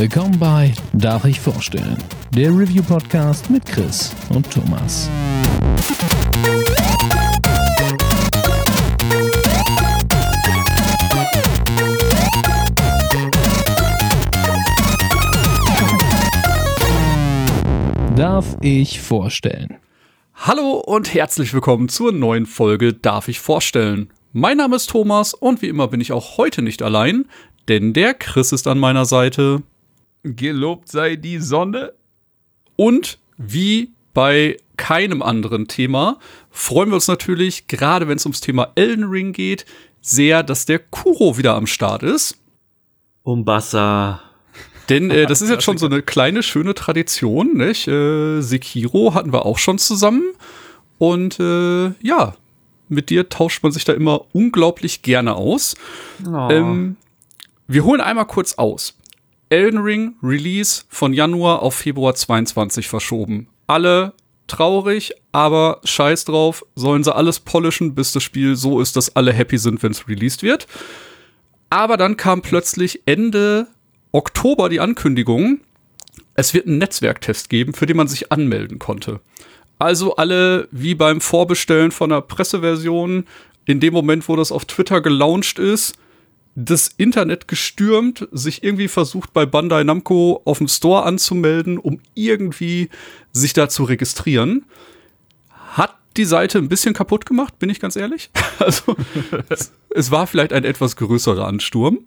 Willkommen bei Darf ich vorstellen? Der Review-Podcast mit Chris und Thomas. Darf ich vorstellen? Hallo und herzlich willkommen zur neuen Folge Darf ich vorstellen? Mein Name ist Thomas und wie immer bin ich auch heute nicht allein, denn der Chris ist an meiner Seite. Gelobt sei die Sonne. Und wie bei keinem anderen Thema freuen wir uns natürlich, gerade wenn es ums Thema Elden Ring geht, sehr, dass der Kuro wieder am Start ist. Umbassa. Denn äh, das ist jetzt schon so eine kleine, schöne Tradition, nicht? Äh, Sekiro hatten wir auch schon zusammen. Und äh, ja, mit dir tauscht man sich da immer unglaublich gerne aus. Oh. Ähm, wir holen einmal kurz aus. Elden Ring Release von Januar auf Februar 22 verschoben. Alle traurig, aber scheiß drauf, sollen sie alles polischen, bis das Spiel so ist, dass alle happy sind, wenn es released wird. Aber dann kam plötzlich Ende Oktober die Ankündigung, es wird einen Netzwerktest geben, für den man sich anmelden konnte. Also alle wie beim Vorbestellen von einer Presseversion, in dem Moment, wo das auf Twitter gelauncht ist, das Internet gestürmt, sich irgendwie versucht bei Bandai Namco auf dem Store anzumelden, um irgendwie sich da zu registrieren. Hat die Seite ein bisschen kaputt gemacht, bin ich ganz ehrlich. Also es, es, war vielleicht ein etwas größerer Ansturm.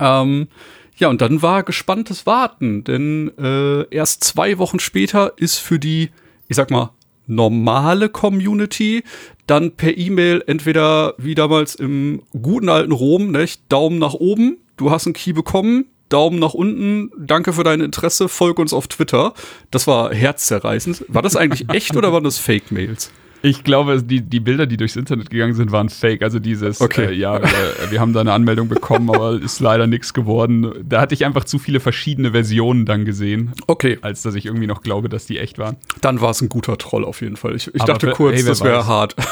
Ähm, ja, und dann war gespanntes Warten, denn äh, erst zwei Wochen später ist für die, ich sag mal, normale Community dann per E-Mail entweder wie damals im guten alten Rom, nicht? Daumen nach oben, du hast einen Key bekommen, Daumen nach unten, danke für dein Interesse, folg uns auf Twitter. Das war herzzerreißend. War das eigentlich echt oder waren das Fake-Mails? Ich glaube, die, die Bilder, die durchs Internet gegangen sind, waren fake. Also dieses, okay. äh, ja, wir, wir, haben da eine Anmeldung bekommen, aber ist leider nichts geworden. Da hatte ich einfach zu viele verschiedene Versionen dann gesehen. Okay. Als dass ich irgendwie noch glaube, dass die echt waren. Dann war es ein guter Troll auf jeden Fall. Ich, ich dachte kurz, hey, das wäre hart.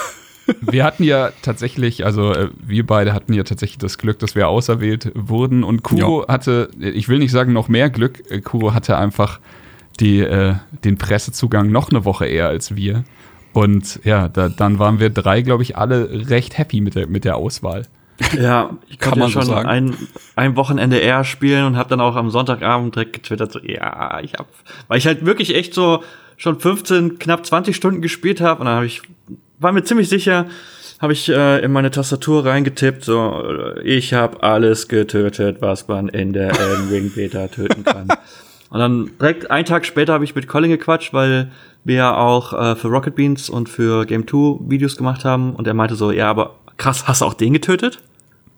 Wir hatten ja tatsächlich, also äh, wir beide hatten ja tatsächlich das Glück, dass wir auserwählt wurden. Und Kuro ja. hatte, ich will nicht sagen noch mehr Glück, äh, Kuro hatte einfach die, äh, den Pressezugang noch eine Woche eher als wir. Und ja, da, dann waren wir drei, glaube ich, alle recht happy mit der, mit der Auswahl. Ja, ich kann man ja schon so sagen. Ein, ein Wochenende eher spielen und habe dann auch am Sonntagabend direkt getwittert, so, ja, ich hab, weil ich halt wirklich echt so schon 15, knapp 20 Stunden gespielt habe und dann habe ich, war mir ziemlich sicher, habe ich äh, in meine Tastatur reingetippt, so, ich habe alles getötet, was man in der Elden Ring Beta töten kann. und dann direkt einen Tag später habe ich mit Colin gequatscht, weil wir ja auch äh, für Rocket Beans und für Game 2 Videos gemacht haben und er meinte so, ja, aber krass, hast du auch den getötet?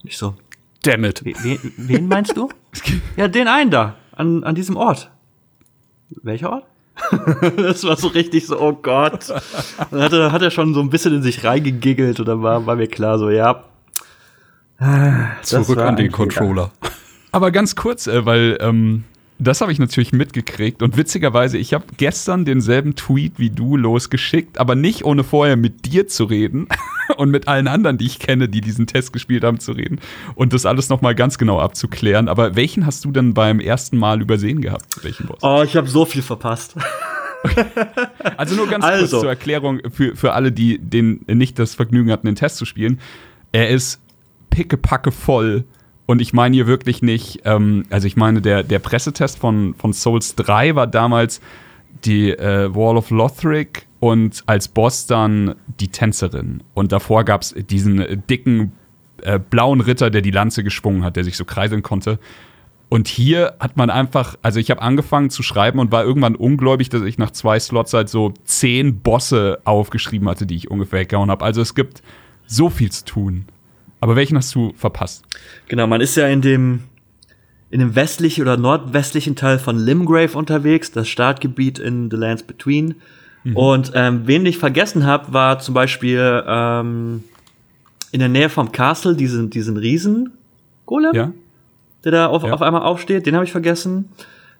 Ich so, damn it. Wen, wen meinst du? ja, den einen da, an, an diesem Ort. Welcher Ort? das war so richtig so, oh Gott. Dann hat er, hat er schon so ein bisschen in sich reingegiggelt und dann war, war mir klar so, ja. Zurück an den Controller. Aber ganz kurz, äh, weil ähm, das habe ich natürlich mitgekriegt und witzigerweise, ich habe gestern denselben Tweet wie du losgeschickt, aber nicht ohne vorher mit dir zu reden und mit allen anderen, die ich kenne, die diesen Test gespielt haben, zu reden und das alles nochmal ganz genau abzuklären. Aber welchen hast du denn beim ersten Mal übersehen gehabt? Welchen Boss? Oh, ich habe so viel verpasst. Also nur ganz also. kurz zur Erklärung für, für alle, die den nicht das Vergnügen hatten, den Test zu spielen. Er ist pickepacke voll und ich meine hier wirklich nicht, ähm, also ich meine, der, der Pressetest von, von Souls 3 war damals die äh, Wall of Lothric und als Boss dann die Tänzerin. Und davor gab es diesen dicken äh, blauen Ritter, der die Lanze geschwungen hat, der sich so kreiseln konnte. Und hier hat man einfach, also ich habe angefangen zu schreiben und war irgendwann ungläubig, dass ich nach zwei Slots halt so zehn Bosse aufgeschrieben hatte, die ich ungefähr gehauen habe. Also es gibt so viel zu tun. Aber welchen hast du verpasst? Genau, man ist ja in dem in dem westlichen oder nordwestlichen Teil von Limgrave unterwegs, das Startgebiet in The Lands Between. Mhm. Und ähm, wen ich vergessen habe, war zum Beispiel ähm, in der Nähe vom Castle diesen diesen Riesen Golem, ja. der da auf, ja. auf einmal aufsteht. Den habe ich vergessen.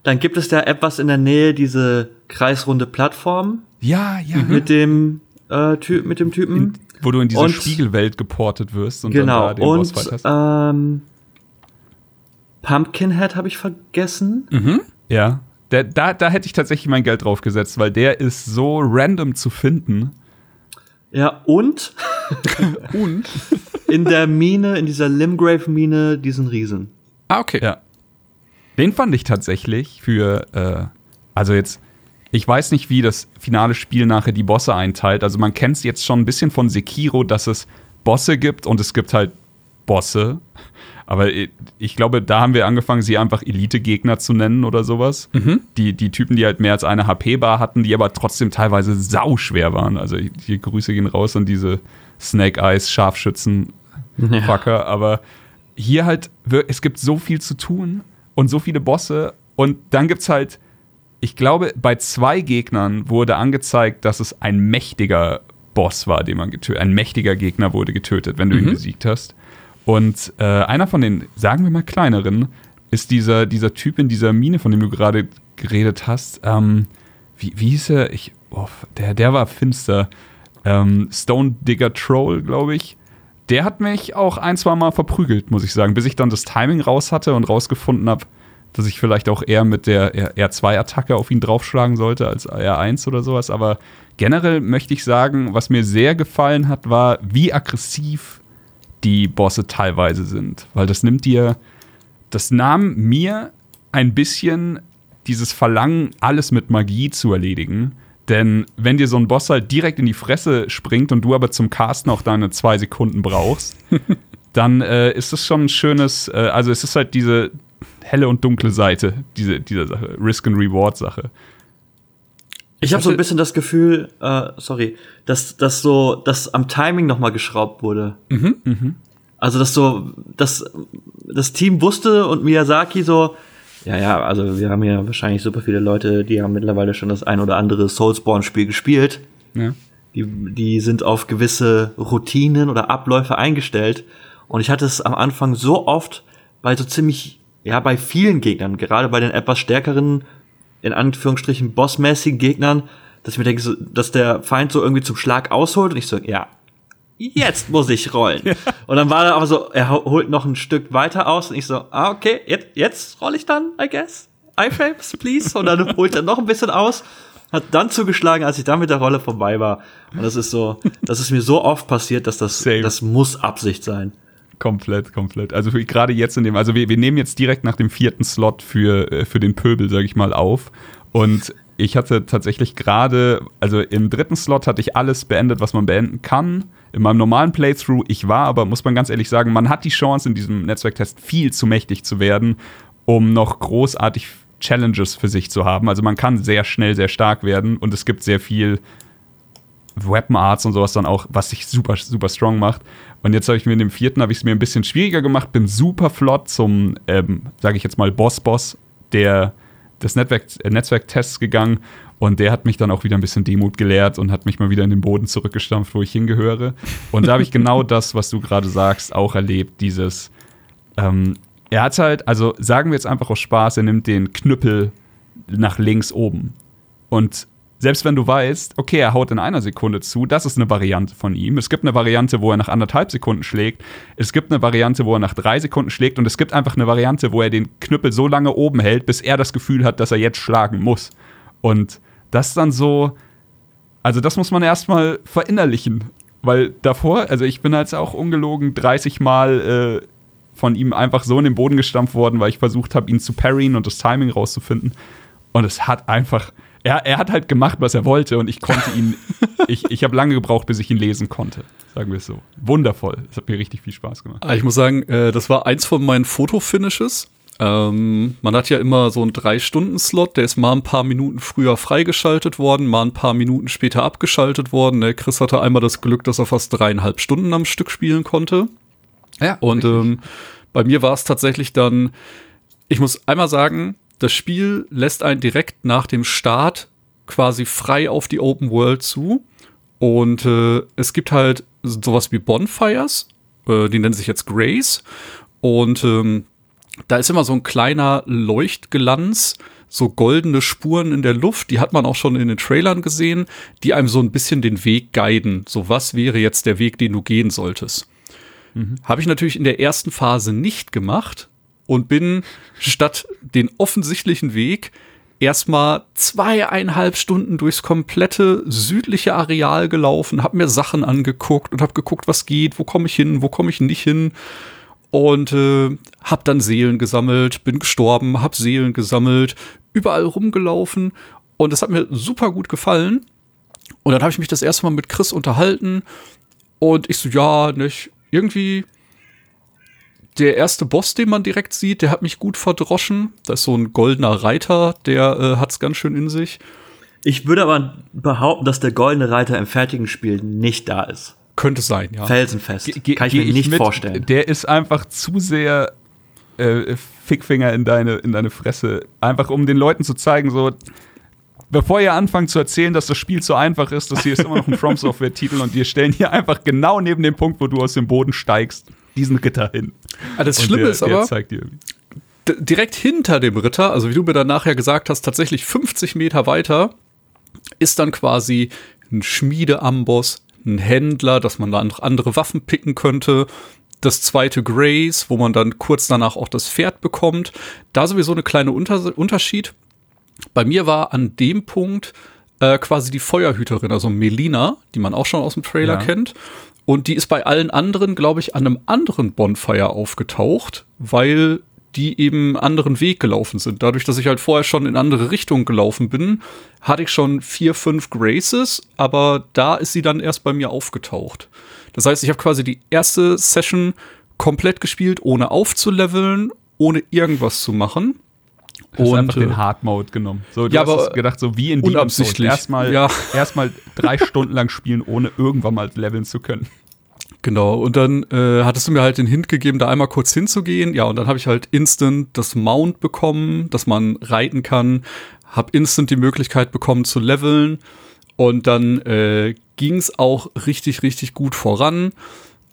Dann gibt es da etwas in der Nähe diese kreisrunde Plattform. Ja, ja. Mit dem äh, Typ, mit dem Typen. In, wo du in diese und, Spiegelwelt geportet wirst und genau, dann da den und, Bossfight hast. Ähm, Pumpkinhead habe ich vergessen. Mhm. Ja. Der, da, da hätte ich tatsächlich mein Geld drauf gesetzt, weil der ist so random zu finden. Ja, und? und? In der Mine, in dieser Limgrave-Mine, diesen Riesen. Ah, okay. Ja. Den fand ich tatsächlich für, äh, also jetzt, ich weiß nicht, wie das finale Spiel nachher die Bosse einteilt. Also man kennt es jetzt schon ein bisschen von Sekiro, dass es Bosse gibt und es gibt halt Bosse. Aber ich glaube, da haben wir angefangen, sie einfach Elite-Gegner zu nennen oder sowas. Mhm. Die, die Typen, die halt mehr als eine HP-Bar hatten, die aber trotzdem teilweise sauschwer waren. Also die Grüße gehen raus an diese Snake Eyes Scharfschützen Fucker. Ja. Aber hier halt, es gibt so viel zu tun und so viele Bosse. Und dann gibt es halt, ich glaube, bei zwei Gegnern wurde angezeigt, dass es ein mächtiger Boss war, den man getötet Ein mächtiger Gegner wurde getötet, wenn du mhm. ihn besiegt hast. Und äh, einer von den, sagen wir mal, kleineren, ist dieser, dieser Typ in dieser Mine, von dem du gerade geredet hast. Ähm, wie, wie hieß er? Ich, oh, der, der war finster. Ähm, Stone Digger Troll, glaube ich. Der hat mich auch ein, zwei Mal verprügelt, muss ich sagen, bis ich dann das Timing raus hatte und rausgefunden habe, dass ich vielleicht auch eher mit der R2-Attacke auf ihn draufschlagen sollte als R1 oder sowas. Aber generell möchte ich sagen, was mir sehr gefallen hat, war, wie aggressiv die Bosse teilweise sind. Weil das nimmt dir, das nahm mir ein bisschen dieses Verlangen, alles mit Magie zu erledigen. Denn wenn dir so ein Boss halt direkt in die Fresse springt und du aber zum Casten auch deine zwei Sekunden brauchst, dann äh, ist es schon ein schönes, äh, also es ist halt diese helle und dunkle Seite diese, dieser Sache, Risk and Reward Sache. Ich habe so ein bisschen das Gefühl, äh, sorry, dass dass so, dass am Timing noch mal geschraubt wurde. Mhm. Mhm. Also dass so, dass das Team wusste und Miyazaki so, ja ja, also wir haben ja wahrscheinlich super viele Leute, die haben mittlerweile schon das ein oder andere Soulsborne-Spiel gespielt. Ja. Die, die sind auf gewisse Routinen oder Abläufe eingestellt. Und ich hatte es am Anfang so oft bei so ziemlich, ja, bei vielen Gegnern, gerade bei den etwas stärkeren in Anführungsstrichen bossmäßigen Gegnern, dass ich mir denke, so, dass der Feind so irgendwie zum Schlag ausholt und ich so, ja, jetzt muss ich rollen. Ja. Und dann war er aber so, er holt noch ein Stück weiter aus und ich so, ah, okay, jetzt, jetzt roll ich dann, I guess. iFrames, please. Und dann holt er noch ein bisschen aus, hat dann zugeschlagen, als ich dann mit der Rolle vorbei war. Und das ist so, das ist mir so oft passiert, dass das, Same. das muss Absicht sein. Komplett, komplett. Also gerade jetzt in dem, also wir, wir nehmen jetzt direkt nach dem vierten Slot für, äh, für den Pöbel, sage ich mal, auf. Und ich hatte tatsächlich gerade, also im dritten Slot hatte ich alles beendet, was man beenden kann. In meinem normalen Playthrough, ich war aber, muss man ganz ehrlich sagen, man hat die Chance in diesem Netzwerktest viel zu mächtig zu werden, um noch großartig Challenges für sich zu haben. Also man kann sehr schnell sehr stark werden und es gibt sehr viel Weapon Arts und sowas dann auch, was sich super, super strong macht. Und jetzt habe ich mir in dem vierten, habe ich es mir ein bisschen schwieriger gemacht, bin super flott zum, ähm, sage ich jetzt mal, Boss-Boss des äh, Netzwerktests gegangen. Und der hat mich dann auch wieder ein bisschen Demut gelehrt und hat mich mal wieder in den Boden zurückgestampft, wo ich hingehöre. Und da habe ich genau das, was du gerade sagst, auch erlebt. Dieses, ähm, er hat halt, also sagen wir jetzt einfach aus Spaß, er nimmt den Knüppel nach links oben. Und selbst wenn du weißt, okay, er haut in einer Sekunde zu, das ist eine Variante von ihm. Es gibt eine Variante, wo er nach anderthalb Sekunden schlägt. Es gibt eine Variante, wo er nach drei Sekunden schlägt. Und es gibt einfach eine Variante, wo er den Knüppel so lange oben hält, bis er das Gefühl hat, dass er jetzt schlagen muss. Und das dann so, also das muss man erstmal verinnerlichen. Weil davor, also ich bin jetzt auch ungelogen 30 Mal äh, von ihm einfach so in den Boden gestampft worden, weil ich versucht habe, ihn zu parryen und das Timing rauszufinden. Und es hat einfach er, er hat halt gemacht, was er wollte und ich konnte ihn, ich, ich habe lange gebraucht, bis ich ihn lesen konnte. Sagen wir es so. Wundervoll. Es hat mir richtig viel Spaß gemacht. Ah, ich muss sagen, äh, das war eins von meinen Fotofinishes. Ähm, man hat ja immer so einen Drei-Stunden-Slot, der ist mal ein paar Minuten früher freigeschaltet worden, mal ein paar Minuten später abgeschaltet worden. Ne? Chris hatte einmal das Glück, dass er fast dreieinhalb Stunden am Stück spielen konnte. Ja. Und ähm, bei mir war es tatsächlich dann, ich muss einmal sagen, das Spiel lässt einen direkt nach dem Start quasi frei auf die Open World zu. Und äh, es gibt halt sowas wie Bonfires, äh, die nennen sich jetzt Grace. Und ähm, da ist immer so ein kleiner Leuchtglanz, so goldene Spuren in der Luft, die hat man auch schon in den Trailern gesehen, die einem so ein bisschen den Weg guiden. So was wäre jetzt der Weg, den du gehen solltest. Mhm. Habe ich natürlich in der ersten Phase nicht gemacht, und bin statt den offensichtlichen Weg erstmal zweieinhalb Stunden durchs komplette südliche Areal gelaufen, habe mir Sachen angeguckt und habe geguckt, was geht, wo komme ich hin, wo komme ich nicht hin. Und äh, habe dann Seelen gesammelt, bin gestorben, habe Seelen gesammelt, überall rumgelaufen. Und es hat mir super gut gefallen. Und dann habe ich mich das erste Mal mit Chris unterhalten. Und ich so, ja, nicht, irgendwie der erste Boss, den man direkt sieht, der hat mich gut verdroschen. Das ist so ein goldener Reiter, der äh, hat's ganz schön in sich. Ich würde aber behaupten, dass der goldene Reiter im fertigen Spiel nicht da ist. Könnte sein, ja. Felsenfest. Ge Kann ich mir nicht mit, vorstellen. Der ist einfach zu sehr äh, Fickfinger in deine, in deine Fresse. Einfach um den Leuten zu zeigen, so, bevor ihr anfangt zu erzählen, dass das Spiel so einfach ist, das hier ist immer noch ein From Software-Titel und wir stellen hier einfach genau neben dem Punkt, wo du aus dem Boden steigst, diesen Ritter hin. Ah, das Schlimme der, ist aber, direkt hinter dem Ritter, also wie du mir dann nachher gesagt hast, tatsächlich 50 Meter weiter, ist dann quasi ein Schmiedeamboss, ein Händler, dass man da andere Waffen picken könnte. Das zweite Grace, wo man dann kurz danach auch das Pferd bekommt. Da sowieso eine kleine Unter Unterschied. Bei mir war an dem Punkt äh, quasi die Feuerhüterin, also Melina, die man auch schon aus dem Trailer ja. kennt. Und die ist bei allen anderen, glaube ich, an einem anderen Bonfire aufgetaucht, weil die eben einen anderen Weg gelaufen sind. Dadurch, dass ich halt vorher schon in andere Richtungen gelaufen bin, hatte ich schon vier, fünf Graces, aber da ist sie dann erst bei mir aufgetaucht. Das heißt, ich habe quasi die erste Session komplett gespielt, ohne aufzuleveln, ohne irgendwas zu machen. Hast und einfach den äh, Hard Mode genommen. So, du ja, hast aber gedacht, so wie in die unabsichtlich. Erstmal ja. erstmal drei Stunden lang spielen, ohne irgendwann mal leveln zu können. Genau, und dann äh, hattest du mir halt den Hint gegeben, da einmal kurz hinzugehen. Ja, und dann habe ich halt instant das Mount bekommen, dass man reiten kann. Hab instant die Möglichkeit bekommen zu leveln. Und dann äh, ging es auch richtig, richtig gut voran.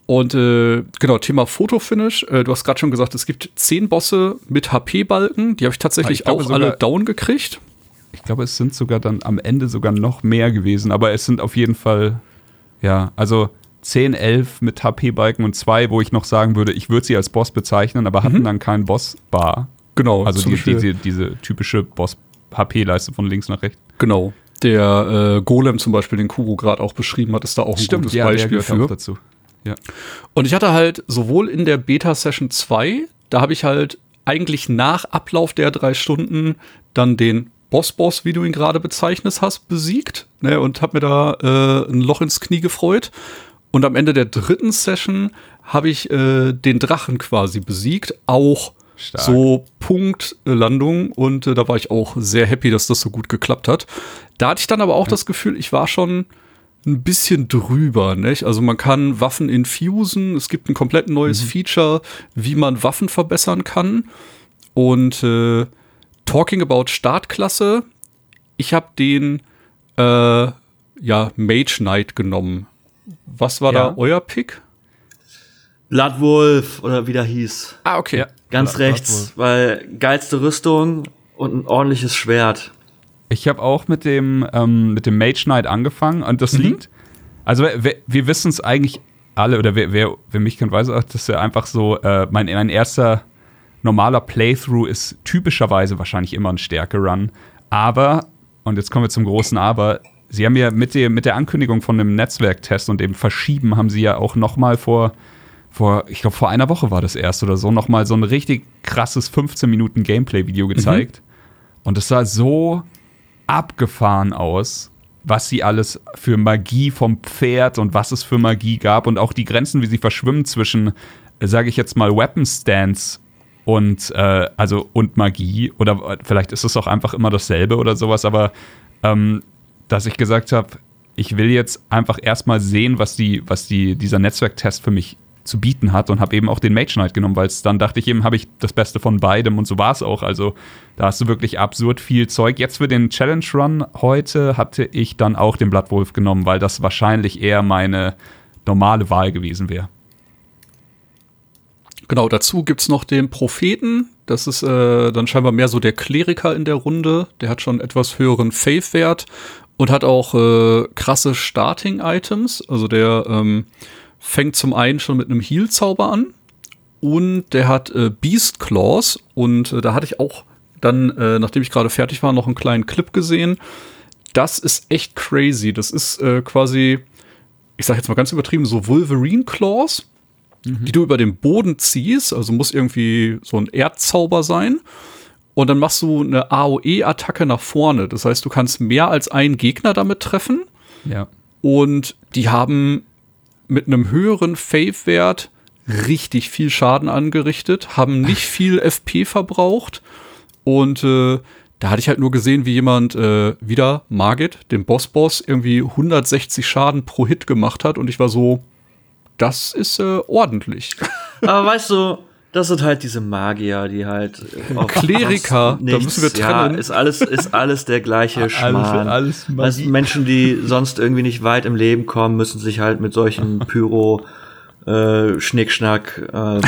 Und äh, genau, Thema Fotofinish. Äh, du hast gerade schon gesagt, es gibt zehn Bosse mit HP-Balken. Die habe ich tatsächlich ich auch sogar, alle down gekriegt. Ich glaube, es sind sogar dann am Ende sogar noch mehr gewesen. Aber es sind auf jeden Fall, ja, also 10, 11 mit HP-Balken und zwei, wo ich noch sagen würde, ich würde sie als Boss bezeichnen, aber hatten mhm. dann keinen Boss-Bar. Genau. Also die, diese, diese typische Boss-HP-Leiste von links nach rechts. Genau. Der äh, Golem zum Beispiel, den Kuro gerade auch beschrieben hat, ist da auch ein Stimmt, gutes ja, Beispiel für. dazu. Ja. Und ich hatte halt sowohl in der Beta-Session 2, da habe ich halt eigentlich nach Ablauf der drei Stunden dann den Boss-Boss, wie du ihn gerade bezeichnet hast, besiegt ne, und habe mir da äh, ein Loch ins Knie gefreut. Und am Ende der dritten Session habe ich äh, den Drachen quasi besiegt, auch Stark. so Punktlandung und äh, da war ich auch sehr happy, dass das so gut geklappt hat. Da hatte ich dann aber auch ja. das Gefühl, ich war schon ein bisschen drüber, nicht? Also man kann Waffen infusen, es gibt ein komplett neues mhm. Feature, wie man Waffen verbessern kann. Und äh, talking about Startklasse, ich habe den äh, ja Mage Knight genommen. Was war ja. da euer Pick? Bloodwolf oder wie der hieß. Ah, okay. Ja. Ganz Blood, rechts, Bloodwolf. weil geilste Rüstung und ein ordentliches Schwert. Ich habe auch mit dem, ähm, mit dem Mage Knight angefangen und das mhm. liegt. Also, wir, wir wissen es eigentlich alle, oder wer, wer, wer mich kennt, weiß auch, dass er einfach so, äh, mein, mein erster normaler Playthrough ist typischerweise wahrscheinlich immer ein Stärke-Run. Aber, und jetzt kommen wir zum großen Aber, sie haben ja mit, der, mit der Ankündigung von einem Netzwerktest und dem Verschieben haben sie ja auch noch mal vor, vor ich glaube, vor einer Woche war das erst oder so, noch mal so ein richtig krasses 15 Minuten Gameplay-Video gezeigt. Mhm. Und es sah so abgefahren aus, was sie alles für Magie vom Pferd und was es für Magie gab und auch die Grenzen, wie sie verschwimmen zwischen, sage ich jetzt mal, Weapon Stands und äh, also und Magie oder vielleicht ist es auch einfach immer dasselbe oder sowas, aber ähm, dass ich gesagt habe, ich will jetzt einfach erstmal sehen, was die, was die, dieser Netzwerktest für mich zu bieten hat und habe eben auch den Mage Knight genommen, weil dann dachte ich eben, habe ich das Beste von beidem und so war es auch. Also da hast du wirklich absurd viel Zeug. Jetzt für den Challenge Run heute hatte ich dann auch den Bloodwolf genommen, weil das wahrscheinlich eher meine normale Wahl gewesen wäre. Genau, dazu gibt es noch den Propheten. Das ist äh, dann scheinbar mehr so der Kleriker in der Runde. Der hat schon etwas höheren Faith-Wert und hat auch äh, krasse Starting-Items. Also der ähm, fängt zum einen schon mit einem Heal-Zauber an und der hat äh, Beast Claws und äh, da hatte ich auch dann, äh, nachdem ich gerade fertig war, noch einen kleinen Clip gesehen. Das ist echt crazy. Das ist äh, quasi, ich sag jetzt mal ganz übertrieben, so Wolverine Claws, mhm. die du über den Boden ziehst. Also muss irgendwie so ein Erdzauber sein. Und dann machst du eine AOE-Attacke nach vorne. Das heißt, du kannst mehr als einen Gegner damit treffen. Ja. Und die haben mit einem höheren Faith-Wert richtig viel Schaden angerichtet, haben nicht viel FP verbraucht und äh, da hatte ich halt nur gesehen, wie jemand äh, wieder Margit, dem Boss-Boss, irgendwie 160 Schaden pro Hit gemacht hat und ich war so, das ist äh, ordentlich. Aber weißt du, das sind halt diese Magier, die halt Kleriker, da müssen wir trennen. Ja, ist alles ist alles der gleiche Schmarrn. Alles, alles Menschen, die sonst irgendwie nicht weit im Leben kommen, müssen sich halt mit solchen Pyro äh, Schnickschnack ähm,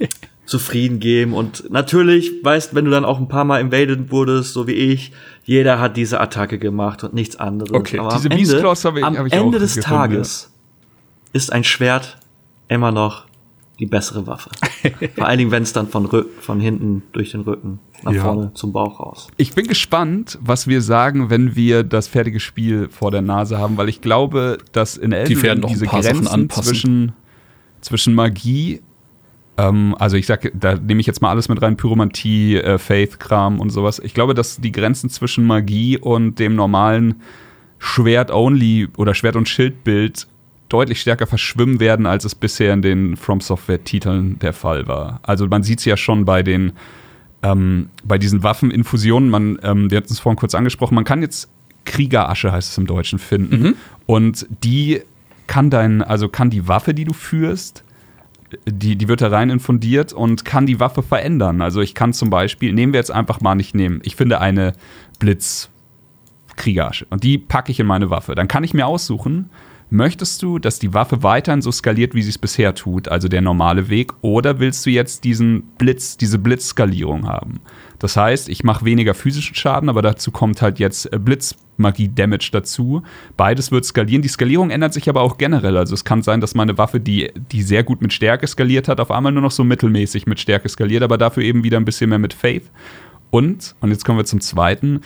zufrieden geben. Und natürlich, weißt, wenn du dann auch ein paar Mal invaded wurdest, so wie ich, jeder hat diese Attacke gemacht und nichts anderes. Okay, Aber diese am Ende, ich, am Ende des gefunden, Tages ja. ist ein Schwert immer noch die bessere Waffe. Vor allen Dingen, wenn es dann von, von hinten durch den Rücken nach ja. vorne zum Bauch raus. Ich bin gespannt, was wir sagen, wenn wir das fertige Spiel vor der Nase haben, weil ich glaube, dass in Elden Ring diese Grenzen zwischen zwischen Magie, ähm, also ich sag, da nehme ich jetzt mal alles mit rein, Pyromantie, äh, Faith-Kram und sowas. Ich glaube, dass die Grenzen zwischen Magie und dem normalen Schwert-Only oder Schwert- und Schildbild deutlich stärker verschwimmen werden, als es bisher in den From Software-Titeln der Fall war. Also man sieht es ja schon bei den ähm, bei diesen Waffeninfusionen, man, ähm, wir hatten es vorhin kurz angesprochen, man kann jetzt Kriegerasche, heißt es im Deutschen, finden. Mhm. Und die kann dein, also kann die Waffe, die du führst, die, die wird da rein infundiert und kann die Waffe verändern. Also ich kann zum Beispiel, nehmen wir jetzt einfach mal nicht nehmen, ich finde eine Blitzkriegersche und die packe ich in meine Waffe. Dann kann ich mir aussuchen, möchtest du, dass die Waffe weiterhin so skaliert, wie sie es bisher tut, also der normale Weg, oder willst du jetzt diesen Blitz, diese Blitzskalierung haben? Das heißt, ich mache weniger physischen Schaden, aber dazu kommt halt jetzt äh, Blitzmagie-Damage dazu. Beides wird skalieren. Die Skalierung ändert sich aber auch generell. Also es kann sein, dass meine Waffe, die, die sehr gut mit Stärke skaliert hat, auf einmal nur noch so mittelmäßig mit Stärke skaliert, aber dafür eben wieder ein bisschen mehr mit Faith. Und, und jetzt kommen wir zum zweiten,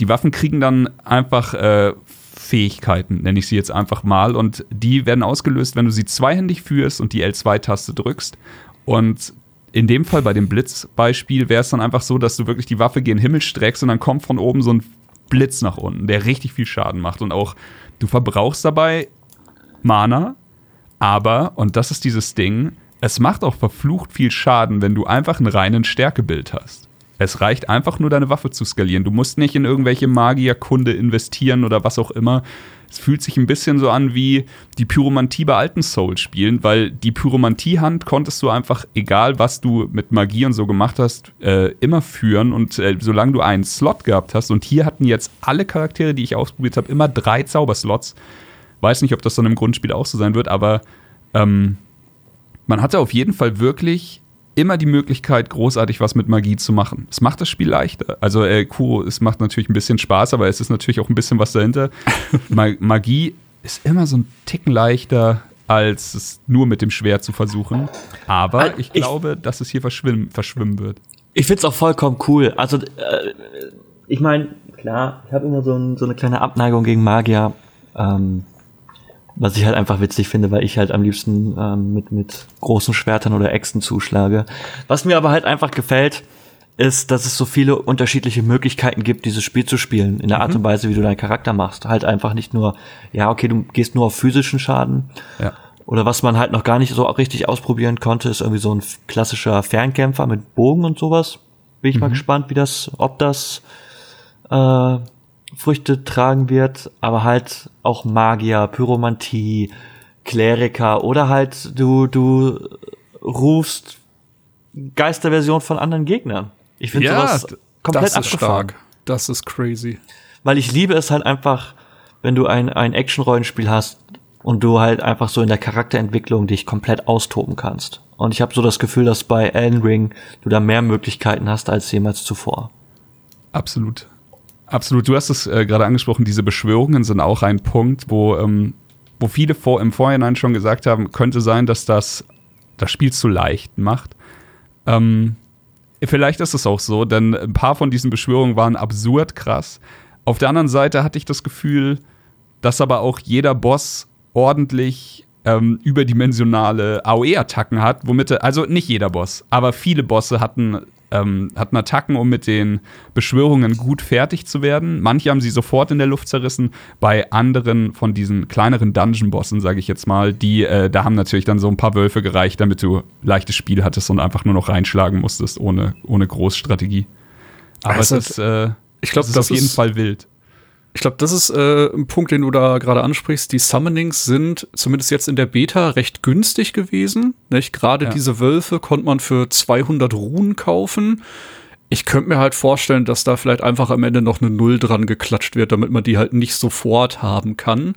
die Waffen kriegen dann einfach äh, Fähigkeiten, nenne ich sie jetzt einfach mal. Und die werden ausgelöst, wenn du sie zweihändig führst und die L2-Taste drückst. Und in dem Fall bei dem Blitzbeispiel wäre es dann einfach so, dass du wirklich die Waffe gen Himmel streckst und dann kommt von oben so ein Blitz nach unten, der richtig viel Schaden macht. Und auch du verbrauchst dabei Mana, aber, und das ist dieses Ding, es macht auch verflucht viel Schaden, wenn du einfach einen reinen Stärkebild hast. Es reicht einfach nur, deine Waffe zu skalieren. Du musst nicht in irgendwelche Magierkunde investieren oder was auch immer. Es fühlt sich ein bisschen so an wie die Pyromantie bei alten Souls-Spielen, weil die Pyromantie-Hand konntest du einfach, egal was du mit Magie und so gemacht hast, äh, immer führen. Und äh, solange du einen Slot gehabt hast, und hier hatten jetzt alle Charaktere, die ich ausprobiert habe, immer drei Zauberslots. Weiß nicht, ob das dann im Grundspiel auch so sein wird, aber ähm, man hatte auf jeden Fall wirklich immer die Möglichkeit, großartig was mit Magie zu machen. Es macht das Spiel leichter. Also äh, Kuro, es macht natürlich ein bisschen Spaß, aber es ist natürlich auch ein bisschen was dahinter. Magie ist immer so ein Ticken leichter, als es nur mit dem Schwert zu versuchen. Aber ich, ich glaube, dass es hier verschwimmen, verschwimmen wird. Ich finde es auch vollkommen cool. Also, äh, ich meine, klar, ich habe immer so, ein, so, eine kleine Abneigung gegen Magier. Ähm, was ich halt einfach witzig finde, weil ich halt am liebsten ähm, mit, mit großen Schwertern oder Äxten zuschlage. Was mir aber halt einfach gefällt, ist, dass es so viele unterschiedliche Möglichkeiten gibt, dieses Spiel zu spielen, in der Art mhm. und Weise, wie du deinen Charakter machst. Halt einfach nicht nur, ja, okay, du gehst nur auf physischen Schaden. Ja. Oder was man halt noch gar nicht so richtig ausprobieren konnte, ist irgendwie so ein klassischer Fernkämpfer mit Bogen und sowas. Bin ich mhm. mal gespannt, wie das, ob das äh, Früchte tragen wird, aber halt auch Magier, Pyromantie, Kleriker oder halt du, du rufst Geisterversion von anderen Gegnern. Ich finde ja, sowas komplett das ist abgefahren. stark. Das ist crazy. Weil ich liebe es halt einfach, wenn du ein, ein Action-Rollenspiel hast und du halt einfach so in der Charakterentwicklung dich komplett austoben kannst. Und ich habe so das Gefühl, dass bei Elden Ring du da mehr Möglichkeiten hast als jemals zuvor. Absolut. Absolut, du hast es äh, gerade angesprochen, diese Beschwörungen sind auch ein Punkt, wo, ähm, wo viele vor, im Vorhinein schon gesagt haben, könnte sein, dass das das Spiel zu leicht macht. Ähm, vielleicht ist es auch so, denn ein paar von diesen Beschwörungen waren absurd krass. Auf der anderen Seite hatte ich das Gefühl, dass aber auch jeder Boss ordentlich ähm, überdimensionale AOE-Attacken hat, womit er, also nicht jeder Boss, aber viele Bosse hatten, ähm, hatten Attacken, um mit den Beschwörungen gut fertig zu werden. Manche haben sie sofort in der Luft zerrissen, bei anderen von diesen kleineren Dungeon-Bossen, sage ich jetzt mal, die, äh, da haben natürlich dann so ein paar Wölfe gereicht, damit du leichtes Spiel hattest und einfach nur noch reinschlagen musstest, ohne, ohne Großstrategie. Aber also, es ist, äh, ich glaube, das ist auf jeden Fall wild. Ich glaube, das ist äh, ein Punkt, den du da gerade ansprichst. Die Summonings sind zumindest jetzt in der Beta recht günstig gewesen. Nicht? Gerade ja. diese Wölfe konnte man für 200 Runen kaufen. Ich könnte mir halt vorstellen, dass da vielleicht einfach am Ende noch eine Null dran geklatscht wird, damit man die halt nicht sofort haben kann.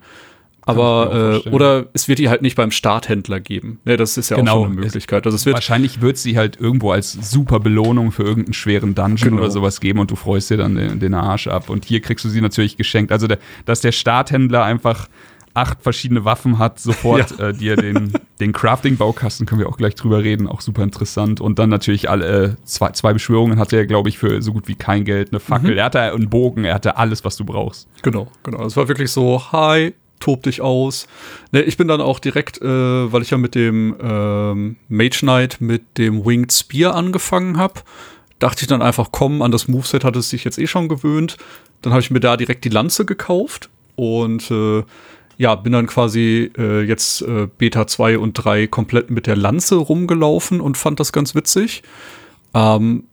Aber äh, oder es wird die halt nicht beim Starthändler geben. Ne, das ist ja genau. auch schon eine Möglichkeit. Also es wird wahrscheinlich wird sie halt irgendwo als super Belohnung für irgendeinen schweren Dungeon genau. oder sowas geben und du freust dir dann den, den, Arsch ab. Und hier kriegst du sie natürlich geschenkt. Also der, dass der Starthändler einfach acht verschiedene Waffen hat, sofort ja. äh, dir den, den Crafting-Baukasten, können wir auch gleich drüber reden, auch super interessant. Und dann natürlich alle äh, zwei, zwei Beschwörungen hatte er, glaube ich, für so gut wie kein Geld. Eine Fackel, mhm. er hatte einen Bogen, er hatte alles, was du brauchst. Genau, genau. Es war wirklich so, hi, tob dich aus. Ne, ich bin dann auch direkt, äh, weil ich ja mit dem ähm, Mage Knight mit dem Winged Spear angefangen habe, dachte ich dann einfach, komm, an das Moveset hat es sich jetzt eh schon gewöhnt. Dann habe ich mir da direkt die Lanze gekauft und äh, ja, bin dann quasi äh, jetzt äh, Beta 2 und 3 komplett mit der Lanze rumgelaufen und fand das ganz witzig. Ähm,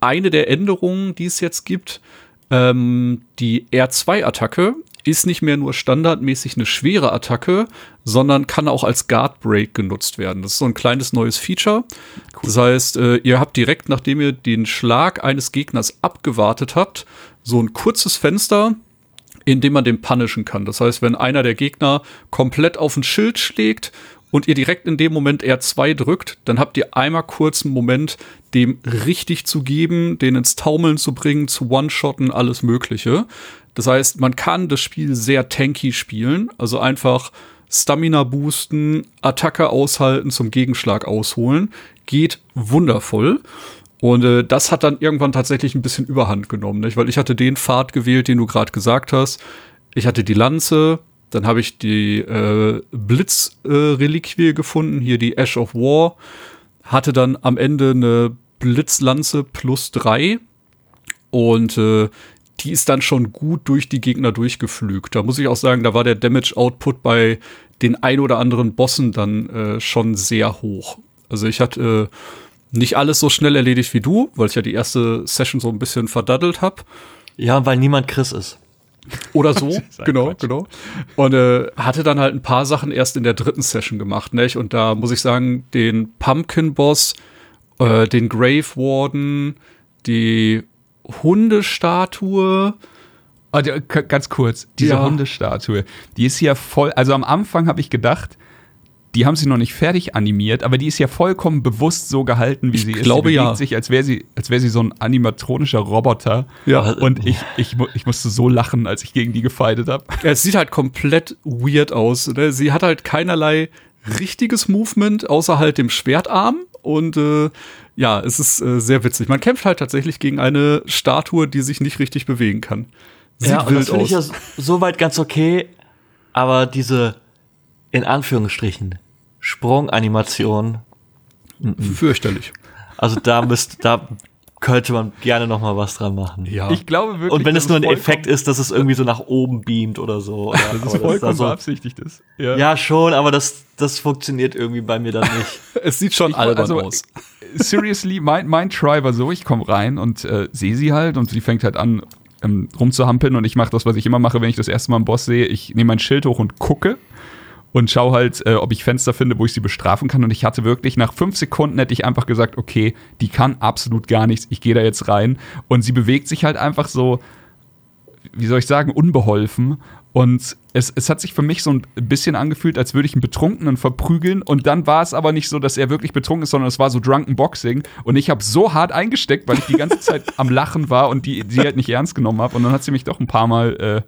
eine der Änderungen, die es jetzt gibt, ähm, die R2-Attacke ist nicht mehr nur standardmäßig eine schwere Attacke, sondern kann auch als Guard Break genutzt werden. Das ist so ein kleines neues Feature. Cool. Das heißt, äh, ihr habt direkt, nachdem ihr den Schlag eines Gegners abgewartet habt, so ein kurzes Fenster, in dem man den punishen kann. Das heißt, wenn einer der Gegner komplett auf ein Schild schlägt und ihr direkt in dem Moment R2 drückt, dann habt ihr einmal kurz einen Moment, dem richtig zu geben, den ins Taumeln zu bringen, zu One-Shotten, alles Mögliche. Das heißt, man kann das Spiel sehr tanky spielen, also einfach Stamina boosten, Attacke aushalten, zum Gegenschlag ausholen. Geht wundervoll. Und äh, das hat dann irgendwann tatsächlich ein bisschen Überhand genommen, nicht? weil ich hatte den Pfad gewählt, den du gerade gesagt hast. Ich hatte die Lanze, dann habe ich die äh, Blitzreliquie äh, gefunden, hier die Ash of War. Hatte dann am Ende eine Blitzlanze plus drei. Und äh, die ist dann schon gut durch die Gegner durchgeflügt. Da muss ich auch sagen, da war der Damage Output bei den ein oder anderen Bossen dann äh, schon sehr hoch. Also ich hatte äh, nicht alles so schnell erledigt wie du, weil ich ja die erste Session so ein bisschen verdaddelt habe. Ja, weil niemand Chris ist. Oder so, genau, Quatsch. genau. Und äh, hatte dann halt ein paar Sachen erst in der dritten Session gemacht, nicht? Und da muss ich sagen, den Pumpkin-Boss, äh, den Grave Warden, die Hundestatue. Oh, ganz kurz, diese ja. Hundestatue, die ist ja voll, also am Anfang habe ich gedacht, die haben sie noch nicht fertig animiert, aber die ist ja vollkommen bewusst so gehalten, wie ich sie ist. Glaube sie bewegt ja. sich, als wäre sie, als wäre sie so ein animatronischer Roboter. Ja. Und ich, ich, ich musste so lachen, als ich gegen die gefeitet habe. Ja, es sieht halt komplett weird aus. Ne? Sie hat halt keinerlei richtiges Movement außer halt dem Schwertarm und äh, ja, es ist äh, sehr witzig. Man kämpft halt tatsächlich gegen eine Statue, die sich nicht richtig bewegen kann. Sieht ja, und das finde ich ja soweit ganz okay, aber diese in Anführungsstrichen Sprunganimation fürchterlich. Also da müsst da könnte man gerne noch mal was dran machen. Ja. Ich glaube wirklich. Und wenn es nur ein Effekt ist, dass es irgendwie so nach oben beamt oder so. Oder, dass es vollkommen das so, beabsichtigt ist. Ja. ja, schon, aber das, das funktioniert irgendwie bei mir dann nicht. es sieht schon ich, albern also, aus. Seriously, mein, mein Try war so, ich komme rein und äh, sehe sie halt und sie fängt halt an ähm, rumzuhampeln und ich mache das, was ich immer mache, wenn ich das erste Mal einen Boss sehe. Ich nehme mein Schild hoch und gucke und schau halt, äh, ob ich Fenster finde, wo ich sie bestrafen kann. Und ich hatte wirklich, nach fünf Sekunden hätte ich einfach gesagt, okay, die kann absolut gar nichts, ich gehe da jetzt rein. Und sie bewegt sich halt einfach so, wie soll ich sagen, unbeholfen. Und es, es hat sich für mich so ein bisschen angefühlt, als würde ich einen Betrunkenen verprügeln. Und dann war es aber nicht so, dass er wirklich betrunken ist, sondern es war so Drunken Boxing. Und ich habe so hart eingesteckt, weil ich die ganze Zeit am Lachen war und die, sie halt nicht ernst genommen habe. Und dann hat sie mich doch ein paar Mal äh,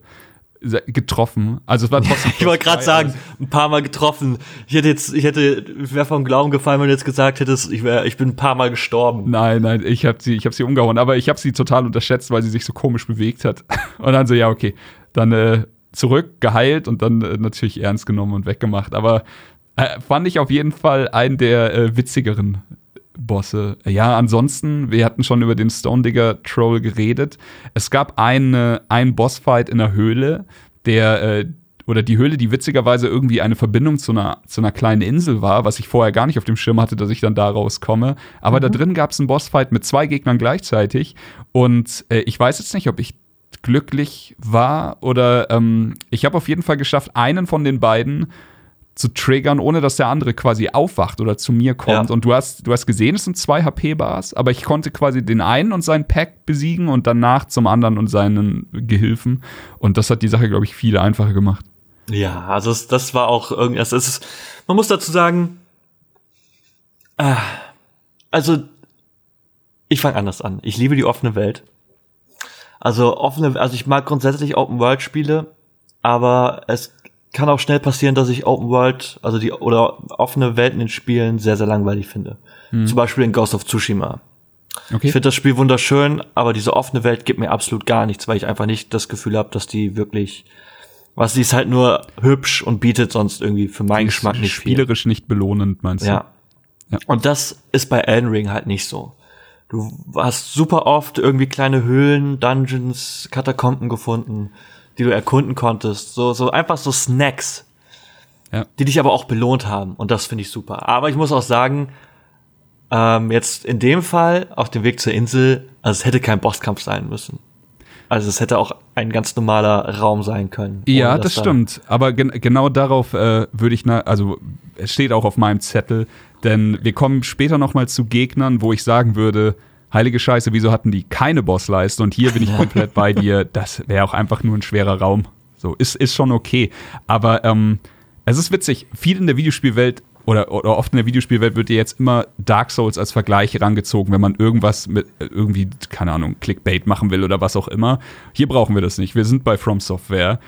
getroffen. Also es war trotzdem. ich wollte gerade sagen, ein paar Mal getroffen. Ich hätte jetzt, ich hätte, wäre vom Glauben gefallen, wenn du jetzt gesagt hättest, ich wäre, ich bin ein paar Mal gestorben. Nein, nein, ich habe sie, ich habe sie umgehauen, aber ich habe sie total unterschätzt, weil sie sich so komisch bewegt hat. Und dann so, ja okay, dann äh, zurück, geheilt und dann äh, natürlich ernst genommen und weggemacht. Aber äh, fand ich auf jeden Fall einen der äh, witzigeren Bosse. Ja, ansonsten, wir hatten schon über den Stone Digger Troll geredet. Es gab eine, einen Bossfight in der Höhle, der äh, oder die Höhle, die witzigerweise irgendwie eine Verbindung zu einer, zu einer kleinen Insel war, was ich vorher gar nicht auf dem Schirm hatte, dass ich dann da rauskomme. Aber mhm. da drin gab es einen Bossfight mit zwei Gegnern gleichzeitig. Und äh, ich weiß jetzt nicht, ob ich glücklich war oder ähm, ich habe auf jeden Fall geschafft, einen von den beiden zu triggern, ohne dass der andere quasi aufwacht oder zu mir kommt. Ja. Und du hast, du hast gesehen, es sind zwei HP-Bars, aber ich konnte quasi den einen und seinen Pack besiegen und danach zum anderen und seinen Gehilfen. Und das hat die Sache, glaube ich, viel einfacher gemacht. Ja, also es, das war auch irgendwas. Es ist, man muss dazu sagen, äh, also ich fange anders an. Ich liebe die offene Welt. Also offene, also ich mag grundsätzlich Open World Spiele, aber es kann auch schnell passieren, dass ich Open World, also die oder offene Welten in Spielen sehr, sehr langweilig finde. Mhm. Zum Beispiel in Ghost of Tsushima. Okay. Ich finde das Spiel wunderschön, aber diese offene Welt gibt mir absolut gar nichts, weil ich einfach nicht das Gefühl habe, dass die wirklich, was die ist halt nur hübsch und bietet sonst irgendwie für meinen Geschmack nicht spielerisch viel. nicht belohnend, meinst du? Ja. ja. Und das ist bei Elden Ring halt nicht so. Du hast super oft irgendwie kleine Höhlen, Dungeons, Katakomben gefunden die du erkunden konntest. So, so einfach so Snacks, ja. die dich aber auch belohnt haben. Und das finde ich super. Aber ich muss auch sagen, ähm, jetzt in dem Fall auf dem Weg zur Insel, also es hätte kein Bosskampf sein müssen. Also es hätte auch ein ganz normaler Raum sein können. Ja, das stimmt. Aber gen genau darauf äh, würde ich, also es steht auch auf meinem Zettel, denn wir kommen später noch mal zu Gegnern, wo ich sagen würde, heilige Scheiße, wieso hatten die keine Bossleiste? Und hier bin ich komplett bei dir. Das wäre auch einfach nur ein schwerer Raum. So, ist, ist schon okay. Aber ähm, es ist witzig, viel in der Videospielwelt oder, oder oft in der Videospielwelt wird dir jetzt immer Dark Souls als Vergleich herangezogen, wenn man irgendwas mit irgendwie, keine Ahnung, Clickbait machen will oder was auch immer. Hier brauchen wir das nicht. Wir sind bei From Software.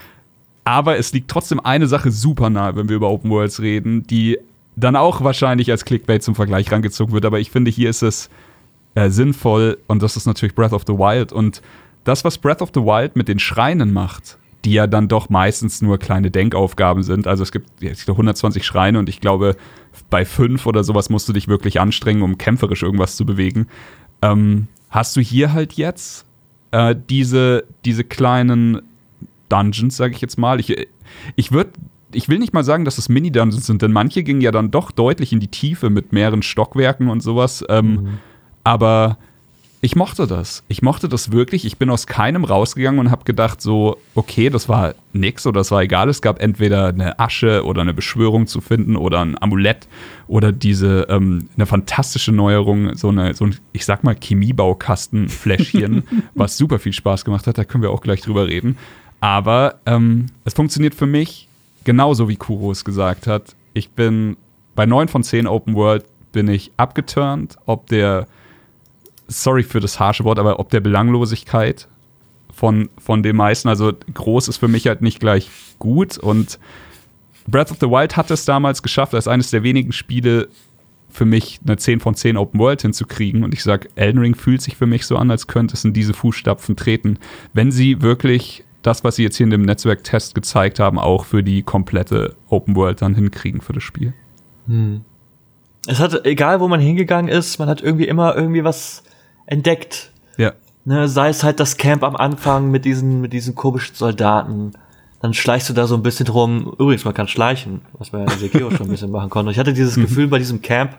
Aber es liegt trotzdem eine Sache super nahe, wenn wir über Open Worlds reden, die dann auch wahrscheinlich als Clickbait zum Vergleich rangezogen wird. Aber ich finde, hier ist es äh, sinnvoll und das ist natürlich Breath of the Wild. Und das, was Breath of the Wild mit den Schreinen macht, die ja dann doch meistens nur kleine Denkaufgaben sind. Also es gibt jetzt 120 Schreine und ich glaube, bei fünf oder sowas musst du dich wirklich anstrengen, um kämpferisch irgendwas zu bewegen. Ähm, hast du hier halt jetzt äh, diese, diese kleinen Dungeons, sage ich jetzt mal. Ich, ich würde ich will nicht mal sagen, dass es Mini-Dungeons sind, denn manche gingen ja dann doch deutlich in die Tiefe mit mehreren Stockwerken und sowas. Ähm, mhm. Aber ich mochte das. Ich mochte das wirklich. Ich bin aus keinem rausgegangen und habe gedacht, so, okay, das war nix oder das war egal. Es gab entweder eine Asche oder eine Beschwörung zu finden oder ein Amulett oder diese, ähm, eine fantastische Neuerung, so, eine, so ein, ich sag mal, Chemiebaukastenfläschchen, was super viel Spaß gemacht hat. Da können wir auch gleich drüber reden. Aber ähm, es funktioniert für mich genauso, wie Kuro es gesagt hat. Ich bin bei 9 von 10 Open World bin ich abgeturnt, ob der sorry für das harsche Wort, aber ob der Belanglosigkeit von, von den meisten, also groß ist für mich halt nicht gleich gut und Breath of the Wild hat es damals geschafft, als eines der wenigen Spiele für mich eine 10 von 10 Open World hinzukriegen. Und ich sage, Elden Ring fühlt sich für mich so an, als könnte es in diese Fußstapfen treten, wenn sie wirklich das, was sie jetzt hier in dem Netzwerktest gezeigt haben, auch für die komplette Open World dann hinkriegen für das Spiel. Hm. Es hat, egal wo man hingegangen ist, man hat irgendwie immer irgendwie was entdeckt. Ja. Ne, sei es halt das Camp am Anfang mit diesen, mit diesen komischen Soldaten. Dann schleichst du da so ein bisschen drum. Übrigens, man kann schleichen, was man ja in Sekiro schon ein bisschen machen konnte. Ich hatte dieses mhm. Gefühl bei diesem Camp,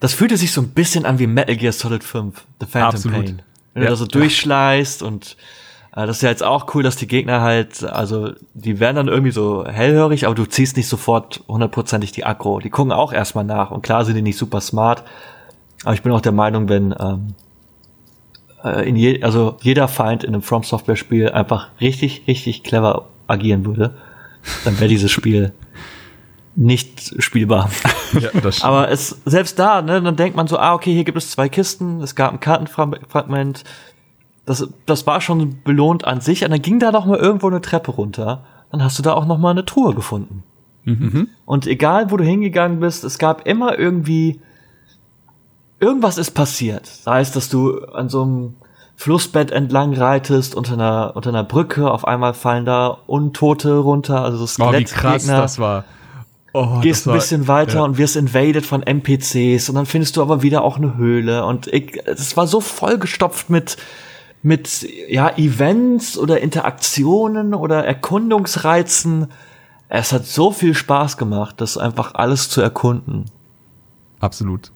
das fühlte sich so ein bisschen an wie Metal Gear Solid 5, The Phantom Absolut. Pain. Wenn ja. du da so durchschleißt und äh, das ist ja jetzt auch cool, dass die Gegner halt, also die werden dann irgendwie so hellhörig, aber du ziehst nicht sofort hundertprozentig die Aggro. Die gucken auch erstmal nach und klar sind die nicht super smart, aber ich bin auch der Meinung, wenn ähm, äh, in je, also jeder Feind in einem From Software Spiel einfach richtig, richtig clever agieren würde, dann wäre dieses Spiel nicht spielbar. Ja, Aber es, selbst da, ne, dann denkt man so, ah, okay, hier gibt es zwei Kisten, es gab ein Kartenfragment, das, das war schon belohnt an sich. Und dann ging da noch mal irgendwo eine Treppe runter. Dann hast du da auch noch mal eine Truhe gefunden. Mhm. Und egal, wo du hingegangen bist, es gab immer irgendwie irgendwas ist passiert. Sei es, dass du an so einem Flussbett entlang reitest, unter einer, unter einer Brücke, auf einmal fallen da Untote runter, also so Skelettgegner. Oh, wie krass das war. Oh, gehst das war, ein bisschen weiter ja. und wirst invaded von NPCs und dann findest du aber wieder auch eine Höhle und es war so vollgestopft mit mit ja Events oder Interaktionen oder Erkundungsreizen. Es hat so viel Spaß gemacht, das einfach alles zu erkunden. Absolut.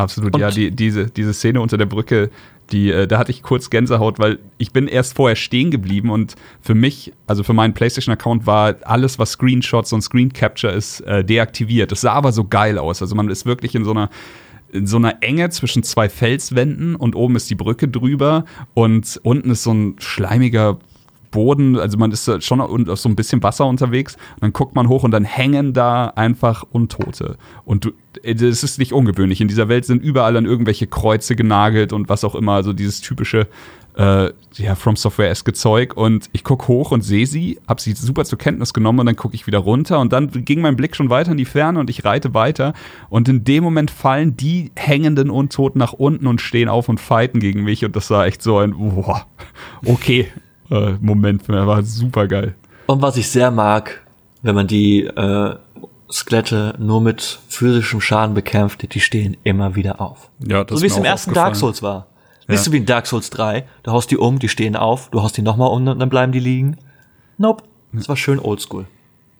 Absolut, und ja, die, diese, diese Szene unter der Brücke, die, äh, da hatte ich kurz Gänsehaut, weil ich bin erst vorher stehen geblieben und für mich, also für meinen PlayStation-Account war alles, was Screenshots und Screen Capture ist, äh, deaktiviert. Das sah aber so geil aus. Also man ist wirklich in so einer in so einer Enge zwischen zwei Felswänden und oben ist die Brücke drüber und unten ist so ein schleimiger Boden, also man ist schon auf so ein bisschen Wasser unterwegs dann guckt man hoch und dann hängen da einfach Untote. Und du, das ist nicht ungewöhnlich. In dieser Welt sind überall an irgendwelche Kreuze genagelt und was auch immer, also dieses typische äh, ja, From Software-eske Zeug. Und ich gucke hoch und sehe sie, habe sie super zur Kenntnis genommen und dann gucke ich wieder runter und dann ging mein Blick schon weiter in die Ferne und ich reite weiter. Und in dem Moment fallen die hängenden Untoten nach unten und stehen auf und fighten gegen mich. Und das war echt so ein, boah, okay, äh, Moment für mich. War super geil. Und was ich sehr mag, wenn man die äh, Skelette nur mit physischem Schaden bekämpft, die stehen immer wieder auf. Ja, das so wie es im ersten Dark Souls war. Ja. Siehst du wie in Dark Souls 3, du haust die um, die stehen auf, du haust die nochmal um und dann bleiben die liegen. Nope. Das war schön oldschool.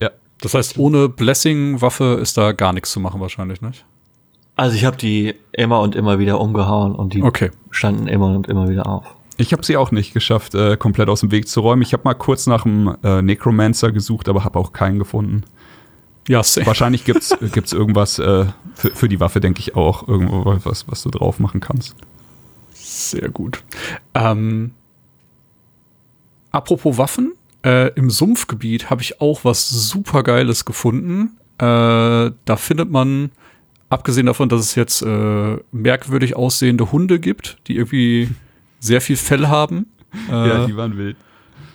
Ja. Das heißt, ohne Blessing-Waffe ist da gar nichts zu machen wahrscheinlich, nicht? Also ich habe die immer und immer wieder umgehauen und die okay. standen immer und immer wieder auf. Ich habe sie auch nicht geschafft, äh, komplett aus dem Weg zu räumen. Ich habe mal kurz nach einem äh, Necromancer gesucht, aber habe auch keinen gefunden. Ja, same. Wahrscheinlich gibt's gibt's irgendwas äh, für, für die Waffe, denke ich auch, irgendwo was, was du drauf machen kannst. Sehr gut. Ähm, apropos Waffen, äh, im Sumpfgebiet habe ich auch was super Geiles gefunden. Äh, da findet man, abgesehen davon, dass es jetzt äh, merkwürdig aussehende Hunde gibt, die irgendwie sehr viel Fell haben. ja, die waren wild.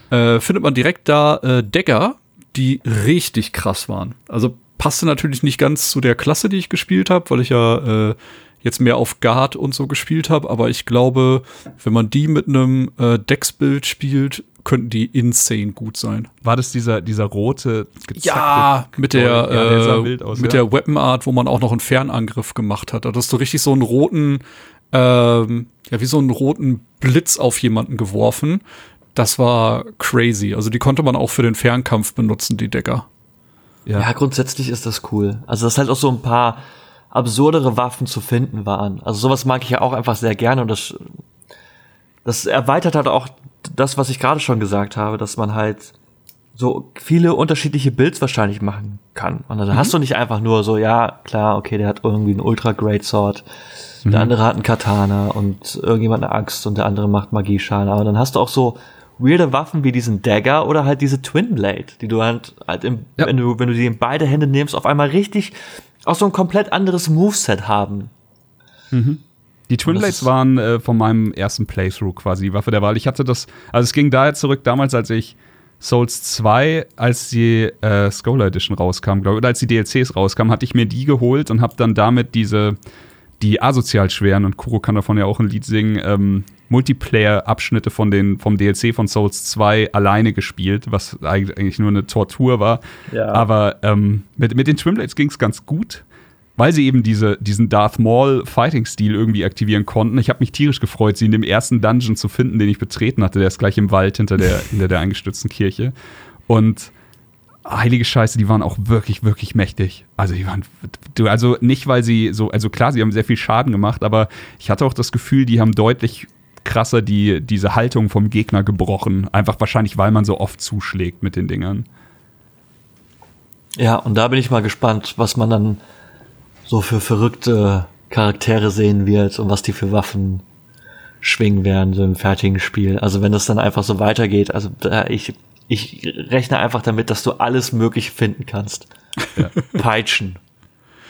Äh, findet man direkt da äh, Dagger, die richtig krass waren. Also passte natürlich nicht ganz zu der Klasse, die ich gespielt habe, weil ich ja äh, jetzt mehr auf Guard und so gespielt habe, aber ich glaube, wenn man die mit einem äh, Dex-Bild spielt, könnten die insane gut sein. War das dieser, dieser rote, Ja, mit der, ja, äh, aus, mit ja. der Weapon Art, wo man auch noch einen Fernangriff gemacht hat. Da hast du richtig so einen roten, ähm, ja, wie so einen roten Blitz auf jemanden geworfen. Das war crazy. Also die konnte man auch für den Fernkampf benutzen, die Decker. Ja. ja, grundsätzlich ist das cool. Also das halt auch so ein paar absurdere Waffen zu finden waren. Also sowas mag ich ja auch einfach sehr gerne und das, das erweitert halt auch das, was ich gerade schon gesagt habe, dass man halt so viele unterschiedliche Builds wahrscheinlich machen kann. Und dann mhm. hast du nicht einfach nur so, ja, klar, okay, der hat irgendwie einen Ultra Great Sword Mhm. Der andere hat einen Katana und irgendjemand eine Axt und der andere macht Magieschaden. Aber dann hast du auch so weirde Waffen wie diesen Dagger oder halt diese Twin Blade, die du halt, halt im, ja. wenn du, wenn du die in beide Hände nimmst, auf einmal richtig auch so ein komplett anderes Moveset haben. Mhm. Die Twin Blades waren äh, von meinem ersten Playthrough quasi die Waffe der Wahl. Ich hatte das, also es ging daher zurück damals, als ich Souls 2, als die äh, Scholar Edition rauskam, glaube ich, oder als die DLCs rauskamen, hatte ich mir die geholt und habe dann damit diese die asozial schweren, und Kuro kann davon ja auch ein Lied singen, ähm, Multiplayer-Abschnitte von den, vom DLC von Souls 2 alleine gespielt, was eigentlich nur eine Tortur war. Ja. Aber ähm, mit, mit den Twinblades ging es ganz gut, weil sie eben diese, diesen Darth Maul-Fighting-Stil irgendwie aktivieren konnten. Ich habe mich tierisch gefreut, sie in dem ersten Dungeon zu finden, den ich betreten hatte. Der ist gleich im Wald hinter der, hinter der eingestürzten Kirche. Und heilige Scheiße, die waren auch wirklich, wirklich mächtig. Also die waren, also nicht, weil sie so, also klar, sie haben sehr viel Schaden gemacht, aber ich hatte auch das Gefühl, die haben deutlich krasser die, diese Haltung vom Gegner gebrochen. Einfach wahrscheinlich, weil man so oft zuschlägt mit den Dingern. Ja, und da bin ich mal gespannt, was man dann so für verrückte Charaktere sehen wird und was die für Waffen schwingen werden, so im fertigen Spiel. Also wenn das dann einfach so weitergeht, also ich ich rechne einfach damit, dass du alles möglich finden kannst. Ja. Peitschen.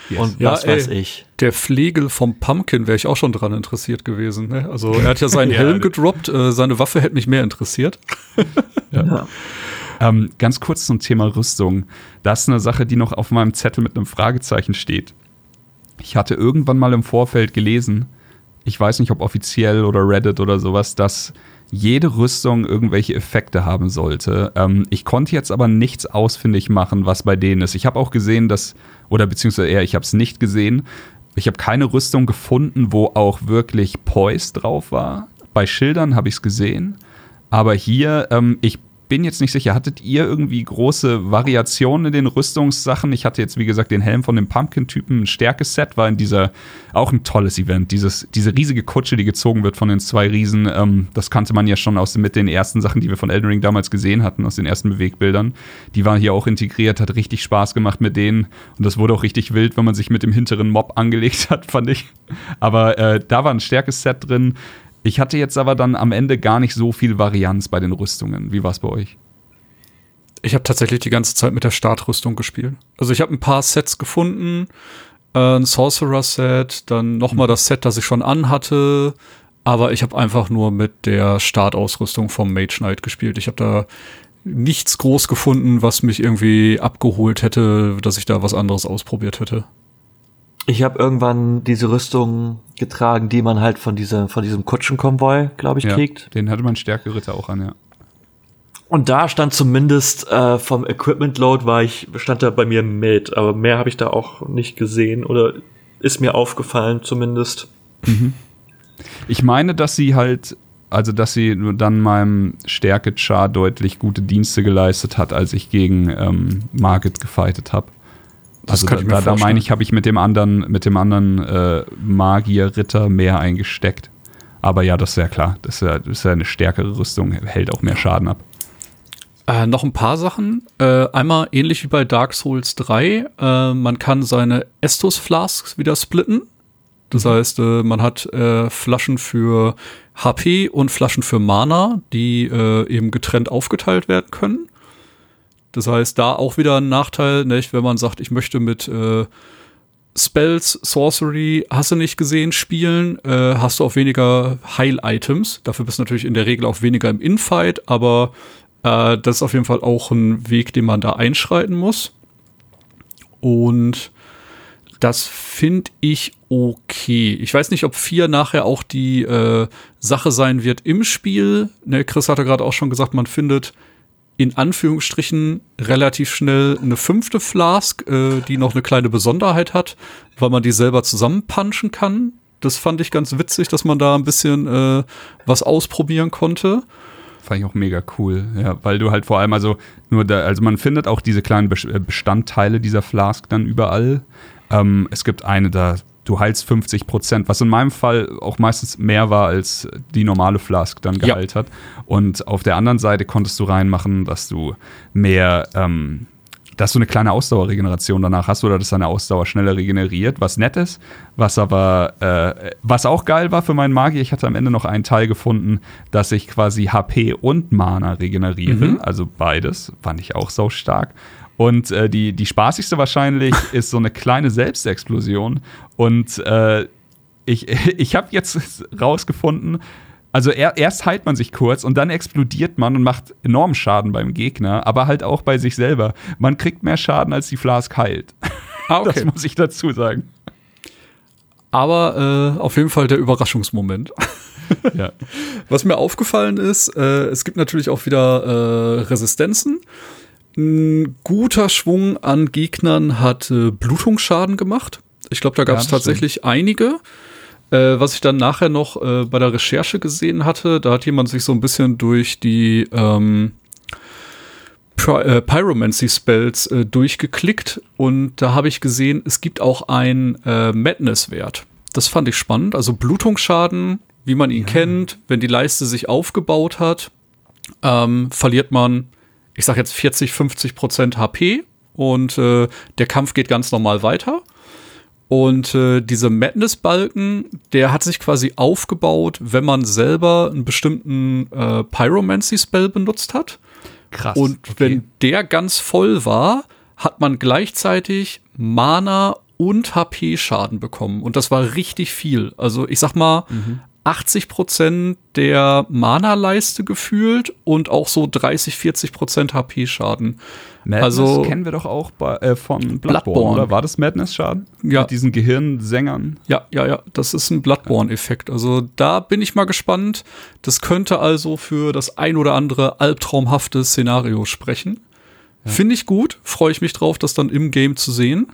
Yes. Und ja, was ey, weiß ich. Der Flegel vom Pumpkin wäre ich auch schon dran interessiert gewesen. Ne? Also er hat ja seinen ja, Helm gedroppt, äh, seine Waffe hätte mich mehr interessiert. ja. ja. Ähm, ganz kurz zum Thema Rüstung. Das ist eine Sache, die noch auf meinem Zettel mit einem Fragezeichen steht. Ich hatte irgendwann mal im Vorfeld gelesen, ich weiß nicht, ob offiziell oder Reddit oder sowas, dass jede Rüstung irgendwelche Effekte haben sollte. Ähm, ich konnte jetzt aber nichts ausfindig machen, was bei denen ist. Ich habe auch gesehen, dass, oder beziehungsweise eher, ich habe es nicht gesehen. Ich habe keine Rüstung gefunden, wo auch wirklich Poise drauf war. Bei Schildern habe ich es gesehen. Aber hier, ähm, ich bin jetzt nicht sicher, hattet ihr irgendwie große Variationen in den Rüstungssachen? Ich hatte jetzt, wie gesagt, den Helm von dem Pumpkin-Typen. Ein Stärkeset war in dieser auch ein tolles Event. Dieses, diese riesige Kutsche, die gezogen wird von den zwei Riesen, ähm, das kannte man ja schon aus mit den ersten Sachen, die wir von Elden Ring damals gesehen hatten, aus den ersten Bewegbildern. Die waren hier auch integriert, hat richtig Spaß gemacht mit denen. Und das wurde auch richtig wild, wenn man sich mit dem hinteren Mob angelegt hat, fand ich. Aber äh, da war ein Stärkeset drin. Ich hatte jetzt aber dann am Ende gar nicht so viel Varianz bei den Rüstungen. Wie war es bei euch? Ich habe tatsächlich die ganze Zeit mit der Startrüstung gespielt. Also ich habe ein paar Sets gefunden, äh, ein Sorcerer-Set, dann nochmal mhm. das Set, das ich schon anhatte. Aber ich habe einfach nur mit der Startausrüstung vom Mage Knight gespielt. Ich habe da nichts groß gefunden, was mich irgendwie abgeholt hätte, dass ich da was anderes ausprobiert hätte. Ich habe irgendwann diese Rüstung getragen, die man halt von, dieser, von diesem Kutschenkonvoi, glaube ich, ja, kriegt. Den hatte man Stärkeritter auch an, ja. Und da stand zumindest äh, vom Equipment Load war ich stand da bei mir mit, aber mehr habe ich da auch nicht gesehen oder ist mir aufgefallen zumindest. Mhm. Ich meine, dass sie halt, also dass sie dann meinem Stärke-Char deutlich gute Dienste geleistet hat, als ich gegen ähm, Margit gefightet habe. Das also da, da, meine ich, habe ich mit dem anderen, mit dem anderen äh, Magier-Ritter mehr eingesteckt. Aber ja, das ist ja klar. Das ist ja, das ist ja eine stärkere Rüstung, hält auch mehr Schaden ab. Äh, noch ein paar Sachen. Äh, einmal ähnlich wie bei Dark Souls 3. Äh, man kann seine Estus Flasks wieder splitten. Das mhm. heißt, äh, man hat äh, Flaschen für HP und Flaschen für Mana, die äh, eben getrennt aufgeteilt werden können. Das heißt, da auch wieder ein Nachteil, nicht? wenn man sagt, ich möchte mit äh, Spells, Sorcery, hast du nicht gesehen, spielen, äh, hast du auch weniger Heil-Items. Dafür bist du natürlich in der Regel auch weniger im Infight, aber äh, das ist auf jeden Fall auch ein Weg, den man da einschreiten muss. Und das finde ich okay. Ich weiß nicht, ob 4 nachher auch die äh, Sache sein wird im Spiel. Ne, Chris hatte gerade auch schon gesagt, man findet in Anführungsstrichen relativ schnell eine fünfte Flask, äh, die noch eine kleine Besonderheit hat, weil man die selber zusammenpunchen kann. Das fand ich ganz witzig, dass man da ein bisschen äh, was ausprobieren konnte. Fand ich auch mega cool, ja, weil du halt vor allem, also nur da, also man findet auch diese kleinen äh, Bestandteile dieser Flask dann überall. Ähm, es gibt eine, da du heilst 50 Prozent, was in meinem Fall auch meistens mehr war, als die normale Flask dann geheilt ja. hat. Und auf der anderen Seite konntest du reinmachen, dass du mehr, ähm, dass du eine kleine Ausdauerregeneration danach hast oder dass deine Ausdauer schneller regeneriert, was nett ist. Was aber, äh, was auch geil war für meinen Magier, ich hatte am Ende noch einen Teil gefunden, dass ich quasi HP und Mana regeneriere, mhm. also beides, fand ich auch so stark. Und äh, die, die spaßigste wahrscheinlich ist so eine kleine Selbstexplosion. Und äh, ich, ich habe jetzt rausgefunden, also er, erst heilt man sich kurz und dann explodiert man und macht enormen Schaden beim Gegner, aber halt auch bei sich selber. Man kriegt mehr Schaden, als die Flask heilt. Ah, okay. Das muss ich dazu sagen. Aber äh, auf jeden Fall der Überraschungsmoment. ja. Was mir aufgefallen ist, äh, es gibt natürlich auch wieder äh, Resistenzen. Ein guter Schwung an Gegnern hat äh, Blutungsschaden gemacht. Ich glaube, da gab es ja, tatsächlich stimmt. einige. Äh, was ich dann nachher noch äh, bei der Recherche gesehen hatte, da hat jemand sich so ein bisschen durch die ähm, Py äh, Pyromancy Spells äh, durchgeklickt und da habe ich gesehen, es gibt auch einen äh, Madness-Wert. Das fand ich spannend. Also Blutungsschaden, wie man ihn ja. kennt, wenn die Leiste sich aufgebaut hat, ähm, verliert man ich sag jetzt 40, 50 Prozent HP und äh, der Kampf geht ganz normal weiter. Und äh, diese Madness-Balken, der hat sich quasi aufgebaut, wenn man selber einen bestimmten äh, Pyromancy-Spell benutzt hat. Krass. Und okay. wenn der ganz voll war, hat man gleichzeitig Mana und HP-Schaden bekommen. Und das war richtig viel. Also ich sag mal, mhm. 80 Prozent der Mana-Leiste gefühlt und auch so 30, 40 Prozent HP-Schaden. Madness also kennen wir doch auch bei, äh, von Bloodborne, Bloodborne, oder? War das Madness-Schaden? Ja. Mit diesen Gehirnsängern? Ja, ja, ja. Das ist ein Bloodborne-Effekt. Also da bin ich mal gespannt. Das könnte also für das ein oder andere albtraumhafte Szenario sprechen. Ja. Finde ich gut. Freue ich mich drauf, das dann im Game zu sehen.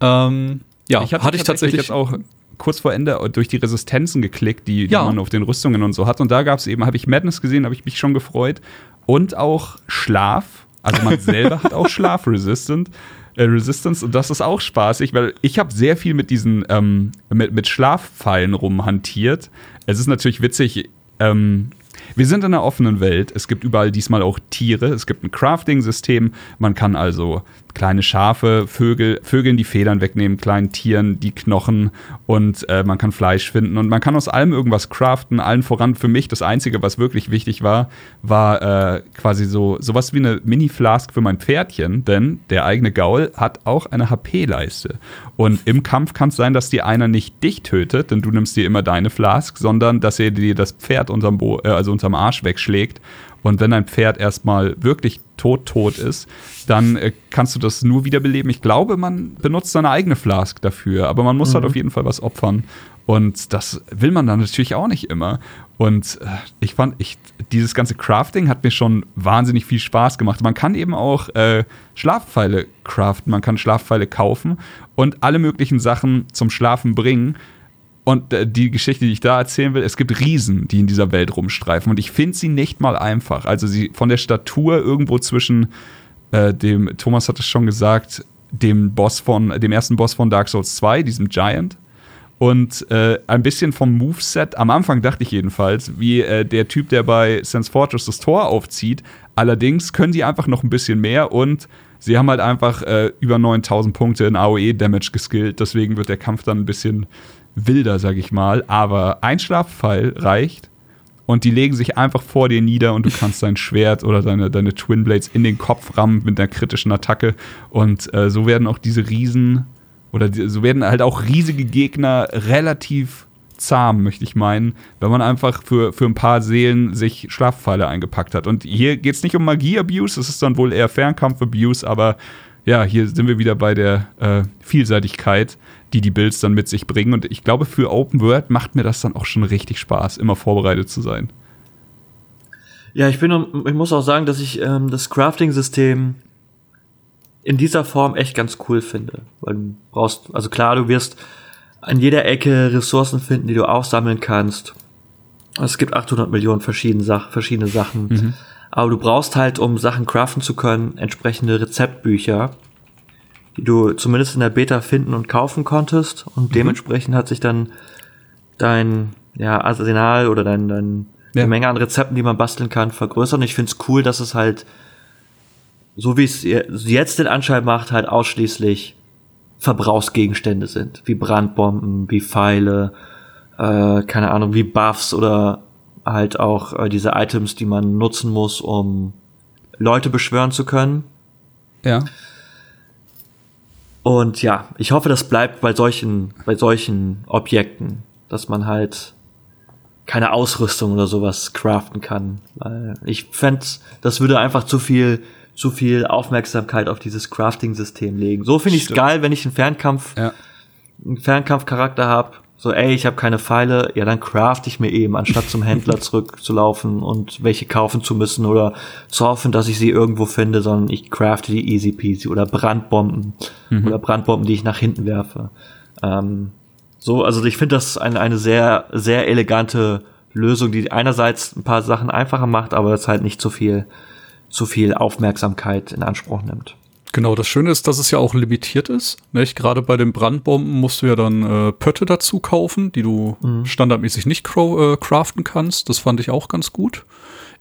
Ähm, ja, ich hatte, hatte ich tatsächlich jetzt auch kurz vor Ende durch die Resistenzen geklickt, die, die ja. man auf den Rüstungen und so hat. Und da gab es eben, habe ich Madness gesehen, habe ich mich schon gefreut. Und auch Schlaf. Also man selber hat auch Schlafresistant. Äh, Resistance und das ist auch spaßig, weil ich habe sehr viel mit diesen ähm, mit, mit Schlafpfeilen rumhantiert. Es ist natürlich witzig, ähm, wir sind in einer offenen Welt. Es gibt überall diesmal auch Tiere. Es gibt ein Crafting-System. Man kann also kleine Schafe, Vögel, Vögeln die Federn wegnehmen, kleinen Tieren die Knochen und äh, man kann Fleisch finden und man kann aus allem irgendwas craften. Allen voran für mich das Einzige, was wirklich wichtig war, war äh, quasi so sowas wie eine Mini-Flask für mein Pferdchen, denn der eigene Gaul hat auch eine HP-Leiste. Und im Kampf kann es sein, dass die einer nicht dich tötet, denn du nimmst dir immer deine Flask, sondern dass er dir das Pferd unterm, Bo äh, also unterm Arsch wegschlägt. Und wenn ein Pferd erstmal wirklich tot, tot ist, dann äh, kannst du das nur wiederbeleben. Ich glaube, man benutzt seine eigene Flask dafür, aber man muss halt mhm. halt auf jeden Fall was opfern. Und das will man dann natürlich auch nicht immer. Und äh, ich fand, ich, dieses ganze Crafting hat mir schon wahnsinnig viel Spaß gemacht. Man kann eben auch äh, Schlafpfeile craften, man kann Schlafpfeile kaufen und alle möglichen Sachen zum Schlafen bringen. Und äh, die Geschichte, die ich da erzählen will, es gibt Riesen, die in dieser Welt rumstreifen. Und ich finde sie nicht mal einfach. Also sie von der Statur irgendwo zwischen äh, dem, Thomas hat es schon gesagt, dem Boss von, dem ersten Boss von Dark Souls 2, diesem Giant. Und äh, ein bisschen vom Moveset, am Anfang dachte ich jedenfalls, wie äh, der Typ, der bei Sense Fortress das Tor aufzieht. Allerdings können die einfach noch ein bisschen mehr und sie haben halt einfach äh, über 9000 Punkte in AOE-Damage geskillt. Deswegen wird der Kampf dann ein bisschen wilder, sag ich mal. Aber ein Schlafpfeil reicht und die legen sich einfach vor dir nieder und du kannst dein Schwert oder deine, deine Twin Blades in den Kopf rammen mit einer kritischen Attacke. Und äh, so werden auch diese Riesen oder die, so werden halt auch riesige Gegner relativ zahm, möchte ich meinen, wenn man einfach für, für ein paar Seelen sich Schlafpfeile eingepackt hat. Und hier geht es nicht um Magie-Abuse, es ist dann wohl eher Fernkampf-Abuse, aber ja, hier sind wir wieder bei der äh, Vielseitigkeit, die die Builds dann mit sich bringen. Und ich glaube, für Open World macht mir das dann auch schon richtig Spaß, immer vorbereitet zu sein. Ja, ich bin, ich muss auch sagen, dass ich ähm, das Crafting-System in dieser Form echt ganz cool finde. Weil du brauchst, also klar, du wirst an jeder Ecke Ressourcen finden, die du aufsammeln kannst. Es gibt 800 Millionen verschiedene, Sach verschiedene Sachen. Mhm. Aber du brauchst halt, um Sachen craften zu können, entsprechende Rezeptbücher, die du zumindest in der Beta finden und kaufen konntest. Und mhm. dementsprechend hat sich dann dein ja, Arsenal oder dein, dein ja. die Menge an Rezepten, die man basteln kann, vergrößert. Und ich finde es cool, dass es halt, so wie es jetzt den Anschein macht, halt ausschließlich Verbrauchsgegenstände sind. Wie Brandbomben, wie Pfeile, äh, keine Ahnung, wie Buffs oder halt auch äh, diese Items, die man nutzen muss, um Leute beschwören zu können. Ja. Und ja, ich hoffe, das bleibt bei solchen, bei solchen Objekten, dass man halt keine Ausrüstung oder sowas craften kann. Weil ich fände, das würde einfach zu viel, zu viel Aufmerksamkeit auf dieses Crafting-System legen. So finde ich es geil, wenn ich einen Fernkampf, ja. einen Fernkampfcharakter habe, so, ey, ich habe keine Pfeile, ja, dann craft ich mir eben, anstatt zum Händler zurückzulaufen und welche kaufen zu müssen oder zu hoffen, dass ich sie irgendwo finde, sondern ich crafte die easy peasy oder Brandbomben mhm. oder Brandbomben, die ich nach hinten werfe. Ähm, so, also ich finde das eine, eine sehr, sehr elegante Lösung, die einerseits ein paar Sachen einfacher macht, aber das halt nicht zu viel, zu viel Aufmerksamkeit in Anspruch nimmt. Genau, das Schöne ist, dass es ja auch limitiert ist. Nicht? Gerade bei den Brandbomben musst du ja dann äh, Pötte dazu kaufen, die du mhm. standardmäßig nicht äh, craften kannst. Das fand ich auch ganz gut.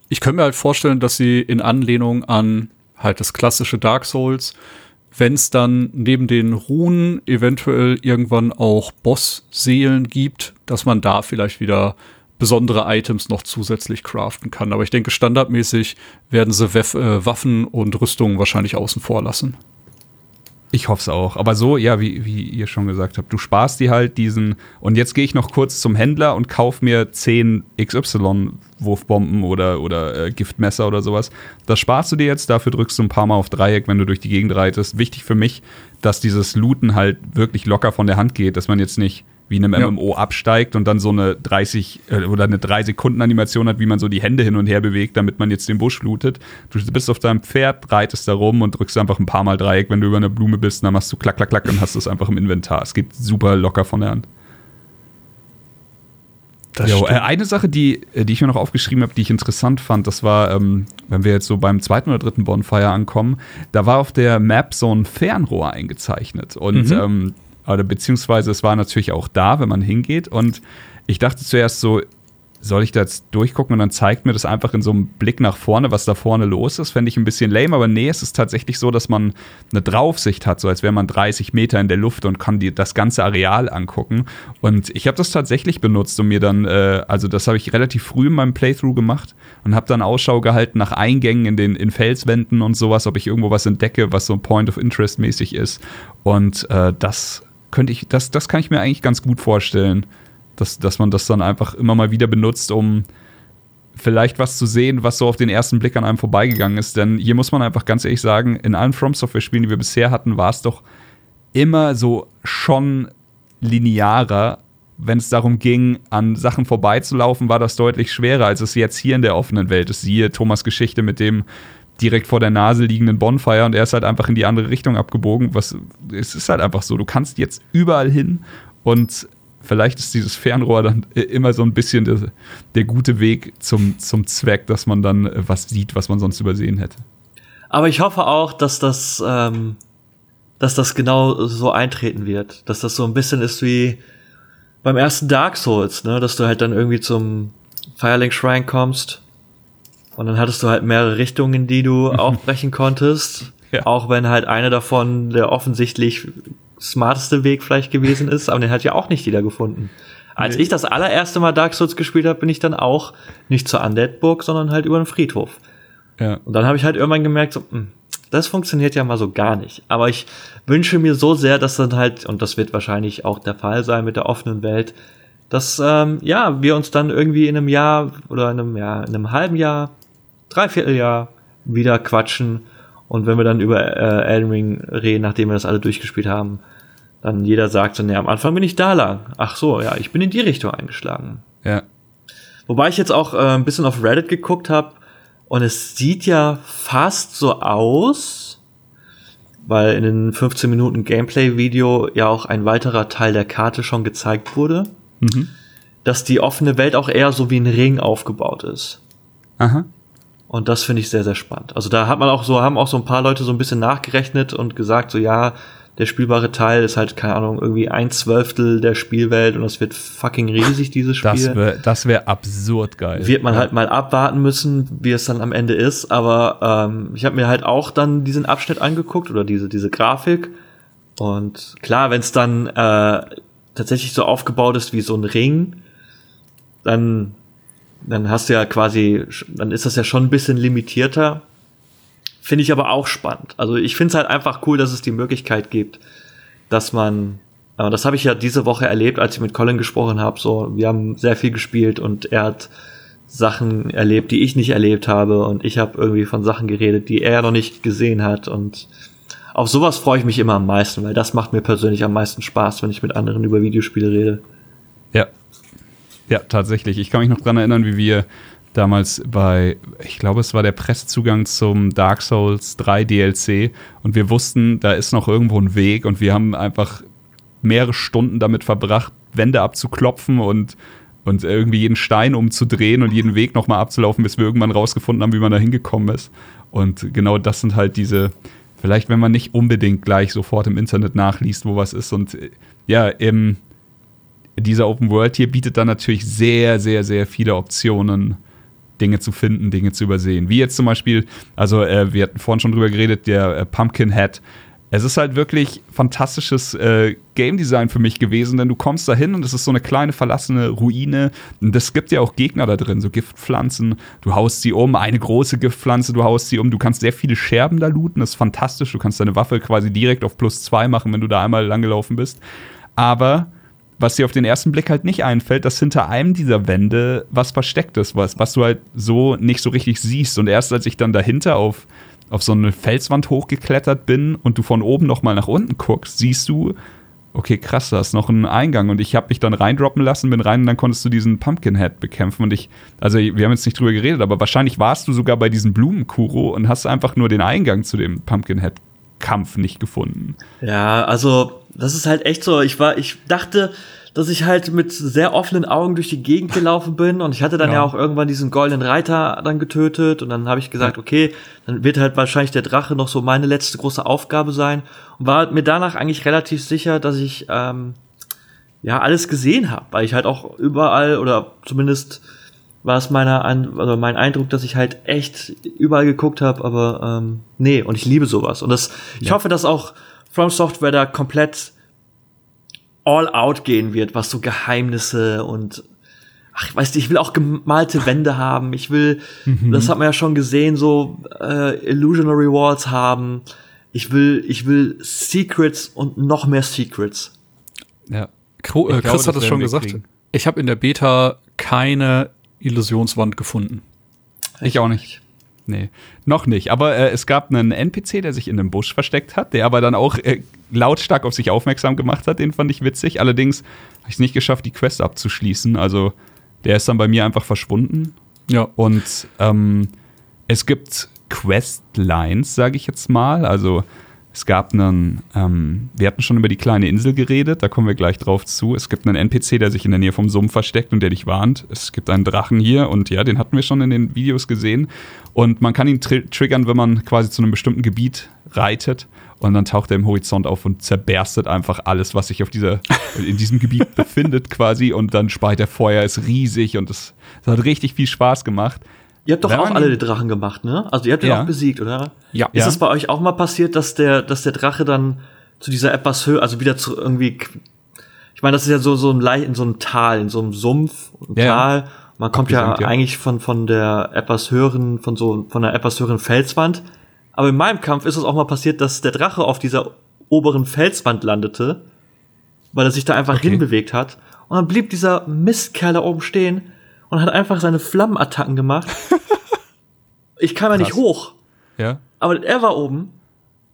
Ich könnte mir halt vorstellen, dass sie in Anlehnung an halt das klassische Dark Souls, wenn es dann neben den Runen eventuell irgendwann auch Boss-Seelen gibt, dass man da vielleicht wieder besondere Items noch zusätzlich craften kann. Aber ich denke, standardmäßig werden sie Wef äh, Waffen und Rüstungen wahrscheinlich außen vor lassen. Ich hoffe es auch. Aber so, ja, wie, wie ihr schon gesagt habt, du sparst dir halt diesen. Und jetzt gehe ich noch kurz zum Händler und kaufe mir 10 XY-Wurfbomben oder, oder äh, Giftmesser oder sowas. Das sparst du dir jetzt, dafür drückst du ein paar Mal auf Dreieck, wenn du durch die Gegend reitest. Wichtig für mich, dass dieses Looten halt wirklich locker von der Hand geht, dass man jetzt nicht wie in einem ja. MMO absteigt und dann so eine 30 äh, oder eine 3 Sekunden Animation hat, wie man so die Hände hin und her bewegt, damit man jetzt den Busch lootet. Du bist auf deinem Pferd, reitest da rum und drückst einfach ein paar Mal Dreieck, wenn du über eine Blume bist, dann machst du klack, klack, klack und hast es einfach im Inventar. Es geht super locker von der Hand. Jo, äh, eine Sache, die, äh, die ich mir noch aufgeschrieben habe, die ich interessant fand, das war, ähm, wenn wir jetzt so beim zweiten oder dritten Bonfire ankommen, da war auf der Map so ein Fernrohr eingezeichnet. Und mhm. ähm, oder beziehungsweise es war natürlich auch da, wenn man hingeht. Und ich dachte zuerst so, soll ich da jetzt durchgucken und dann zeigt mir das einfach in so einem Blick nach vorne, was da vorne los ist. Fände ich ein bisschen lame, aber nee, es ist tatsächlich so, dass man eine Draufsicht hat, so als wäre man 30 Meter in der Luft und kann die, das ganze Areal angucken. Und ich habe das tatsächlich benutzt, um mir dann, äh, also das habe ich relativ früh in meinem Playthrough gemacht und habe dann Ausschau gehalten nach Eingängen in den in Felswänden und sowas, ob ich irgendwo was entdecke, was so Point of Interest mäßig ist. Und äh, das könnte ich, das, das kann ich mir eigentlich ganz gut vorstellen, dass, dass man das dann einfach immer mal wieder benutzt, um vielleicht was zu sehen, was so auf den ersten Blick an einem vorbeigegangen ist. Denn hier muss man einfach ganz ehrlich sagen, in allen From Software-Spielen, die wir bisher hatten, war es doch immer so schon linearer. Wenn es darum ging, an Sachen vorbeizulaufen, war das deutlich schwerer, als es jetzt hier in der offenen Welt ist. Siehe Thomas Geschichte mit dem direkt vor der Nase liegenden Bonfire und er ist halt einfach in die andere Richtung abgebogen. Was, es ist halt einfach so, du kannst jetzt überall hin und vielleicht ist dieses Fernrohr dann immer so ein bisschen der, der gute Weg zum, zum Zweck, dass man dann äh, was sieht, was man sonst übersehen hätte. Aber ich hoffe auch, dass das, ähm, dass das genau so eintreten wird. Dass das so ein bisschen ist wie beim ersten Dark Souls, ne? Dass du halt dann irgendwie zum Firelink Shrine kommst und dann hattest du halt mehrere Richtungen, in die du aufbrechen konntest. Ja. Auch wenn halt eine davon der offensichtlich smarteste Weg vielleicht gewesen ist, aber den hat ja auch nicht jeder gefunden. Als nee. ich das allererste Mal Dark Souls gespielt habe, bin ich dann auch nicht zur Undead-Burg, sondern halt über den Friedhof. Ja. Und dann habe ich halt irgendwann gemerkt, so, mh, hm, das funktioniert ja mal so gar nicht. Aber ich wünsche mir so sehr, dass dann halt, und das wird wahrscheinlich auch der Fall sein mit der offenen Welt, dass ähm, ja wir uns dann irgendwie in einem Jahr oder in einem Jahr, in einem halben Jahr Dreivierteljahr wieder quatschen. Und wenn wir dann über äh, Elden Ring reden, nachdem wir das alle durchgespielt haben, dann jeder sagt so, ne, am Anfang bin ich da lang. Ach so, ja, ich bin in die Richtung eingeschlagen. Ja. Wobei ich jetzt auch äh, ein bisschen auf Reddit geguckt habe und es sieht ja fast so aus, weil in den 15 Minuten Gameplay-Video ja auch ein weiterer Teil der Karte schon gezeigt wurde, mhm. dass die offene Welt auch eher so wie ein Ring aufgebaut ist. Aha. Und das finde ich sehr, sehr spannend. Also da hat man auch so, haben auch so ein paar Leute so ein bisschen nachgerechnet und gesagt, so ja, der spielbare Teil ist halt, keine Ahnung, irgendwie ein Zwölftel der Spielwelt und das wird fucking riesig, dieses Spiel. Das wäre das wär absurd geil. Wird man ja. halt mal abwarten müssen, wie es dann am Ende ist. Aber ähm, ich habe mir halt auch dann diesen Abschnitt angeguckt oder diese, diese Grafik. Und klar, wenn es dann äh, tatsächlich so aufgebaut ist wie so ein Ring, dann dann hast du ja quasi, dann ist das ja schon ein bisschen limitierter. Finde ich aber auch spannend. Also ich finde es halt einfach cool, dass es die Möglichkeit gibt, dass man, äh, das habe ich ja diese Woche erlebt, als ich mit Colin gesprochen habe. So, wir haben sehr viel gespielt und er hat Sachen erlebt, die ich nicht erlebt habe und ich habe irgendwie von Sachen geredet, die er noch nicht gesehen hat und auf sowas freue ich mich immer am meisten, weil das macht mir persönlich am meisten Spaß, wenn ich mit anderen über Videospiele rede. Ja, ja, tatsächlich. Ich kann mich noch daran erinnern, wie wir damals bei, ich glaube, es war der Pressezugang zum Dark Souls 3 DLC und wir wussten, da ist noch irgendwo ein Weg und wir haben einfach mehrere Stunden damit verbracht, Wände abzuklopfen und, und irgendwie jeden Stein umzudrehen und jeden Weg nochmal abzulaufen, bis wir irgendwann rausgefunden haben, wie man da hingekommen ist. Und genau das sind halt diese, vielleicht wenn man nicht unbedingt gleich sofort im Internet nachliest, wo was ist und ja, im dieser Open World hier bietet dann natürlich sehr, sehr, sehr viele Optionen, Dinge zu finden, Dinge zu übersehen. Wie jetzt zum Beispiel, also äh, wir hatten vorhin schon drüber geredet, der äh, Pumpkin Head es ist halt wirklich fantastisches äh, Game Design für mich gewesen, denn du kommst da hin und es ist so eine kleine verlassene Ruine. Und es gibt ja auch Gegner da drin, so Giftpflanzen. Du haust sie um, eine große Giftpflanze, du haust sie um. Du kannst sehr viele Scherben da looten, das ist fantastisch. Du kannst deine Waffe quasi direkt auf plus zwei machen, wenn du da einmal langgelaufen bist. Aber was dir auf den ersten Blick halt nicht einfällt, dass hinter einem dieser Wände was versteckt ist, was, was du halt so nicht so richtig siehst. Und erst als ich dann dahinter auf auf so eine Felswand hochgeklettert bin und du von oben noch mal nach unten guckst, siehst du, okay, krass, da ist noch ein Eingang. Und ich habe mich dann reindroppen lassen, bin rein und dann konntest du diesen Pumpkinhead bekämpfen. Und ich, also wir haben jetzt nicht drüber geredet, aber wahrscheinlich warst du sogar bei diesem Blumenkuro und hast einfach nur den Eingang zu dem Pumpkinhead-Kampf nicht gefunden. Ja, also das ist halt echt so. Ich war, ich dachte, dass ich halt mit sehr offenen Augen durch die Gegend gelaufen bin und ich hatte dann ja, ja auch irgendwann diesen goldenen Reiter dann getötet und dann habe ich gesagt, okay, dann wird halt wahrscheinlich der Drache noch so meine letzte große Aufgabe sein und war mir danach eigentlich relativ sicher, dass ich ähm, ja alles gesehen habe, weil ich halt auch überall oder zumindest war es meiner also mein Eindruck, dass ich halt echt überall geguckt habe, aber ähm, nee und ich liebe sowas und das ich ja. hoffe, dass auch From Software da komplett all out gehen wird, was so Geheimnisse und ach, ich weiß nicht, ich will auch gemalte Wände haben. Ich will, mhm. das hat man ja schon gesehen, so äh, Illusionary Walls haben. Ich will, ich will Secrets und noch mehr Secrets. Ja. Kro äh, Chris hat es schon gesagt. Kriegen. Ich habe in der Beta keine Illusionswand gefunden. Ich auch nicht. Nee, noch nicht. Aber äh, es gab einen NPC, der sich in einem Busch versteckt hat, der aber dann auch äh, lautstark auf sich aufmerksam gemacht hat. Den fand ich witzig. Allerdings habe ich es nicht geschafft, die Quest abzuschließen. Also der ist dann bei mir einfach verschwunden. Ja. Und ähm, es gibt Questlines, sage ich jetzt mal. Also es gab einen, ähm, wir hatten schon über die kleine Insel geredet, da kommen wir gleich drauf zu. Es gibt einen NPC, der sich in der Nähe vom Sumpf versteckt und der dich warnt. Es gibt einen Drachen hier und ja, den hatten wir schon in den Videos gesehen. Und man kann ihn tr triggern, wenn man quasi zu einem bestimmten Gebiet reitet. Und dann taucht er im Horizont auf und zerberstet einfach alles, was sich auf dieser, in diesem Gebiet befindet quasi. Und dann speit er Feuer, ist riesig und es hat richtig viel Spaß gemacht. Ihr habt doch auch alle die Drachen gemacht, ne? Also ihr habt den ja. auch besiegt, oder? Ja. Ist es ja. bei euch auch mal passiert, dass der, dass der Drache dann zu dieser etwas höher, also wieder zu irgendwie, ich meine, das ist ja so, so ein Leicht in so einem Tal, in so einem Sumpf, ein ja. Tal. Man kommt ja, ja, eigentlich von, von der etwas höheren, von so, von der etwas höheren Felswand. Aber in meinem Kampf ist es auch mal passiert, dass der Drache auf dieser oberen Felswand landete, weil er sich da einfach okay. hinbewegt hat. Und dann blieb dieser Mistkerl da oben stehen und hat einfach seine Flammenattacken gemacht. ich kam ja nicht hoch. Ja. Aber er war oben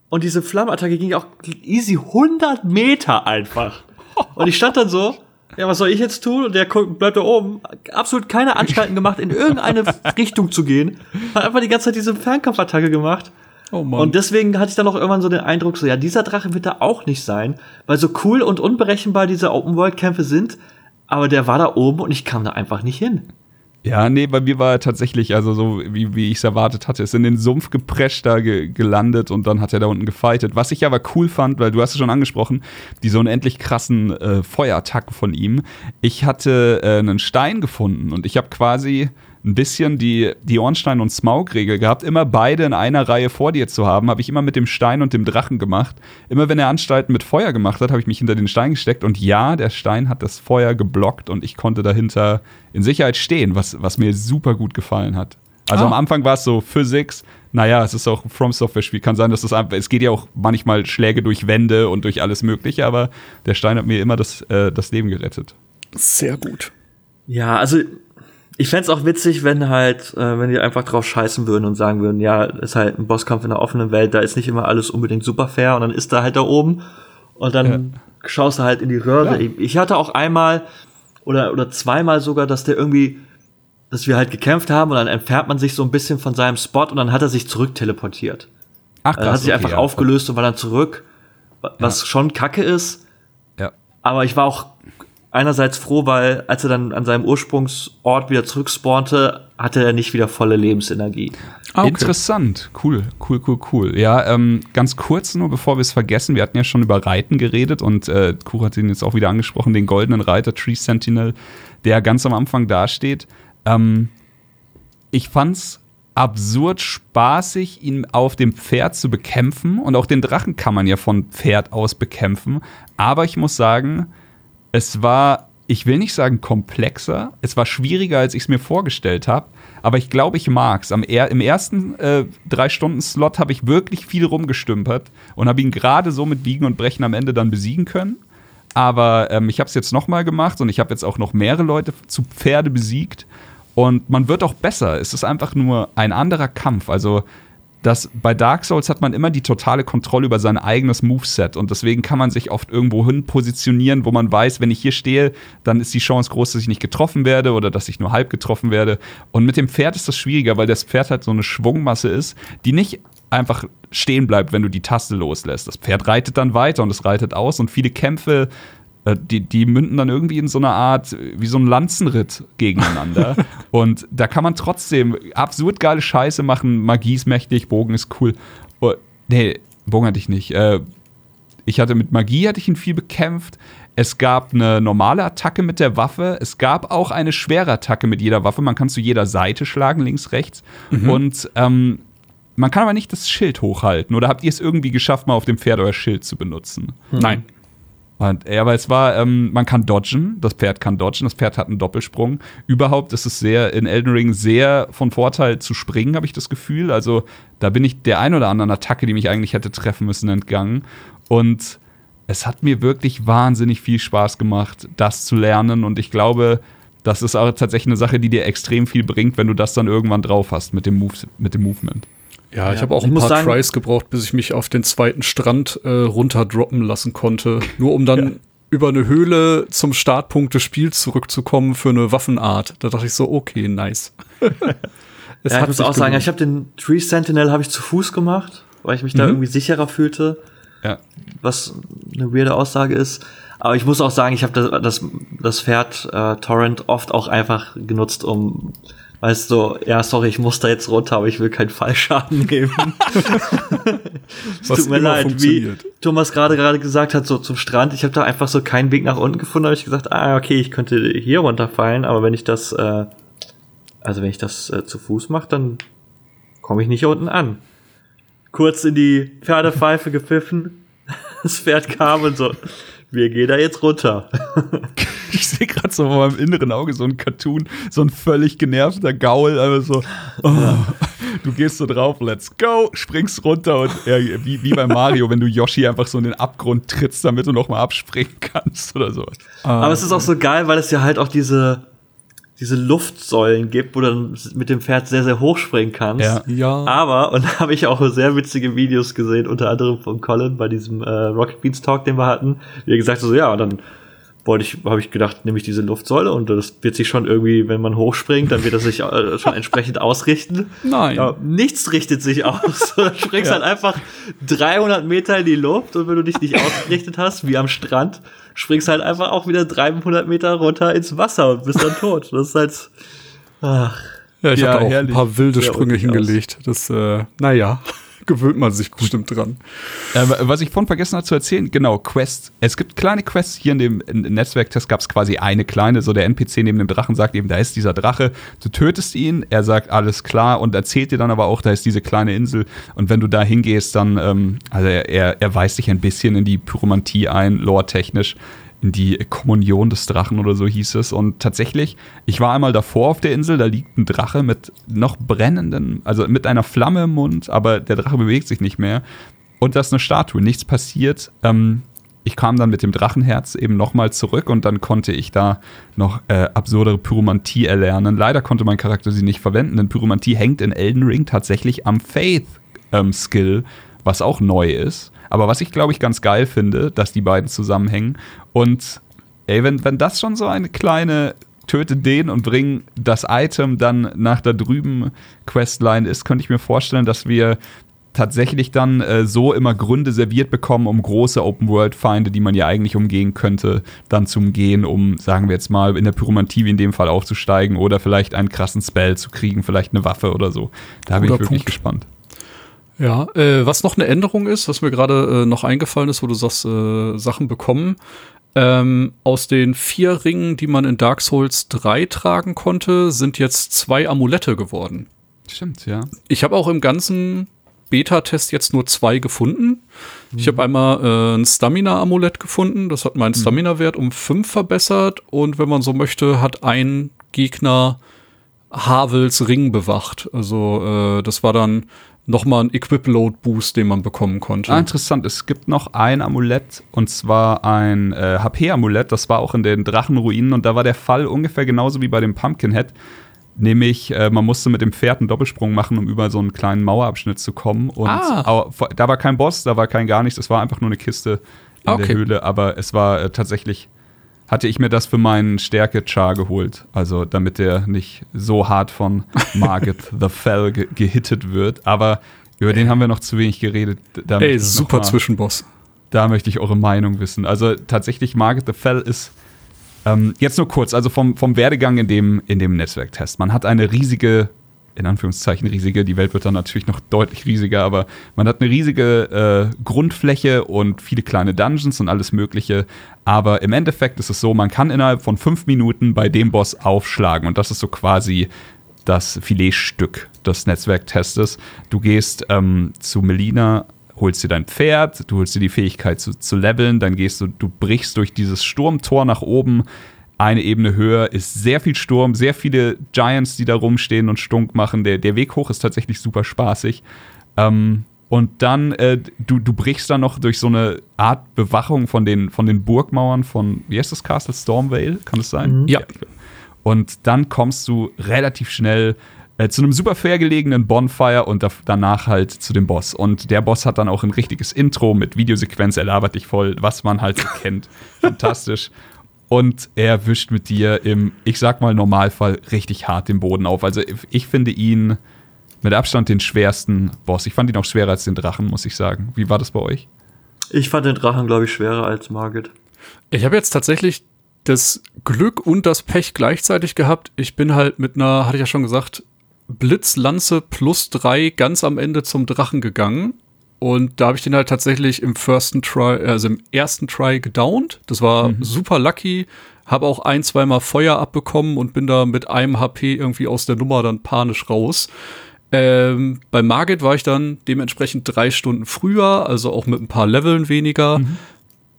und diese Flammenattacke ging auch easy 100 Meter einfach. Und ich stand dann so, ja, was soll ich jetzt tun? Und der bleibt da oben. Absolut keine Anstalten gemacht, in irgendeine Richtung zu gehen. Hat einfach die ganze Zeit diese Fernkampfattacke gemacht. Oh Mann. Und deswegen hatte ich dann noch irgendwann so den Eindruck, so, ja, dieser Drache wird da auch nicht sein, weil so cool und unberechenbar diese Open-World-Kämpfe sind, aber der war da oben und ich kam da einfach nicht hin. Ja, nee, bei mir war er tatsächlich, also so wie, wie ich es erwartet hatte, ist in den Sumpf geprescht da ge gelandet und dann hat er da unten gefightet. Was ich aber cool fand, weil du hast es schon angesprochen, die so unendlich krassen äh, Feuerattacken von ihm. Ich hatte äh, einen Stein gefunden und ich habe quasi ein bisschen die, die Ornstein- und Smaug-Regel gehabt, immer beide in einer Reihe vor dir zu haben, habe ich immer mit dem Stein und dem Drachen gemacht. Immer wenn er Anstalten mit Feuer gemacht hat, habe ich mich hinter den Stein gesteckt und ja, der Stein hat das Feuer geblockt und ich konnte dahinter in Sicherheit stehen, was, was mir super gut gefallen hat. Also ah. am Anfang war es so Physics, naja, es ist auch ein From Software-Spiel. Kann sein, dass es einfach, es geht ja auch manchmal Schläge durch Wände und durch alles Mögliche, aber der Stein hat mir immer das, äh, das Leben gerettet. Sehr gut. Ja, also ich fände auch witzig, wenn halt, äh, wenn die einfach drauf scheißen würden und sagen würden, ja, ist halt ein Bosskampf in der offenen Welt, da ist nicht immer alles unbedingt super fair und dann ist da halt da oben und dann ja. schaust du halt in die Röhre. Ja. Ich hatte auch einmal oder, oder zweimal sogar, dass der irgendwie, dass wir halt gekämpft haben und dann entfernt man sich so ein bisschen von seinem Spot und dann hat er sich zurück teleportiert. Ach, krass, also hat sich okay, einfach ja. aufgelöst und war dann zurück, was schon kacke ist. Ja. Aber ich war auch einerseits froh, weil als er dann an seinem Ursprungsort wieder zurückspawnte, hatte er nicht wieder volle Lebensenergie. Ah, okay. Interessant, cool, cool, cool, cool. Ja, ähm, ganz kurz nur, bevor wir es vergessen, wir hatten ja schon über Reiten geredet und äh, Kur hat ihn jetzt auch wieder angesprochen, den goldenen Reiter Tree Sentinel, der ganz am Anfang dasteht. Ähm, ich fand's absurd spaßig, ihn auf dem Pferd zu bekämpfen. Und auch den Drachen kann man ja von Pferd aus bekämpfen. Aber ich muss sagen, es war, ich will nicht sagen komplexer, es war schwieriger, als ich es mir vorgestellt habe. Aber ich glaube, ich mag's. Am Im ersten äh, Drei-Stunden-Slot habe ich wirklich viel rumgestümpert und habe ihn gerade so mit Biegen und Brechen am Ende dann besiegen können. Aber ähm, ich habe es jetzt nochmal gemacht und ich habe jetzt auch noch mehrere Leute zu Pferde besiegt. Und man wird auch besser. Es ist einfach nur ein anderer Kampf. Also das, bei Dark Souls hat man immer die totale Kontrolle über sein eigenes Moveset und deswegen kann man sich oft irgendwo hin positionieren, wo man weiß, wenn ich hier stehe, dann ist die Chance groß, dass ich nicht getroffen werde oder dass ich nur halb getroffen werde. Und mit dem Pferd ist das schwieriger, weil das Pferd halt so eine Schwungmasse ist, die nicht einfach stehen bleibt, wenn du die Taste loslässt. Das Pferd reitet dann weiter und es reitet aus und viele Kämpfe die, die münden dann irgendwie in so einer Art, wie so ein Lanzenritt gegeneinander. und da kann man trotzdem absurd geile Scheiße machen. Magie ist mächtig, Bogen ist cool. Oh, nee, Bogen hatte ich nicht. Äh, ich hatte mit Magie hatte ich ihn viel bekämpft. Es gab eine normale Attacke mit der Waffe. Es gab auch eine schwere Attacke mit jeder Waffe. Man kann zu jeder Seite schlagen, links, rechts. Mhm. Und ähm, man kann aber nicht das Schild hochhalten. Oder habt ihr es irgendwie geschafft, mal auf dem Pferd euer Schild zu benutzen? Mhm. Nein. Und, ja, aber es war, ähm, man kann dodgen, das Pferd kann dodgen, das Pferd hat einen Doppelsprung. Überhaupt ist es sehr in Elden Ring sehr von Vorteil zu springen, habe ich das Gefühl. Also da bin ich der ein oder anderen Attacke, die mich eigentlich hätte treffen müssen, entgangen. Und es hat mir wirklich wahnsinnig viel Spaß gemacht, das zu lernen. Und ich glaube, das ist auch tatsächlich eine Sache, die dir extrem viel bringt, wenn du das dann irgendwann drauf hast mit dem, Move, mit dem Movement. Ja, ich habe auch ich ein paar sagen, Tries gebraucht, bis ich mich auf den zweiten Strand äh, runterdroppen lassen konnte. Nur um dann ja. über eine Höhle zum Startpunkt des Spiels zurückzukommen für eine Waffenart. Da dachte ich so, okay, nice. ja, ich muss auch sagen, ich habe den Tree Sentinel habe ich zu Fuß gemacht, weil ich mich mhm. da irgendwie sicherer fühlte. Ja. Was eine weirde Aussage ist. Aber ich muss auch sagen, ich habe das, das, das Pferd äh, Torrent oft auch einfach genutzt, um Weißt du, ja, sorry, ich muss da jetzt runter, aber ich will keinen Fallschaden nehmen. es tut mir leid, wie Thomas gerade gerade gesagt hat, so zum Strand, ich habe da einfach so keinen Weg nach unten gefunden, habe ich gesagt, ah, okay, ich könnte hier runterfallen, aber wenn ich das, äh, also wenn ich das äh, zu Fuß mache, dann komme ich nicht unten an. Kurz in die Pferdepfeife gepfiffen, das Pferd kam und so, wir gehen da jetzt runter. ich sehe gerade so vor meinem inneren Auge so ein Cartoon, so ein völlig genervter Gaul, einfach so, oh, du gehst so drauf, let's go, springst runter und ja, wie, wie bei Mario, wenn du Yoshi einfach so in den Abgrund trittst, damit du nochmal abspringen kannst oder so. Aber es ist auch so geil, weil es ja halt auch diese, diese Luftsäulen gibt, wo du dann mit dem Pferd sehr, sehr hoch springen kannst. Ja. ja. Aber, und da habe ich auch sehr witzige Videos gesehen, unter anderem von Colin bei diesem äh, Rocket Beans Talk, den wir hatten, wie er gesagt hat, so, ja, dann wollte ich, habe ich gedacht, nehme ich diese Luftsäule und das wird sich schon irgendwie, wenn man hochspringt, dann wird das sich äh, schon entsprechend ausrichten. Nein. Ja, nichts richtet sich aus. Du springst ja. halt einfach 300 Meter in die Luft und wenn du dich nicht ausgerichtet hast, wie am Strand, springst halt einfach auch wieder 300 Meter runter ins Wasser und bist dann tot. Das ist halt, ach. Ja, ich ja, habe auch herrlich. ein paar wilde Sprünge hingelegt. Das, äh, naja gewöhnt man sich bestimmt dran. Äh, was ich vorhin vergessen habe zu erzählen, genau, Quests. Es gibt kleine Quests. Hier in dem Netzwerktest gab es quasi eine kleine, so der NPC neben dem Drachen sagt eben, da ist dieser Drache, du tötest ihn, er sagt alles klar und erzählt dir dann aber auch, da ist diese kleine Insel. Und wenn du da hingehst, dann, ähm, also er, er weist dich ein bisschen in die Pyromantie ein, lore-technisch in die Kommunion des Drachen oder so hieß es. Und tatsächlich, ich war einmal davor auf der Insel, da liegt ein Drache mit noch brennenden, also mit einer Flamme im Mund, aber der Drache bewegt sich nicht mehr. Und das ist eine Statue, nichts passiert. Ähm, ich kam dann mit dem Drachenherz eben nochmal zurück und dann konnte ich da noch äh, absurdere Pyromantie erlernen. Leider konnte mein Charakter sie nicht verwenden, denn Pyromantie hängt in Elden Ring tatsächlich am Faith-Skill, ähm, was auch neu ist. Aber was ich, glaube ich, ganz geil finde, dass die beiden zusammenhängen. Und ey, wenn, wenn das schon so eine kleine töte den und bring das Item dann nach da drüben Questline ist, könnte ich mir vorstellen, dass wir tatsächlich dann äh, so immer Gründe serviert bekommen, um große Open-World-Feinde, die man ja eigentlich umgehen könnte, dann zu umgehen, um, sagen wir jetzt mal, in der Pyromantie in dem Fall aufzusteigen oder vielleicht einen krassen Spell zu kriegen, vielleicht eine Waffe oder so. Da bin ich wirklich Punkt. gespannt. Ja, äh, was noch eine Änderung ist, was mir gerade äh, noch eingefallen ist, wo du sagst, äh, Sachen bekommen. Ähm, aus den vier Ringen, die man in Dark Souls 3 tragen konnte, sind jetzt zwei Amulette geworden. Stimmt, ja. Ich habe auch im ganzen Beta-Test jetzt nur zwei gefunden. Mhm. Ich habe einmal äh, ein Stamina-Amulett gefunden. Das hat meinen mhm. Stamina-Wert um fünf verbessert. Und wenn man so möchte, hat ein Gegner Havels Ring bewacht. Also äh, das war dann nochmal ein Equip-Load-Boost, den man bekommen konnte. Ah, interessant. Es gibt noch ein Amulett und zwar ein äh, HP-Amulett. Das war auch in den Drachenruinen und da war der Fall ungefähr genauso wie bei dem Pumpkinhead. Nämlich, äh, man musste mit dem Pferd einen Doppelsprung machen, um über so einen kleinen Mauerabschnitt zu kommen. Und ah. da war kein Boss, da war kein gar nichts. Es war einfach nur eine Kiste in okay. der Höhle. Aber es war äh, tatsächlich, hatte ich mir das für meinen Stärke-Char geholt. Also, damit der nicht so hart von Margit the Fell ge gehittet wird. Aber über den haben wir noch zu wenig geredet. Da Ey, super Zwischenboss. Da möchte ich eure Meinung wissen. Also, tatsächlich, Margit the Fell ist ähm, jetzt nur kurz, also vom, vom Werdegang in dem, in dem Netzwerktest. Man hat eine riesige, in Anführungszeichen riesige, die Welt wird dann natürlich noch deutlich riesiger, aber man hat eine riesige äh, Grundfläche und viele kleine Dungeons und alles Mögliche. Aber im Endeffekt ist es so, man kann innerhalb von fünf Minuten bei dem Boss aufschlagen und das ist so quasi das Filetstück des Netzwerktestes. Du gehst ähm, zu Melina holst dir dein Pferd, du holst dir die Fähigkeit zu, zu leveln, dann gehst du, du brichst durch dieses Sturmtor nach oben. Eine Ebene höher ist sehr viel Sturm, sehr viele Giants, die da rumstehen und stunk machen. Der, der Weg hoch ist tatsächlich super spaßig. Ähm, und dann, äh, du, du brichst dann noch durch so eine Art Bewachung von den, von den Burgmauern von, wie heißt das Castle? Stormvale, kann es sein? Mhm. Ja. Und dann kommst du relativ schnell äh, zu einem super fair gelegenen Bonfire und da, danach halt zu dem Boss. Und der Boss hat dann auch ein richtiges Intro mit Videosequenz, er labert dich voll, was man halt so kennt. Fantastisch. Und er wischt mit dir im, ich sag mal, Normalfall richtig hart den Boden auf. Also ich finde ihn mit Abstand den schwersten Boss. Ich fand ihn auch schwerer als den Drachen, muss ich sagen. Wie war das bei euch? Ich fand den Drachen, glaube ich, schwerer als Margit. Ich habe jetzt tatsächlich das Glück und das Pech gleichzeitig gehabt. Ich bin halt mit einer, hatte ich ja schon gesagt, Blitzlanze plus drei ganz am Ende zum Drachen gegangen. Und da habe ich den halt tatsächlich im firsten Try, also im ersten Try gedownt. Das war mhm. super lucky. Habe auch ein, zweimal Feuer abbekommen und bin da mit einem HP irgendwie aus der Nummer dann panisch raus. Ähm, bei Margit war ich dann dementsprechend drei Stunden früher, also auch mit ein paar Leveln weniger. Mhm.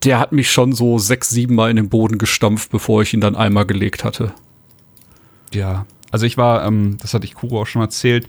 Der hat mich schon so sechs, sieben Mal in den Boden gestampft, bevor ich ihn dann einmal gelegt hatte. Ja, also ich war, ähm, das hatte ich Kuro auch schon erzählt,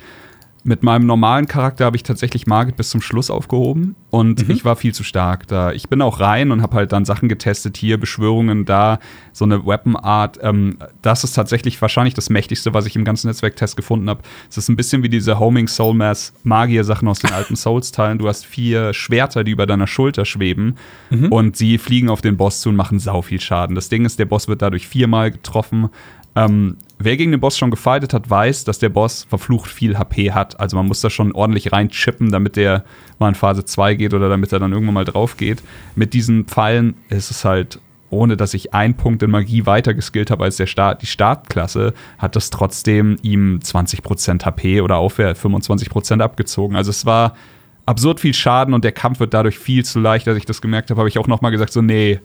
mit meinem normalen Charakter habe ich tatsächlich Margit bis zum Schluss aufgehoben und mhm. ich war viel zu stark da. Ich bin auch rein und habe halt dann Sachen getestet, hier Beschwörungen, da so eine Weapon Art. Ähm, das ist tatsächlich wahrscheinlich das mächtigste, was ich im ganzen Netzwerktest gefunden habe. Es ist ein bisschen wie diese Homing Soul Mass Magier Sachen aus den alten Souls Teilen. Du hast vier Schwerter, die über deiner Schulter schweben mhm. und sie fliegen auf den Boss zu und machen sau viel Schaden. Das Ding ist, der Boss wird dadurch viermal getroffen ähm, wer gegen den Boss schon gefightet hat, weiß, dass der Boss verflucht viel HP hat. Also man muss da schon ordentlich reinchippen, damit der mal in Phase 2 geht oder damit er dann irgendwann mal drauf geht. Mit diesen Pfeilen ist es halt, ohne dass ich einen Punkt in Magie weiter geskillt habe als der Start, die Startklasse, hat das trotzdem ihm 20% HP oder aufwärts 25% abgezogen. Also es war absurd viel Schaden und der Kampf wird dadurch viel zu leicht, als ich das gemerkt habe, habe ich auch noch mal gesagt, so nee,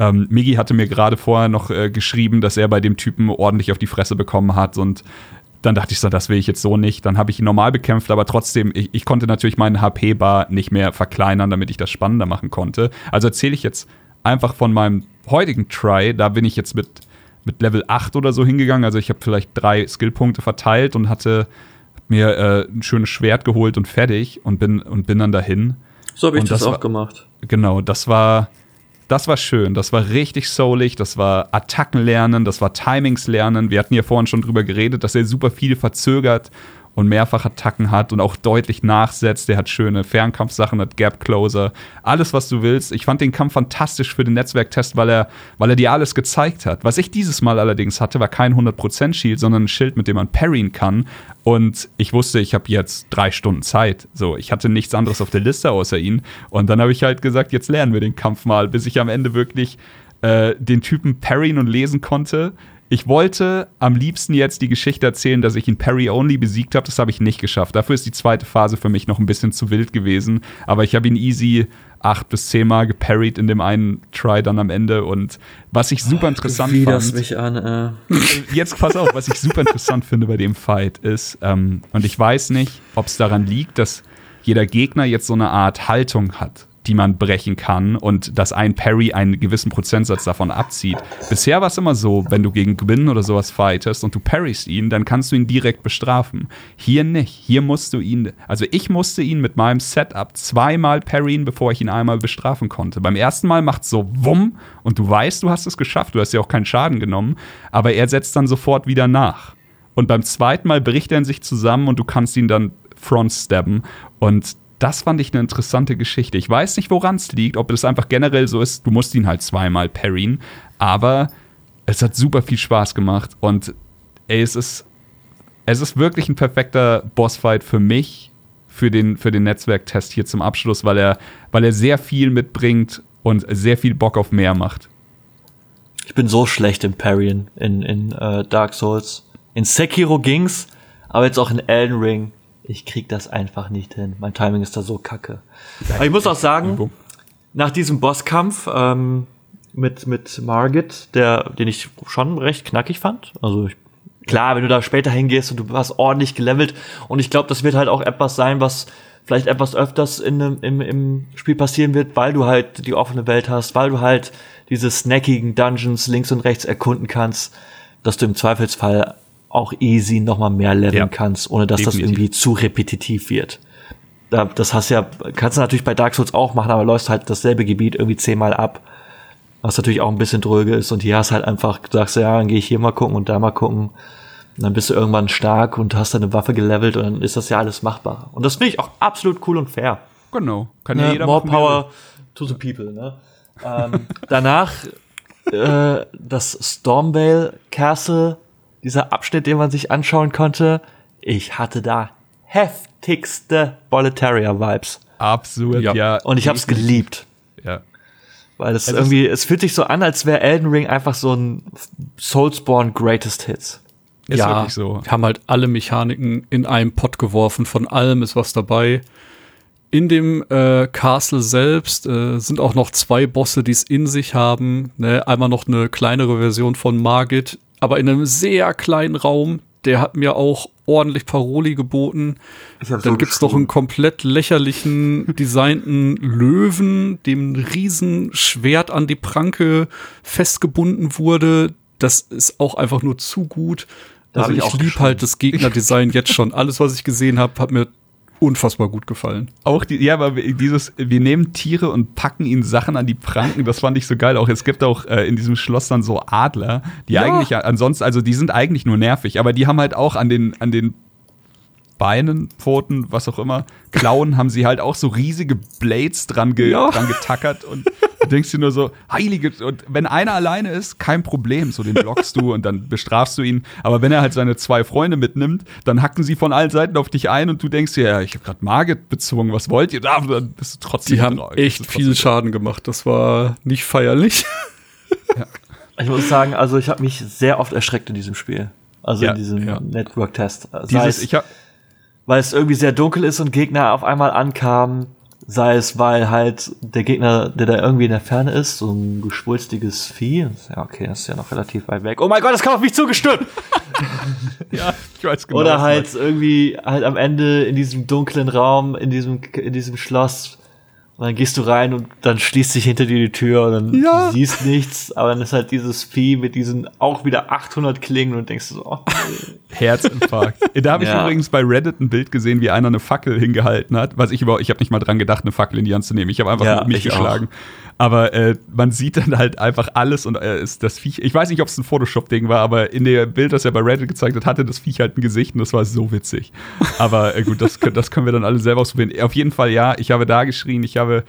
ähm, Migi hatte mir gerade vorher noch äh, geschrieben, dass er bei dem Typen ordentlich auf die Fresse bekommen hat und dann dachte ich so, das will ich jetzt so nicht. Dann habe ich ihn normal bekämpft, aber trotzdem, ich, ich konnte natürlich meinen HP-Bar nicht mehr verkleinern, damit ich das spannender machen konnte. Also erzähle ich jetzt einfach von meinem heutigen Try. Da bin ich jetzt mit, mit Level 8 oder so hingegangen. Also ich habe vielleicht drei Skillpunkte verteilt und hatte mir äh, ein schönes Schwert geholt und fertig und bin, und bin dann dahin. So habe ich das, das, auch war, gemacht. Genau, das war das war schön. Das war richtig soulig. Das war Attacken lernen, das war Timings lernen. Wir hatten ja vorhin schon drüber geredet, dass er super viel verzögert und mehrfach Attacken hat und auch deutlich nachsetzt. Der hat schöne Fernkampfsachen, hat Gap Closer, alles was du willst. Ich fand den Kampf fantastisch für den Netzwerktest, weil er, weil er dir alles gezeigt hat. Was ich dieses Mal allerdings hatte, war kein 100% Shield, sondern ein Schild, mit dem man parryen kann. Und ich wusste, ich habe jetzt drei Stunden Zeit. So, ich hatte nichts anderes auf der Liste außer ihn. Und dann habe ich halt gesagt, jetzt lernen wir den Kampf mal, bis ich am Ende wirklich äh, den Typen parryen und lesen konnte ich wollte am liebsten jetzt die Geschichte erzählen, dass ich ihn Parry-Only besiegt habe. Das habe ich nicht geschafft. Dafür ist die zweite Phase für mich noch ein bisschen zu wild gewesen. Aber ich habe ihn easy acht bis zehnmal geparried in dem einen Try dann am Ende. Und was ich super interessant Wie das mich an, äh. Jetzt pass auf, was ich super interessant finde bei dem Fight ist, ähm, und ich weiß nicht, ob es daran liegt, dass jeder Gegner jetzt so eine Art Haltung hat die man brechen kann und dass ein Parry einen gewissen Prozentsatz davon abzieht. Bisher war es immer so, wenn du gegen Gwyn oder sowas fightest und du parryst ihn, dann kannst du ihn direkt bestrafen. Hier nicht. Hier musst du ihn, also ich musste ihn mit meinem Setup zweimal parryen, bevor ich ihn einmal bestrafen konnte. Beim ersten Mal macht es so wumm und du weißt, du hast es geschafft, du hast ja auch keinen Schaden genommen, aber er setzt dann sofort wieder nach. Und beim zweiten Mal bricht er in sich zusammen und du kannst ihn dann front stabben. Und das fand ich eine interessante Geschichte. Ich weiß nicht, woran es liegt, ob es einfach generell so ist, du musst ihn halt zweimal parryen, aber es hat super viel Spaß gemacht und ey, es ist, es ist wirklich ein perfekter Bossfight für mich, für den, für den Netzwerktest hier zum Abschluss, weil er, weil er sehr viel mitbringt und sehr viel Bock auf mehr macht. Ich bin so schlecht im Parryen in, in uh, Dark Souls. In Sekiro ging's, aber jetzt auch in Elden Ring ich krieg das einfach nicht hin. Mein Timing ist da so kacke. Aber ich muss auch sagen, nach diesem Bosskampf ähm, mit mit Margit, der den ich schon recht knackig fand. Also ich, klar, wenn du da später hingehst und du warst ordentlich gelevelt und ich glaube, das wird halt auch etwas sein, was vielleicht etwas öfters in, im, im Spiel passieren wird, weil du halt die offene Welt hast, weil du halt diese snackigen Dungeons links und rechts erkunden kannst, dass du im Zweifelsfall auch easy noch mal mehr leveln ja, kannst, ohne dass definitiv. das irgendwie zu repetitiv wird. Da, das hast ja, kannst du natürlich bei Dark Souls auch machen, aber läufst halt dasselbe Gebiet irgendwie zehnmal ab. Was natürlich auch ein bisschen dröge ist. Und hier hast halt einfach, sagst ja, dann gehe ich hier mal gucken und da mal gucken. Und dann bist du irgendwann stark und hast deine Waffe gelevelt und dann ist das ja alles machbar. Und das finde ich auch absolut cool und fair. Genau. Kann ja, ne, jeder More Power to the people, ne? ähm, danach äh, das Stormvale Castle dieser Abschnitt, den man sich anschauen konnte, ich hatte da heftigste Boletaria-Vibes. Absolut, ja. ja. Und ich habe es geliebt. Ja. Weil es, es irgendwie, es fühlt sich so an, als wäre Elden Ring einfach so ein Soulspawn Greatest Hits. Ist ja, so. Wir haben halt alle Mechaniken in einen Pot geworfen, von allem ist was dabei. In dem äh, Castle selbst äh, sind auch noch zwei Bosse, die es in sich haben. Ne? Einmal noch eine kleinere Version von Margit, aber in einem sehr kleinen Raum. Der hat mir auch ordentlich Paroli geboten. Dann so gibt's noch einen komplett lächerlichen designten Löwen, dem ein Riesenschwert an die Pranke festgebunden wurde. Das ist auch einfach nur zu gut. Da also ich, ich liebe halt das Gegnerdesign jetzt schon. Alles, was ich gesehen habe, hat mir unfassbar gut gefallen. Auch die, ja, aber dieses, wir nehmen Tiere und packen ihnen Sachen an die Pranken, das fand ich so geil. Auch es gibt auch äh, in diesem Schloss dann so Adler, die ja. eigentlich ansonsten, also die sind eigentlich nur nervig, aber die haben halt auch an den, an den Beinen, Pfoten, was auch immer, Klauen, haben sie halt auch so riesige Blades dran, ge ja. dran getackert und du denkst dir nur so, heilige, und wenn einer alleine ist, kein Problem, so den blockst du und dann bestrafst du ihn, aber wenn er halt seine zwei Freunde mitnimmt, dann hacken sie von allen Seiten auf dich ein und du denkst dir, ja, ich habe gerade Margit bezwungen, was wollt ihr? Da, dann bist du trotzdem Die haben echt viel Schaden gemacht, das war nicht feierlich. Ja. Ich muss sagen, also ich habe mich sehr oft erschreckt in diesem Spiel. Also ja, in diesem ja. Network-Test. Dieses, ich habe weil es irgendwie sehr dunkel ist und Gegner auf einmal ankamen. Sei es, weil halt der Gegner, der da irgendwie in der Ferne ist, so ein geschwulstiges Vieh. Ja, okay, das ist ja noch relativ weit weg. Oh mein Gott, das kam auf mich zugestürmt! ja, ich weiß genau. Oder halt irgendwie halt am Ende in diesem dunklen Raum, in diesem, in diesem Schloss, und dann gehst du rein und dann schließt sich hinter dir die Tür und dann ja. siehst nichts, aber dann ist halt dieses Vieh mit diesen auch wieder 800 Klingen und denkst so, oh, Herzinfarkt. da habe ich ja. übrigens bei Reddit ein Bild gesehen, wie einer eine Fackel hingehalten hat, was ich überhaupt, ich habe nicht mal dran gedacht, eine Fackel in die Hand zu nehmen. Ich habe einfach ja, mit mich geschlagen. Auch. Aber äh, man sieht dann halt einfach alles und äh, ist das Viech. Ich weiß nicht, ob es ein Photoshop-Ding war, aber in dem Bild, das er bei Reddit gezeigt hat, hatte das Viech halt ein Gesicht und das war so witzig. Aber äh, gut, das, das können wir dann alle selber ausprobieren. Auf jeden Fall ja, ich habe da geschrien, ich habe,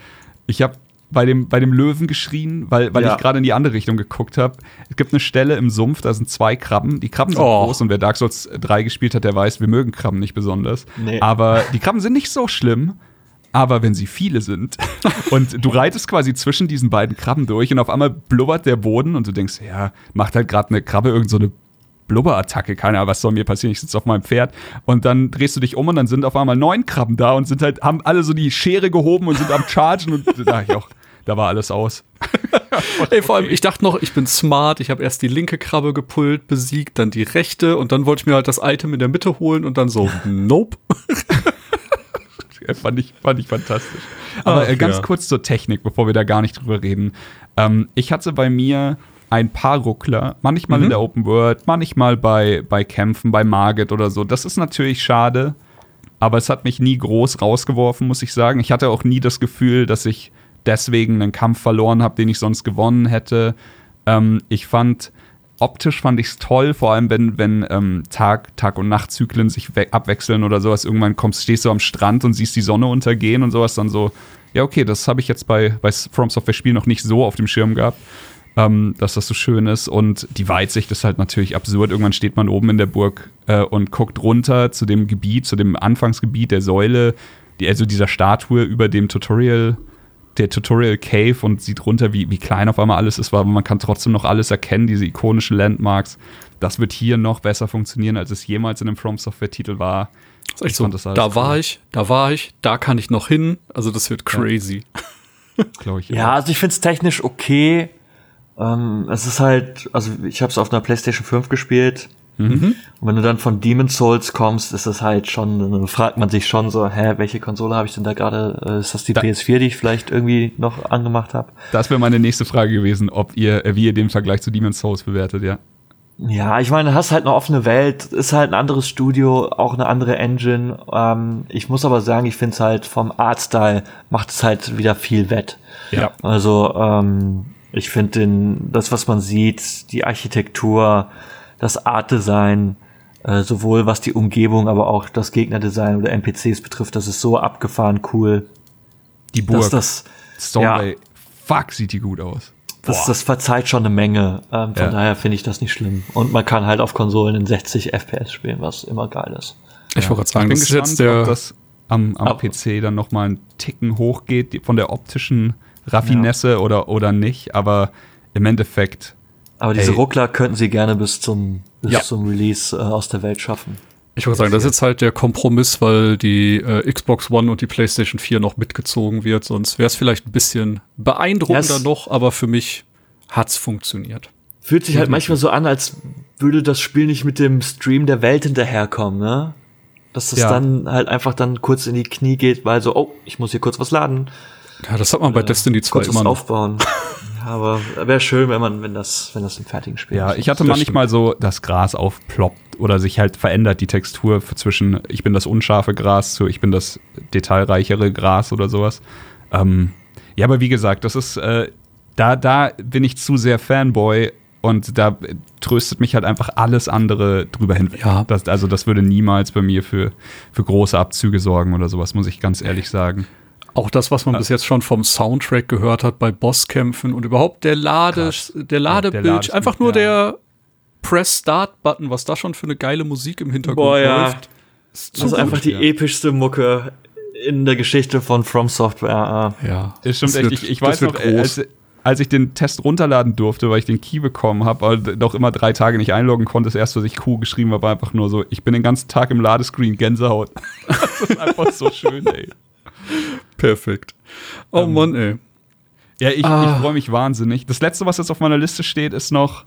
ich habe bei dem, bei dem Löwen geschrien, weil, weil ja. ich gerade in die andere Richtung geguckt habe. Es gibt eine Stelle im Sumpf, da sind zwei Krabben. Die Krabben sind oh. groß und wer Dark Souls 3 gespielt hat, der weiß, wir mögen Krabben nicht besonders. Nee. Aber die Krabben sind nicht so schlimm. Aber wenn sie viele sind und du reitest quasi zwischen diesen beiden Krabben durch und auf einmal blubbert der Boden und du denkst, ja, macht halt gerade eine Krabbe irgend so Blubberattacke, keine Ahnung, was soll mir passieren, ich sitze auf meinem Pferd und dann drehst du dich um und dann sind auf einmal neun Krabben da und sind halt, haben alle so die Schere gehoben und sind am Chargen und da dachte ich auch, da war alles aus. Ey, vor allem, ich dachte noch, ich bin smart. Ich habe erst die linke Krabbe gepult, besiegt, dann die rechte und dann wollte ich mir halt das Item in der Mitte holen und dann so, nope. fand, ich, fand ich fantastisch. Aber Ach, äh, ganz ja. kurz zur Technik, bevor wir da gar nicht drüber reden. Ähm, ich hatte bei mir ein paar Ruckler, manchmal mhm. in der Open World, manchmal bei, bei Kämpfen, bei Margit oder so. Das ist natürlich schade, aber es hat mich nie groß rausgeworfen, muss ich sagen. Ich hatte auch nie das Gefühl, dass ich deswegen einen Kampf verloren habe, den ich sonst gewonnen hätte. Ähm, ich fand, optisch fand ich es toll, vor allem wenn, wenn ähm, Tag, Tag- und Nachtzyklen sich abwechseln oder sowas. Irgendwann kommst, stehst du am Strand und siehst die Sonne untergehen und sowas, dann so, ja, okay, das habe ich jetzt bei, bei From Software Spiel noch nicht so auf dem Schirm gehabt. Ähm, dass das so schön ist. Und die Weitsicht ist halt natürlich absurd. Irgendwann steht man oben in der Burg äh, und guckt runter zu dem Gebiet, zu dem Anfangsgebiet der Säule, die, also dieser Statue über dem Tutorial der Tutorial Cave und sieht runter, wie, wie klein auf einmal alles ist, aber man kann trotzdem noch alles erkennen, diese ikonischen Landmarks. Das wird hier noch besser funktionieren, als es jemals in einem From Software-Titel war. Das ist echt so, da cool. war ich, da war ich, da kann ich noch hin. Also das wird crazy. Ja, ich ja also ich finde es technisch okay. Ähm, es ist halt, also ich habe es auf einer PlayStation 5 gespielt. Mhm. Und wenn du dann von Demon's Souls kommst, ist das halt schon, dann fragt man sich schon so, hä, welche Konsole habe ich denn da gerade? Äh, ist das die da PS4, die ich vielleicht irgendwie noch angemacht habe? Das wäre meine nächste Frage gewesen, ob ihr, äh, wie ihr den Vergleich zu Demon's Souls bewertet, ja. Ja, ich meine, du hast halt eine offene Welt, ist halt ein anderes Studio, auch eine andere Engine. Ähm, ich muss aber sagen, ich finde es halt vom Artstyle macht es halt wieder viel wett. Ja. Also ähm, ich finde das, was man sieht, die Architektur, das Art-Design, äh, sowohl was die Umgebung, aber auch das Gegnerdesign oder NPCs betrifft, das ist so abgefahren cool. Die Burg. Das, Stormway, ja, fuck, sieht die gut aus. Das, das verzeiht schon eine Menge. Ähm, von ja. daher finde ich das nicht schlimm. Und man kann halt auf Konsolen in 60 FPS spielen, was immer geil ist. Ich ja. wollte gerade sagen, ich bin das gespannt, ist jetzt der, ob das am, am PC dann noch mal einen Ticken hochgeht von der optischen Raffinesse ja. oder, oder nicht. Aber im Endeffekt aber diese Ey. Ruckler könnten sie gerne bis zum, bis ja. zum Release äh, aus der Welt schaffen. Ich würde sagen, das ist jetzt halt der Kompromiss, weil die äh, Xbox One und die PlayStation 4 noch mitgezogen wird. Sonst wäre es vielleicht ein bisschen beeindruckender yes. noch, aber für mich hat's funktioniert. Fühlt sich halt manchmal so an, als würde das Spiel nicht mit dem Stream der Welt hinterherkommen, ne? Dass das ja. dann halt einfach dann kurz in die Knie geht, weil so, oh, ich muss hier kurz was laden. Ja, das hat man bei äh, Destiny 2 immer noch. aufbauen. aber wäre schön, wenn man, wenn das, wenn das im fertigen Spiel Ja, ich hatte manchmal so, das Gras aufploppt oder sich halt verändert die Textur zwischen, ich bin das unscharfe Gras zu, ich bin das detailreichere Gras oder sowas. Ähm, ja, aber wie gesagt, das ist, äh, da, da bin ich zu sehr Fanboy und da tröstet mich halt einfach alles andere drüber hin. Ja. Das, also das würde niemals bei mir für, für große Abzüge sorgen oder sowas, muss ich ganz ehrlich sagen. Auch das, was man ja. bis jetzt schon vom Soundtrack gehört hat bei Bosskämpfen und überhaupt der Lade, Krass. der Ladebild, ja, der einfach nur ja. der Press Start Button, was da schon für eine geile Musik im Hintergrund Boah, läuft. Ist das ist einfach die epischste Mucke in der Geschichte von From Software. Ja, ist schon echt. ich, ich weiß noch, als, als ich den Test runterladen durfte, weil ich den Key bekommen habe, aber noch immer drei Tage nicht einloggen konnte, das erste, was ich Q geschrieben habe, war einfach nur so, ich bin den ganzen Tag im Ladescreen, Gänsehaut. das ist einfach so schön, ey. Perfekt. Oh ähm, Mann, ey. Ja, ich, ah. ich freue mich wahnsinnig. Das letzte, was jetzt auf meiner Liste steht, ist noch,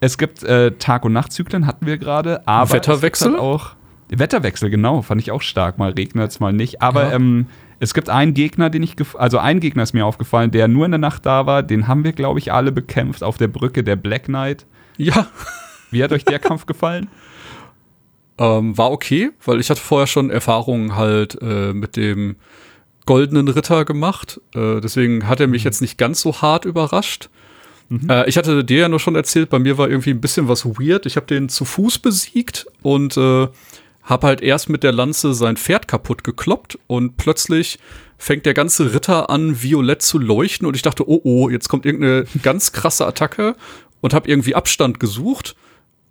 es gibt äh, Tag- und Nachtzyklen, hatten wir gerade, aber Wetterwechsel halt auch. Wetterwechsel, genau, fand ich auch stark. Mal regnet es, mal nicht. Aber ja. ähm, es gibt einen Gegner, den ich, also ein Gegner ist mir aufgefallen, der nur in der Nacht da war. Den haben wir, glaube ich, alle bekämpft auf der Brücke der Black Knight. Ja. Wie hat euch der Kampf gefallen? Ähm, war okay, weil ich hatte vorher schon Erfahrungen halt äh, mit dem goldenen Ritter gemacht. Äh, deswegen hat er mich mhm. jetzt nicht ganz so hart überrascht. Mhm. Äh, ich hatte dir ja nur schon erzählt, bei mir war irgendwie ein bisschen was weird. Ich habe den zu Fuß besiegt und äh, habe halt erst mit der Lanze sein Pferd kaputt gekloppt und plötzlich fängt der ganze Ritter an, violett zu leuchten und ich dachte, oh oh, jetzt kommt irgendeine ganz krasse Attacke und habe irgendwie Abstand gesucht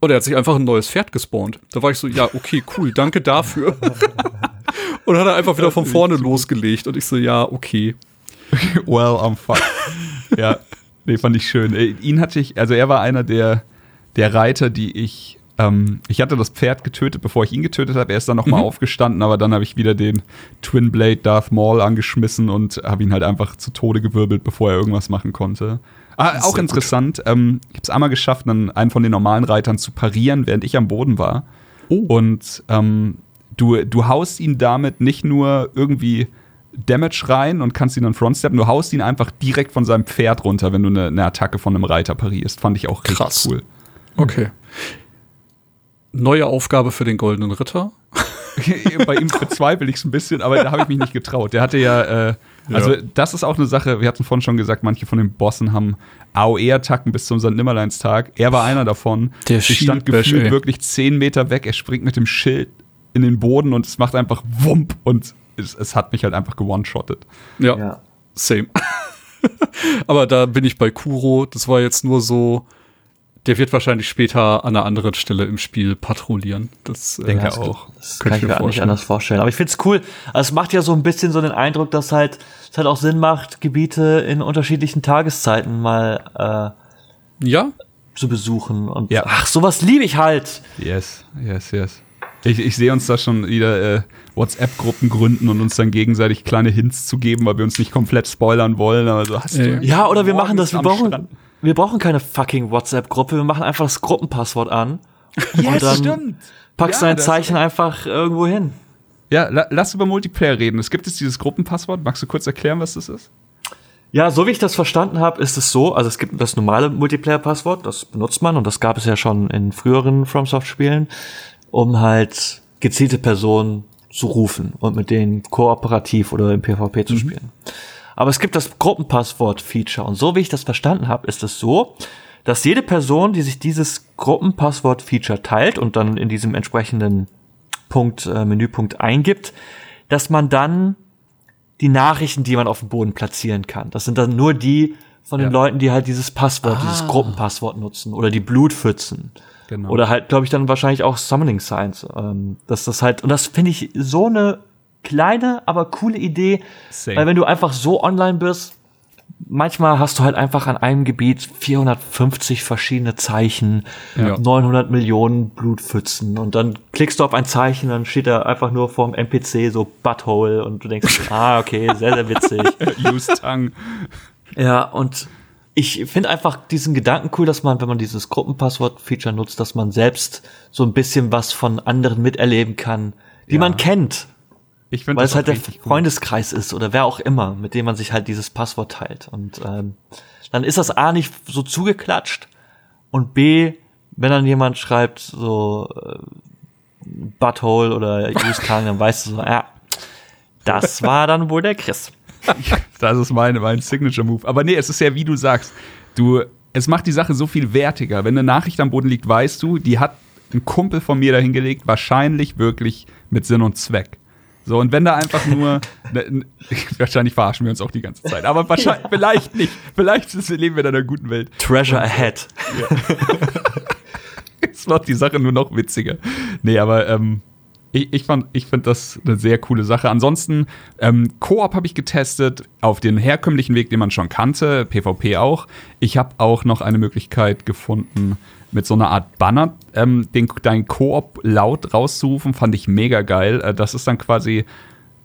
Und er hat sich einfach ein neues Pferd gespawnt. Da war ich so, ja, okay, cool, danke dafür. und hat er einfach wieder von vorne losgelegt. Und ich so, ja, okay. well, I'm fucked. ja, nee, fand ich schön. Äh, ihn hatte ich, also er war einer der, der Reiter, die ich ähm, ich hatte das Pferd getötet, bevor ich ihn getötet habe. Er ist dann nochmal mhm. aufgestanden, aber dann habe ich wieder den Twin Blade Darth Maul angeschmissen und habe ihn halt einfach zu Tode gewirbelt, bevor er irgendwas machen konnte. Ah, auch interessant. Ähm, ich habe es einmal geschafft, dann einen von den normalen Reitern zu parieren, während ich am Boden war. Oh. Und ähm, du, du haust ihn damit nicht nur irgendwie Damage rein und kannst ihn dann frontsteppen, du haust ihn einfach direkt von seinem Pferd runter, wenn du eine, eine Attacke von einem Reiter parierst. Fand ich auch Krass. richtig cool. Okay neue Aufgabe für den Goldenen Ritter. Bei ihm bezweifle ich es ein bisschen, aber da habe ich mich nicht getraut. Der hatte ja, äh, also ja. das ist auch eine Sache, wir hatten vorhin schon gesagt, manche von den Bossen haben AOE-Attacken bis zum St. Nimmerleinstag. Er war einer davon. Der ich stand gefühlt wirklich zehn Meter weg. Er springt mit dem Schild in den Boden und es macht einfach Wump und es, es hat mich halt einfach gewone-shottet. Ja, ja, same. aber da bin ich bei Kuro. Das war jetzt nur so, der wird wahrscheinlich später an einer anderen Stelle im Spiel patrouillieren. Das äh, denke ich auch. Das kann ich mir auch nicht anders vorstellen. Aber ich finde es cool. Also es macht ja so ein bisschen so den Eindruck, dass halt es halt auch Sinn macht, Gebiete in unterschiedlichen Tageszeiten mal äh, ja zu besuchen. Und ja. ach, sowas liebe ich halt. Yes, yes, yes. Ich, ich sehe uns da schon wieder äh, WhatsApp-Gruppen gründen und uns dann gegenseitig kleine Hints zu geben, weil wir uns nicht komplett spoilern wollen. Aber so hast du ja, oder wir machen das. Wir brauchen, wir brauchen keine fucking WhatsApp-Gruppe. Wir machen einfach das Gruppenpasswort an. yes, und dann stimmt. packst ja, dein Zeichen einfach irgendwo hin. Ja, la lass über Multiplayer reden. Es gibt jetzt dieses Gruppenpasswort. Magst du kurz erklären, was das ist? Ja, so wie ich das verstanden habe, ist es so, also es gibt das normale Multiplayer-Passwort, das benutzt man und das gab es ja schon in früheren FromSoft-Spielen um halt gezielte Personen zu rufen und mit denen kooperativ oder im PvP zu mhm. spielen. Aber es gibt das Gruppenpasswort-Feature und so wie ich das verstanden habe, ist es so, dass jede Person, die sich dieses Gruppenpasswort-Feature teilt und dann in diesem entsprechenden Punkt, äh, Menüpunkt eingibt, dass man dann die Nachrichten, die man auf dem Boden platzieren kann, das sind dann nur die von den ja. Leuten, die halt dieses Passwort, ah. dieses Gruppenpasswort nutzen oder die Blutpfützen Genau. Oder halt, glaube ich, dann wahrscheinlich auch Summoning Signs. Ähm, dass das halt, und das finde ich so eine kleine, aber coole Idee. Same. Weil wenn du einfach so online bist, manchmal hast du halt einfach an einem Gebiet 450 verschiedene Zeichen, ja. 900 Millionen Blutpfützen und dann klickst du auf ein Zeichen, dann steht da einfach nur vorm NPC so Butthole und du denkst, ah, okay, sehr, sehr witzig. Use tongue. Ja, und ich finde einfach diesen Gedanken cool, dass man, wenn man dieses Gruppenpasswort-Feature nutzt, dass man selbst so ein bisschen was von anderen miterleben kann, die ja. man kennt. Ich weil es halt der Freundeskreis ist oder wer auch immer, mit dem man sich halt dieses Passwort teilt. Und ähm, dann ist das A nicht so zugeklatscht und B, wenn dann jemand schreibt so äh, Butthole oder Use Tongue, dann weißt du so, ja, das war dann wohl der Chris. das ist meine, mein Signature-Move. Aber nee, es ist ja, wie du sagst, du, es macht die Sache so viel wertiger. Wenn eine Nachricht am Boden liegt, weißt du, die hat ein Kumpel von mir dahingelegt, wahrscheinlich wirklich mit Sinn und Zweck. So, und wenn da einfach nur, ne, wahrscheinlich verarschen wir uns auch die ganze Zeit, aber wahrscheinlich, vielleicht nicht. Vielleicht leben wir in einer guten Welt. Treasure ahead. Ja. das macht die Sache nur noch witziger. Nee, aber ähm, ich, ich, ich finde das eine sehr coole Sache. Ansonsten, ähm, Koop habe ich getestet, auf den herkömmlichen Weg, den man schon kannte, PvP auch. Ich habe auch noch eine Möglichkeit gefunden, mit so einer Art Banner ähm, den, dein Koop laut rauszurufen, fand ich mega geil. Äh, das ist dann quasi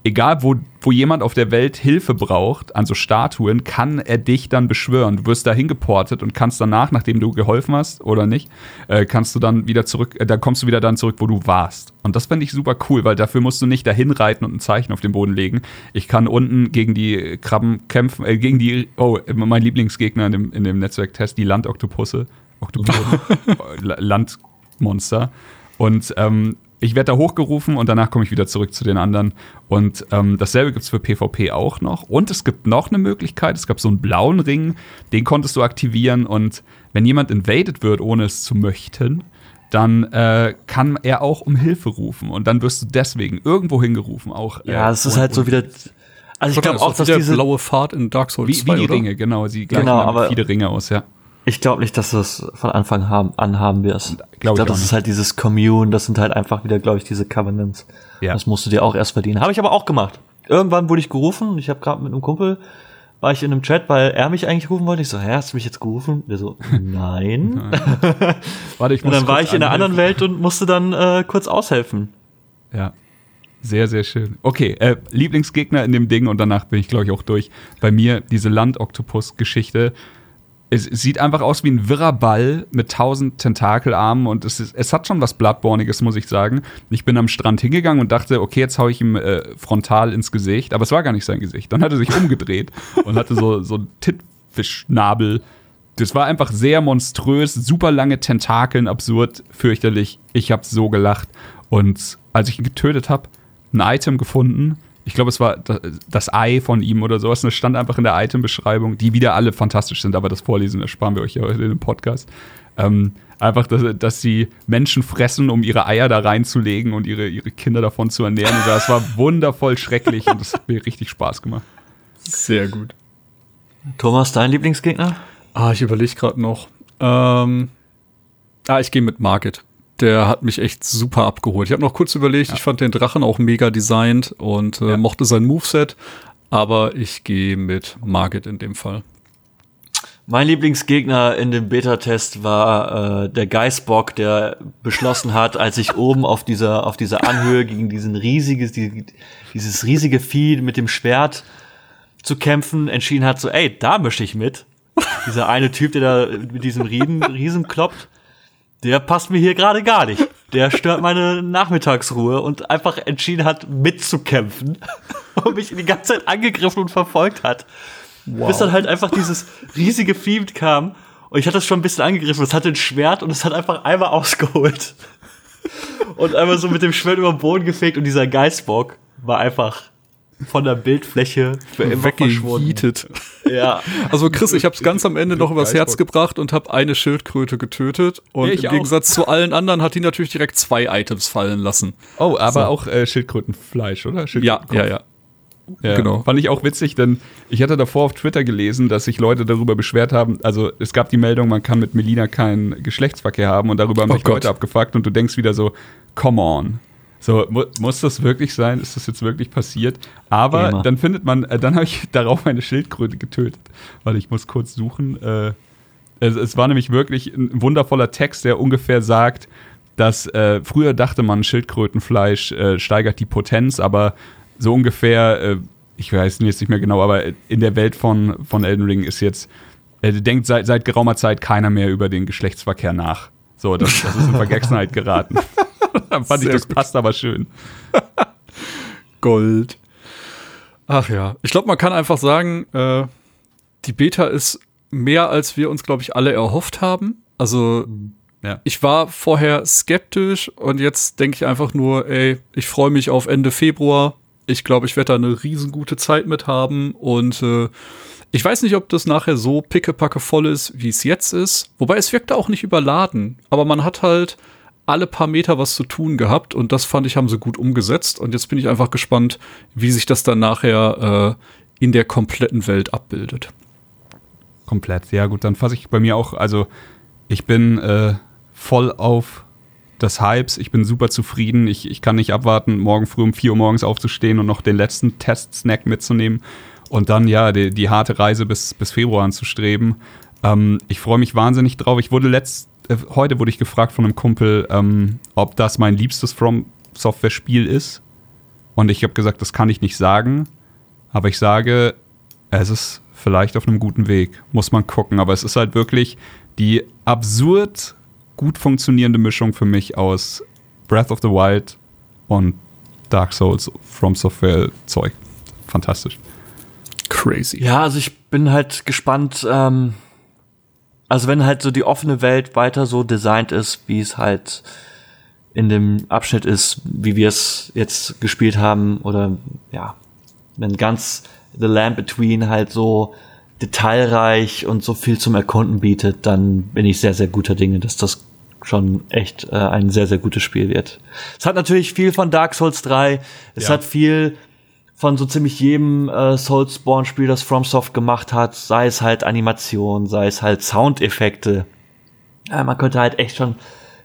egal wo, wo jemand auf der Welt Hilfe braucht, an so Statuen, kann er dich dann beschwören. Du wirst da hingeportet und kannst danach, nachdem du geholfen hast oder nicht, äh, kannst du dann wieder zurück, äh, da kommst du wieder dann zurück, wo du warst. Und das fände ich super cool, weil dafür musst du nicht dahin reiten und ein Zeichen auf den Boden legen. Ich kann unten gegen die Krabben kämpfen, äh, gegen die, oh, mein Lieblingsgegner in dem, in dem Netzwerktest, die Landoktopusse. Landmonster. Und ähm, ich werde da hochgerufen und danach komme ich wieder zurück zu den anderen. Und ähm, dasselbe gibt es für PvP auch noch. Und es gibt noch eine Möglichkeit, es gab so einen blauen Ring, den konntest du aktivieren und wenn jemand invaded wird, ohne es zu möchten, dann äh, kann er auch um Hilfe rufen und dann wirst du deswegen irgendwo hingerufen. Auch, äh, ja, es ist halt so wieder. Also ich glaube auch, dass diese blaue Fahrt in Dark Souls wie, 2, wie die oder? Ringe, genau, sie gleichen genau, aber viele Ringe aus, ja. Ich glaube nicht, dass du es von Anfang an haben wirst. Glaub ich glaube, das nicht. ist halt dieses Commune, das sind halt einfach wieder, glaube ich, diese Covenants. Ja. Das musst du dir auch erst verdienen. Habe ich aber auch gemacht. Irgendwann wurde ich gerufen. Ich habe gerade mit einem Kumpel war ich in einem Chat, weil er mich eigentlich rufen wollte. Ich so, hä, hast du mich jetzt gerufen? Der so, nein. Warte, ich muss Und dann war ich in einer anderen Welt und musste dann äh, kurz aushelfen. Ja. Sehr, sehr schön. Okay, äh, Lieblingsgegner in dem Ding und danach bin ich, glaube ich, auch durch. Bei mir diese Landoktopus-Geschichte es sieht einfach aus wie ein wirrer Ball mit tausend Tentakelarmen und es, ist, es hat schon was Bloodborniges, muss ich sagen. Ich bin am Strand hingegangen und dachte, okay, jetzt hau ich ihm äh, frontal ins Gesicht, aber es war gar nicht sein Gesicht. Dann hat er sich umgedreht und hatte so, so einen Tittfischnabel. Das war einfach sehr monströs, super lange Tentakeln, absurd, fürchterlich. Ich habe so gelacht. Und als ich ihn getötet habe, ein Item gefunden, ich glaube, es war das Ei von ihm oder sowas. Und es stand einfach in der Item-Beschreibung, die wieder alle fantastisch sind, aber das Vorlesen ersparen wir euch ja heute in dem Podcast. Ähm, einfach, dass, dass sie Menschen fressen, um ihre Eier da reinzulegen und ihre, ihre Kinder davon zu ernähren. Und das war wundervoll schrecklich und das hat mir richtig Spaß gemacht. Sehr gut. Thomas, dein Lieblingsgegner? Ah, ich überlege gerade noch. Ähm, ah, ich gehe mit Market der hat mich echt super abgeholt. Ich habe noch kurz überlegt, ja. ich fand den Drachen auch mega designt und äh, ja. mochte sein Moveset, aber ich gehe mit Margit in dem Fall. Mein Lieblingsgegner in dem Beta-Test war äh, der Geißbock, der beschlossen hat, als ich oben auf dieser auf dieser Anhöhe gegen diesen riesiges die, dieses riesige Vieh mit dem Schwert zu kämpfen, entschieden hat, so, ey, da mische ich mit. Dieser eine Typ, der da mit diesem Riesen, Riesen kloppt der passt mir hier gerade gar nicht. Der stört meine Nachmittagsruhe und einfach entschieden hat, mitzukämpfen und mich die ganze Zeit angegriffen und verfolgt hat. Wow. Bis dann halt einfach dieses riesige Vieh kam und ich hatte es schon ein bisschen angegriffen. Es hatte ein Schwert und es hat einfach einmal ausgeholt. und einmal so mit dem Schwert über den Boden gefegt und dieser Geistbock war einfach von der Bildfläche für immer verschwunden. Ja. Also Chris, ich habe es ganz am Ende noch übers Herz gebracht und habe eine Schildkröte getötet und ich im Gegensatz zu allen anderen hat die natürlich direkt zwei Items fallen lassen. Oh, aber so. auch äh, Schildkrötenfleisch, oder? Ja, ja, ja. Ja, genau. Fand ich auch witzig, denn ich hatte davor auf Twitter gelesen, dass sich Leute darüber beschwert haben. Also es gab die Meldung, man kann mit Melina keinen Geschlechtsverkehr haben und darüber haben oh sich Gott. Leute abgefuckt und du denkst wieder so, come on. So, mu muss das wirklich sein? Ist das jetzt wirklich passiert? Aber Gamer. dann findet man, äh, dann habe ich darauf eine Schildkröte getötet. Warte, ich muss kurz suchen. Äh, es, es, war nämlich wirklich ein wundervoller Text, der ungefähr sagt, dass äh, früher dachte man, Schildkrötenfleisch äh, steigert die Potenz, aber so ungefähr, äh, ich weiß jetzt nicht mehr genau, aber in der Welt von, von Elden Ring ist jetzt, äh, denkt seit, seit geraumer Zeit keiner mehr über den Geschlechtsverkehr nach. So, das, das ist in Vergessenheit geraten. Dann fand Sehr ich, das gut. passt aber schön. Gold. Ach ja. Ich glaube, man kann einfach sagen, äh, die Beta ist mehr, als wir uns, glaube ich, alle erhofft haben. Also, ja. ich war vorher skeptisch und jetzt denke ich einfach nur, ey, ich freue mich auf Ende Februar. Ich glaube, ich werde da eine riesengute Zeit mit haben und äh, ich weiß nicht, ob das nachher so pickepacke voll ist, wie es jetzt ist. Wobei es wirkte auch nicht überladen. Aber man hat halt alle paar Meter was zu tun gehabt und das fand ich, haben sie gut umgesetzt. Und jetzt bin ich einfach gespannt, wie sich das dann nachher äh, in der kompletten Welt abbildet. Komplett, ja gut, dann fasse ich bei mir auch, also ich bin äh, voll auf des Hypes, ich bin super zufrieden, ich, ich kann nicht abwarten, morgen früh um 4 Uhr morgens aufzustehen und noch den letzten Test-Snack mitzunehmen und dann ja die, die harte Reise bis, bis Februar anzustreben. Ähm, ich freue mich wahnsinnig drauf. Ich wurde letzt, äh, heute wurde ich gefragt von einem Kumpel, ähm, ob das mein liebstes From Software Spiel ist. Und ich habe gesagt, das kann ich nicht sagen. Aber ich sage, es ist vielleicht auf einem guten Weg. Muss man gucken. Aber es ist halt wirklich die absurd gut funktionierende Mischung für mich aus Breath of the Wild und Dark Souls From Software Zeug. Fantastisch. Crazy. Ja, also ich bin halt gespannt, ähm, also wenn halt so die offene Welt weiter so designt ist, wie es halt in dem Abschnitt ist, wie wir es jetzt gespielt haben, oder ja, wenn ganz The Land Between halt so detailreich und so viel zum Erkunden bietet, dann bin ich sehr, sehr guter Dinge, dass das schon echt äh, ein sehr, sehr gutes Spiel wird. Es hat natürlich viel von Dark Souls 3, es ja. hat viel von so ziemlich jedem äh, Soulspawn-Spiel, das FromSoft gemacht hat, sei es halt Animation, sei es halt Soundeffekte. Ja, man könnte halt echt schon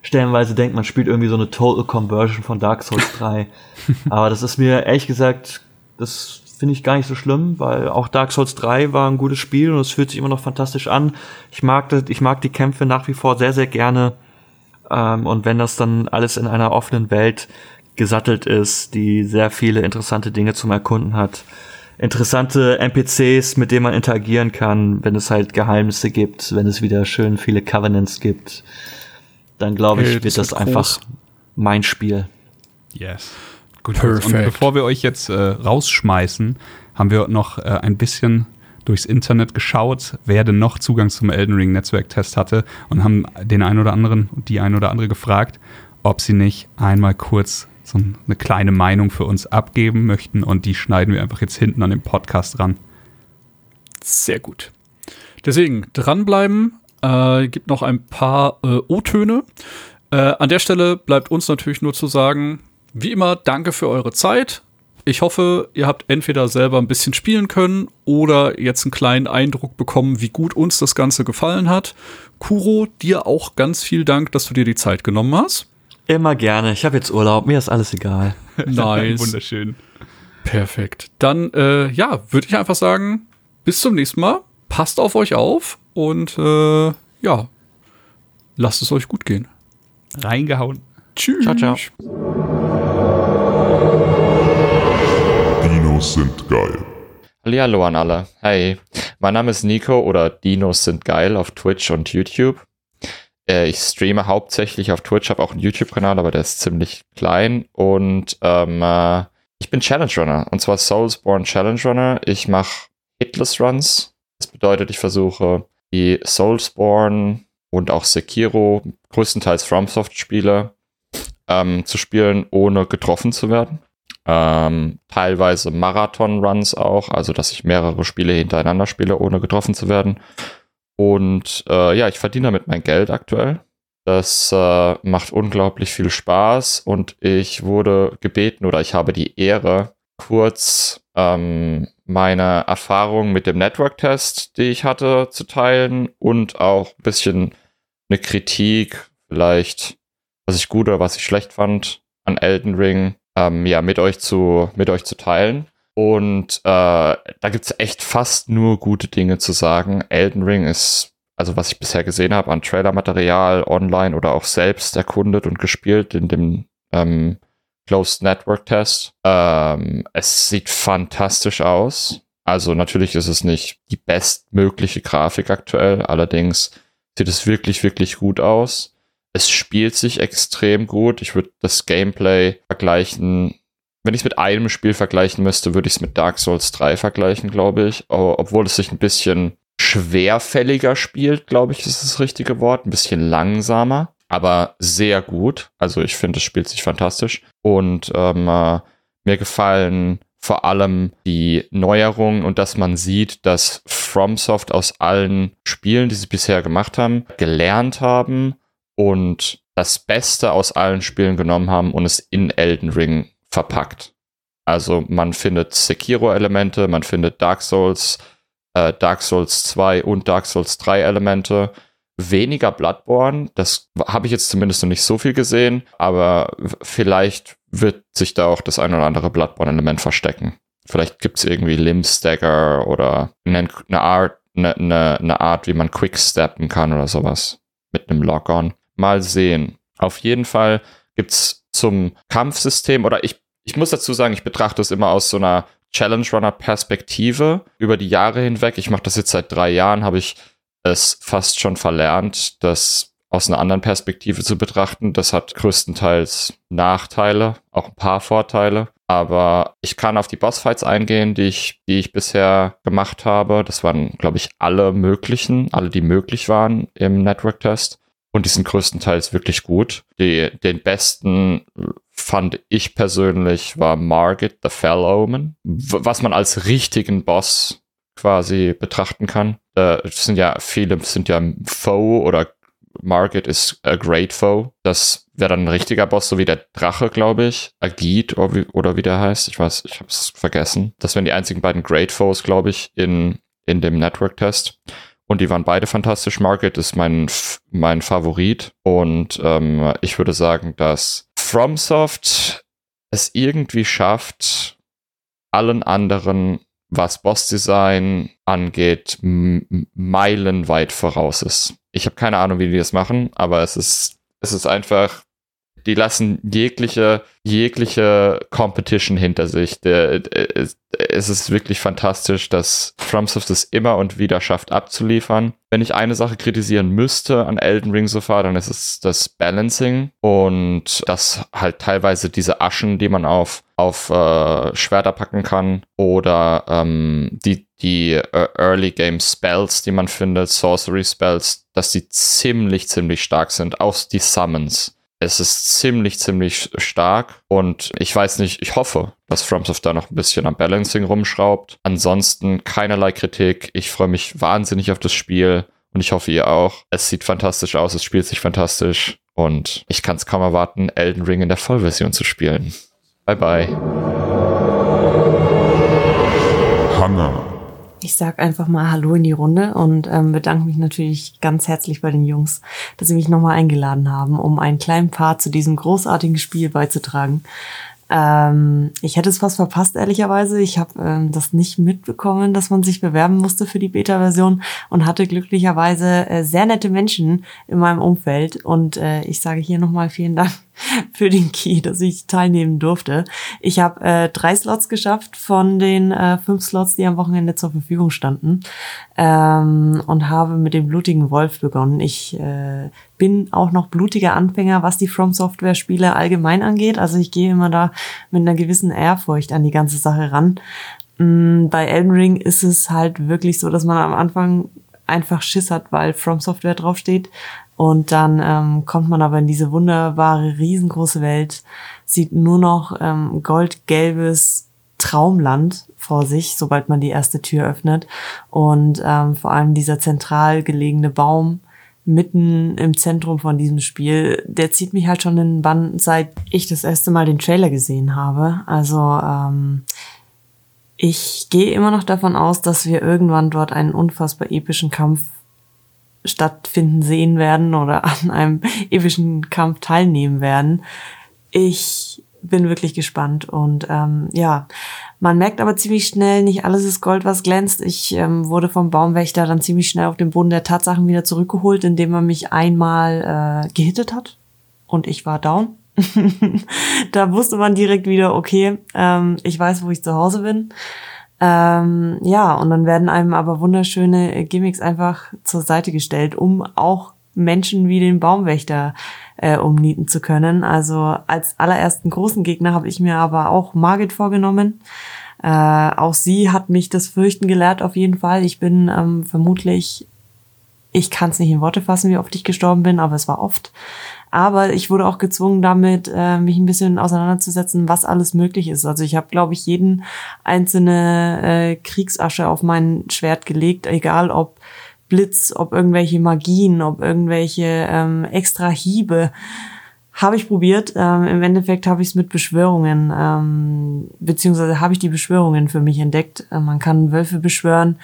stellenweise denken, man spielt irgendwie so eine Total Conversion von Dark Souls 3. Aber das ist mir ehrlich gesagt, das finde ich gar nicht so schlimm, weil auch Dark Souls 3 war ein gutes Spiel und es fühlt sich immer noch fantastisch an. Ich mag das, ich mag die Kämpfe nach wie vor sehr, sehr gerne. Ähm, und wenn das dann alles in einer offenen Welt gesattelt ist, die sehr viele interessante Dinge zum Erkunden hat. Interessante NPCs, mit denen man interagieren kann, wenn es halt Geheimnisse gibt, wenn es wieder schön viele Covenants gibt, dann glaube ich, hey, wird das, einfach mein Spiel. Yes. Gut, Perfect. und bevor wir euch jetzt äh, rausschmeißen, haben wir noch äh, ein bisschen durchs Internet geschaut, wer denn noch Zugang zum Elden Ring Netzwerktest hatte und haben den einen oder anderen und die ein oder andere gefragt, ob sie nicht einmal kurz so eine kleine Meinung für uns abgeben möchten und die schneiden wir einfach jetzt hinten an dem Podcast ran. Sehr gut. Deswegen dranbleiben. Äh, gibt noch ein paar äh, O-Töne. Äh, an der Stelle bleibt uns natürlich nur zu sagen, wie immer, danke für eure Zeit. Ich hoffe, ihr habt entweder selber ein bisschen spielen können oder jetzt einen kleinen Eindruck bekommen, wie gut uns das Ganze gefallen hat. Kuro, dir auch ganz viel Dank, dass du dir die Zeit genommen hast. Immer gerne. Ich habe jetzt Urlaub. Mir ist alles egal. Nice. Wunderschön. Perfekt. Dann, äh, ja, würde ich einfach sagen, bis zum nächsten Mal. Passt auf euch auf und äh, ja, lasst es euch gut gehen. Reingehauen. Tschüss. Ciao, ciao. Dinos sind geil. Hallo an alle. Hey, mein Name ist Nico oder Dinos sind geil auf Twitch und YouTube. Äh, ich streame hauptsächlich auf Twitch, habe auch einen YouTube-Kanal, aber der ist ziemlich klein. Und ähm, äh, ich bin Challenge Runner, und zwar Soulsborne Challenge Runner. Ich mache Hitless Runs. Das bedeutet, ich versuche die Soulsborne und auch Sekiro, größtenteils FromSoft-Spiele, ähm, zu spielen, ohne getroffen zu werden. Ähm, teilweise Marathon-Runs auch, also dass ich mehrere Spiele hintereinander spiele, ohne getroffen zu werden. Und äh, ja, ich verdiene damit mein Geld aktuell. Das äh, macht unglaublich viel Spaß und ich wurde gebeten oder ich habe die Ehre, kurz ähm, meine Erfahrung mit dem Network-Test, die ich hatte, zu teilen und auch ein bisschen eine Kritik, vielleicht, was ich gut oder was ich schlecht fand an Elden Ring, ähm, ja, mit euch zu, mit euch zu teilen. Und äh, da gibt es echt fast nur gute Dinge zu sagen. Elden Ring ist, also was ich bisher gesehen habe an Trailermaterial online oder auch selbst erkundet und gespielt in dem ähm, Closed Network Test. Ähm, es sieht fantastisch aus. Also natürlich ist es nicht die bestmögliche Grafik aktuell, allerdings sieht es wirklich, wirklich gut aus. Es spielt sich extrem gut. Ich würde das Gameplay vergleichen wenn ich es mit einem Spiel vergleichen müsste, würde ich es mit Dark Souls 3 vergleichen, glaube ich. Obwohl es sich ein bisschen schwerfälliger spielt, glaube ich, ist das richtige Wort. Ein bisschen langsamer, aber sehr gut. Also ich finde, es spielt sich fantastisch. Und ähm, äh, mir gefallen vor allem die Neuerungen und dass man sieht, dass FromSoft aus allen Spielen, die sie bisher gemacht haben, gelernt haben und das Beste aus allen Spielen genommen haben und es in Elden Ring verpackt. Also man findet Sekiro-Elemente, man findet Dark Souls, äh, Dark Souls 2 und Dark Souls 3 Elemente. Weniger Bloodborne, das habe ich jetzt zumindest noch nicht so viel gesehen, aber vielleicht wird sich da auch das ein oder andere Bloodborne-Element verstecken. Vielleicht gibt es irgendwie Limb-Stagger oder eine, Art, eine, eine, eine Art, wie man quicksteppen kann oder sowas mit einem Lock-on. Mal sehen. Auf jeden Fall gibt es zum Kampfsystem oder ich ich muss dazu sagen, ich betrachte es immer aus so einer Challenge Runner Perspektive über die Jahre hinweg. Ich mache das jetzt seit drei Jahren, habe ich es fast schon verlernt, das aus einer anderen Perspektive zu betrachten. Das hat größtenteils Nachteile, auch ein paar Vorteile. Aber ich kann auf die Bossfights eingehen, die ich, die ich bisher gemacht habe. Das waren, glaube ich, alle möglichen, alle, die möglich waren im Network-Test. Und die sind größtenteils wirklich gut. Die, den besten fand ich persönlich war Margit the Fell Omen, was man als richtigen Boss quasi betrachten kann. Äh, sind ja viele sind ja Foe oder Market is a great foe. Das wäre dann ein richtiger Boss, so wie der Drache, glaube ich. Agit oder wie, oder wie der heißt. Ich weiß, ich habe es vergessen. Das wären die einzigen beiden Great Foes, glaube ich, in, in dem Network-Test. Und die waren beide fantastisch. Market ist mein, mein Favorit. Und ähm, ich würde sagen, dass FromSoft es irgendwie schafft, allen anderen, was Bossdesign angeht, meilenweit voraus ist. Ich habe keine Ahnung, wie die das machen, aber es ist, es ist einfach die lassen jegliche, jegliche Competition hinter sich. Der, der, es ist wirklich fantastisch, dass FromSoft es immer und wieder schafft abzuliefern. Wenn ich eine Sache kritisieren müsste an Elden Ring so far, dann ist es das Balancing und das halt teilweise diese Aschen, die man auf, auf äh, Schwerter packen kann oder ähm, die, die äh, Early Game Spells, die man findet, Sorcery Spells, dass die ziemlich, ziemlich stark sind. Auch die Summons es ist ziemlich, ziemlich stark und ich weiß nicht, ich hoffe, dass FromSoft da noch ein bisschen am Balancing rumschraubt. Ansonsten keinerlei Kritik. Ich freue mich wahnsinnig auf das Spiel und ich hoffe, ihr auch. Es sieht fantastisch aus, es spielt sich fantastisch und ich kann es kaum erwarten, Elden Ring in der Vollversion zu spielen. Bye bye. Hannah. Ich sag einfach mal Hallo in die Runde und ähm, bedanke mich natürlich ganz herzlich bei den Jungs, dass sie mich nochmal eingeladen haben, um einen kleinen Part zu diesem großartigen Spiel beizutragen. Ähm, ich hätte es fast verpasst, ehrlicherweise. Ich habe ähm, das nicht mitbekommen, dass man sich bewerben musste für die Beta-Version und hatte glücklicherweise äh, sehr nette Menschen in meinem Umfeld. Und äh, ich sage hier nochmal vielen Dank für den Key, dass ich teilnehmen durfte. Ich habe äh, drei Slots geschafft von den äh, fünf Slots, die am Wochenende zur Verfügung standen ähm, und habe mit dem blutigen Wolf begonnen. Ich äh, bin auch noch blutiger Anfänger, was die From Software Spiele allgemein angeht. Also ich gehe immer da mit einer gewissen Ehrfurcht an die ganze Sache ran. Mm, bei Elden Ring ist es halt wirklich so, dass man am Anfang einfach Schiss hat, weil From Software draufsteht. Und dann ähm, kommt man aber in diese wunderbare, riesengroße Welt, sieht nur noch ähm, goldgelbes Traumland vor sich, sobald man die erste Tür öffnet. Und ähm, vor allem dieser zentral gelegene Baum mitten im Zentrum von diesem Spiel, der zieht mich halt schon in den Bann, seit ich das erste Mal den Trailer gesehen habe. Also ähm, ich gehe immer noch davon aus, dass wir irgendwann dort einen unfassbar epischen Kampf stattfinden sehen werden oder an einem epischen Kampf teilnehmen werden. Ich bin wirklich gespannt und ähm, ja, man merkt aber ziemlich schnell, nicht alles ist Gold, was glänzt. Ich ähm, wurde vom Baumwächter dann ziemlich schnell auf den Boden der Tatsachen wieder zurückgeholt, indem er mich einmal äh, gehittet hat und ich war down. da wusste man direkt wieder, okay, ähm, ich weiß, wo ich zu Hause bin. Ähm, ja, und dann werden einem aber wunderschöne Gimmicks einfach zur Seite gestellt, um auch Menschen wie den Baumwächter äh, umnieten zu können. Also als allerersten großen Gegner habe ich mir aber auch Margit vorgenommen. Äh, auch sie hat mich das Fürchten gelehrt auf jeden Fall. Ich bin ähm, vermutlich, ich kann es nicht in Worte fassen, wie oft ich gestorben bin, aber es war oft. Aber ich wurde auch gezwungen, damit äh, mich ein bisschen auseinanderzusetzen, was alles möglich ist. Also ich habe, glaube ich, jeden einzelne äh, Kriegsasche auf mein Schwert gelegt, egal ob Blitz, ob irgendwelche Magien, ob irgendwelche ähm, extra Hiebe. Habe ich probiert. Ähm, Im Endeffekt habe ich es mit Beschwörungen, ähm, beziehungsweise habe ich die Beschwörungen für mich entdeckt. Äh, man kann Wölfe beschwören,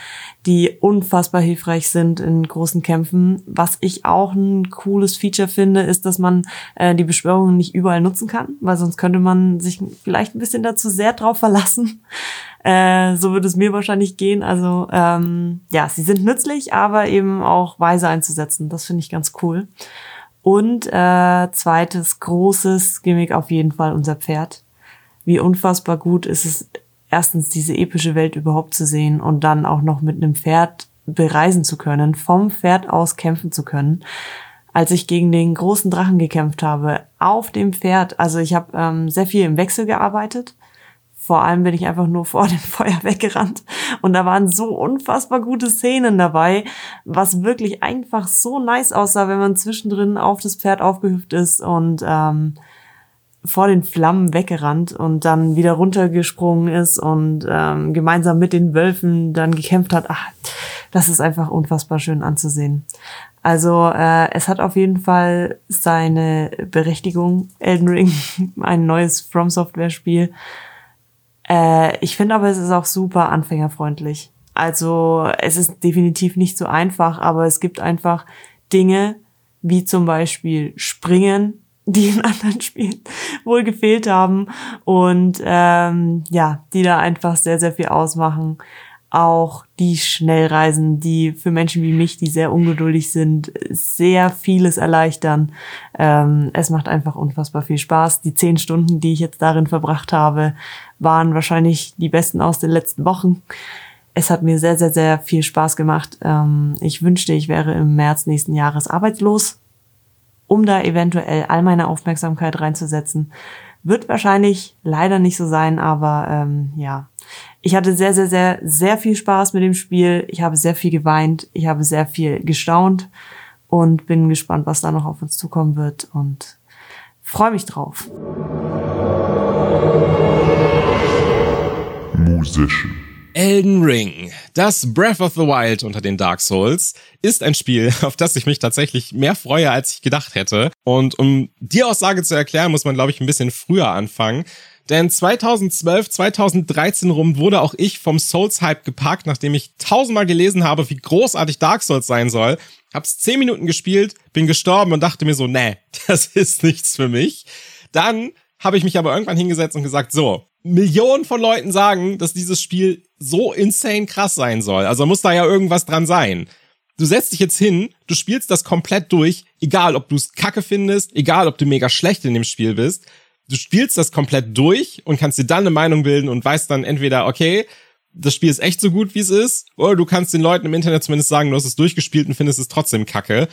die unfassbar hilfreich sind in großen Kämpfen. Was ich auch ein cooles Feature finde, ist, dass man äh, die Beschwörungen nicht überall nutzen kann, weil sonst könnte man sich vielleicht ein bisschen dazu sehr drauf verlassen. Äh, so würde es mir wahrscheinlich gehen. Also ähm, ja, sie sind nützlich, aber eben auch weise einzusetzen. Das finde ich ganz cool. Und äh, zweites großes Gimmick auf jeden Fall unser Pferd. Wie unfassbar gut ist es, erstens diese epische Welt überhaupt zu sehen und dann auch noch mit einem Pferd bereisen zu können, vom Pferd aus kämpfen zu können. Als ich gegen den großen Drachen gekämpft habe, auf dem Pferd, also ich habe ähm, sehr viel im Wechsel gearbeitet vor allem bin ich einfach nur vor dem Feuer weggerannt. Und da waren so unfassbar gute Szenen dabei, was wirklich einfach so nice aussah, wenn man zwischendrin auf das Pferd aufgehüpft ist und ähm, vor den Flammen weggerannt und dann wieder runtergesprungen ist und ähm, gemeinsam mit den Wölfen dann gekämpft hat. Ach, das ist einfach unfassbar schön anzusehen. Also äh, es hat auf jeden Fall seine Berechtigung, Elden Ring, ein neues From Software Spiel. Äh, ich finde aber, es ist auch super anfängerfreundlich. Also es ist definitiv nicht so einfach, aber es gibt einfach Dinge, wie zum Beispiel Springen, die in anderen Spielen wohl gefehlt haben und ähm, ja, die da einfach sehr, sehr viel ausmachen auch die Schnellreisen, die für Menschen wie mich, die sehr ungeduldig sind, sehr vieles erleichtern. Ähm, es macht einfach unfassbar viel Spaß. Die zehn Stunden, die ich jetzt darin verbracht habe, waren wahrscheinlich die besten aus den letzten Wochen. Es hat mir sehr, sehr, sehr viel Spaß gemacht. Ähm, ich wünschte, ich wäre im März nächsten Jahres arbeitslos, um da eventuell all meine Aufmerksamkeit reinzusetzen. Wird wahrscheinlich leider nicht so sein, aber ähm, ja, ich hatte sehr, sehr, sehr, sehr viel Spaß mit dem Spiel. Ich habe sehr viel geweint. Ich habe sehr viel gestaunt und bin gespannt, was da noch auf uns zukommen wird und freue mich drauf. Musician. Elden Ring, das Breath of the Wild unter den Dark Souls, ist ein Spiel, auf das ich mich tatsächlich mehr freue, als ich gedacht hätte. Und um die Aussage zu erklären, muss man, glaube ich, ein bisschen früher anfangen. Denn 2012, 2013 rum wurde auch ich vom Souls-Hype geparkt, nachdem ich tausendmal gelesen habe, wie großartig Dark Souls sein soll. Hab's zehn Minuten gespielt, bin gestorben und dachte mir so, nee, das ist nichts für mich. Dann habe ich mich aber irgendwann hingesetzt und gesagt, so, Millionen von Leuten sagen, dass dieses Spiel so insane krass sein soll. Also muss da ja irgendwas dran sein. Du setzt dich jetzt hin, du spielst das komplett durch, egal ob du es kacke findest, egal ob du mega schlecht in dem Spiel bist du spielst das komplett durch und kannst dir dann eine Meinung bilden und weißt dann entweder, okay, das Spiel ist echt so gut, wie es ist, oder du kannst den Leuten im Internet zumindest sagen, du hast es durchgespielt und findest es trotzdem kacke.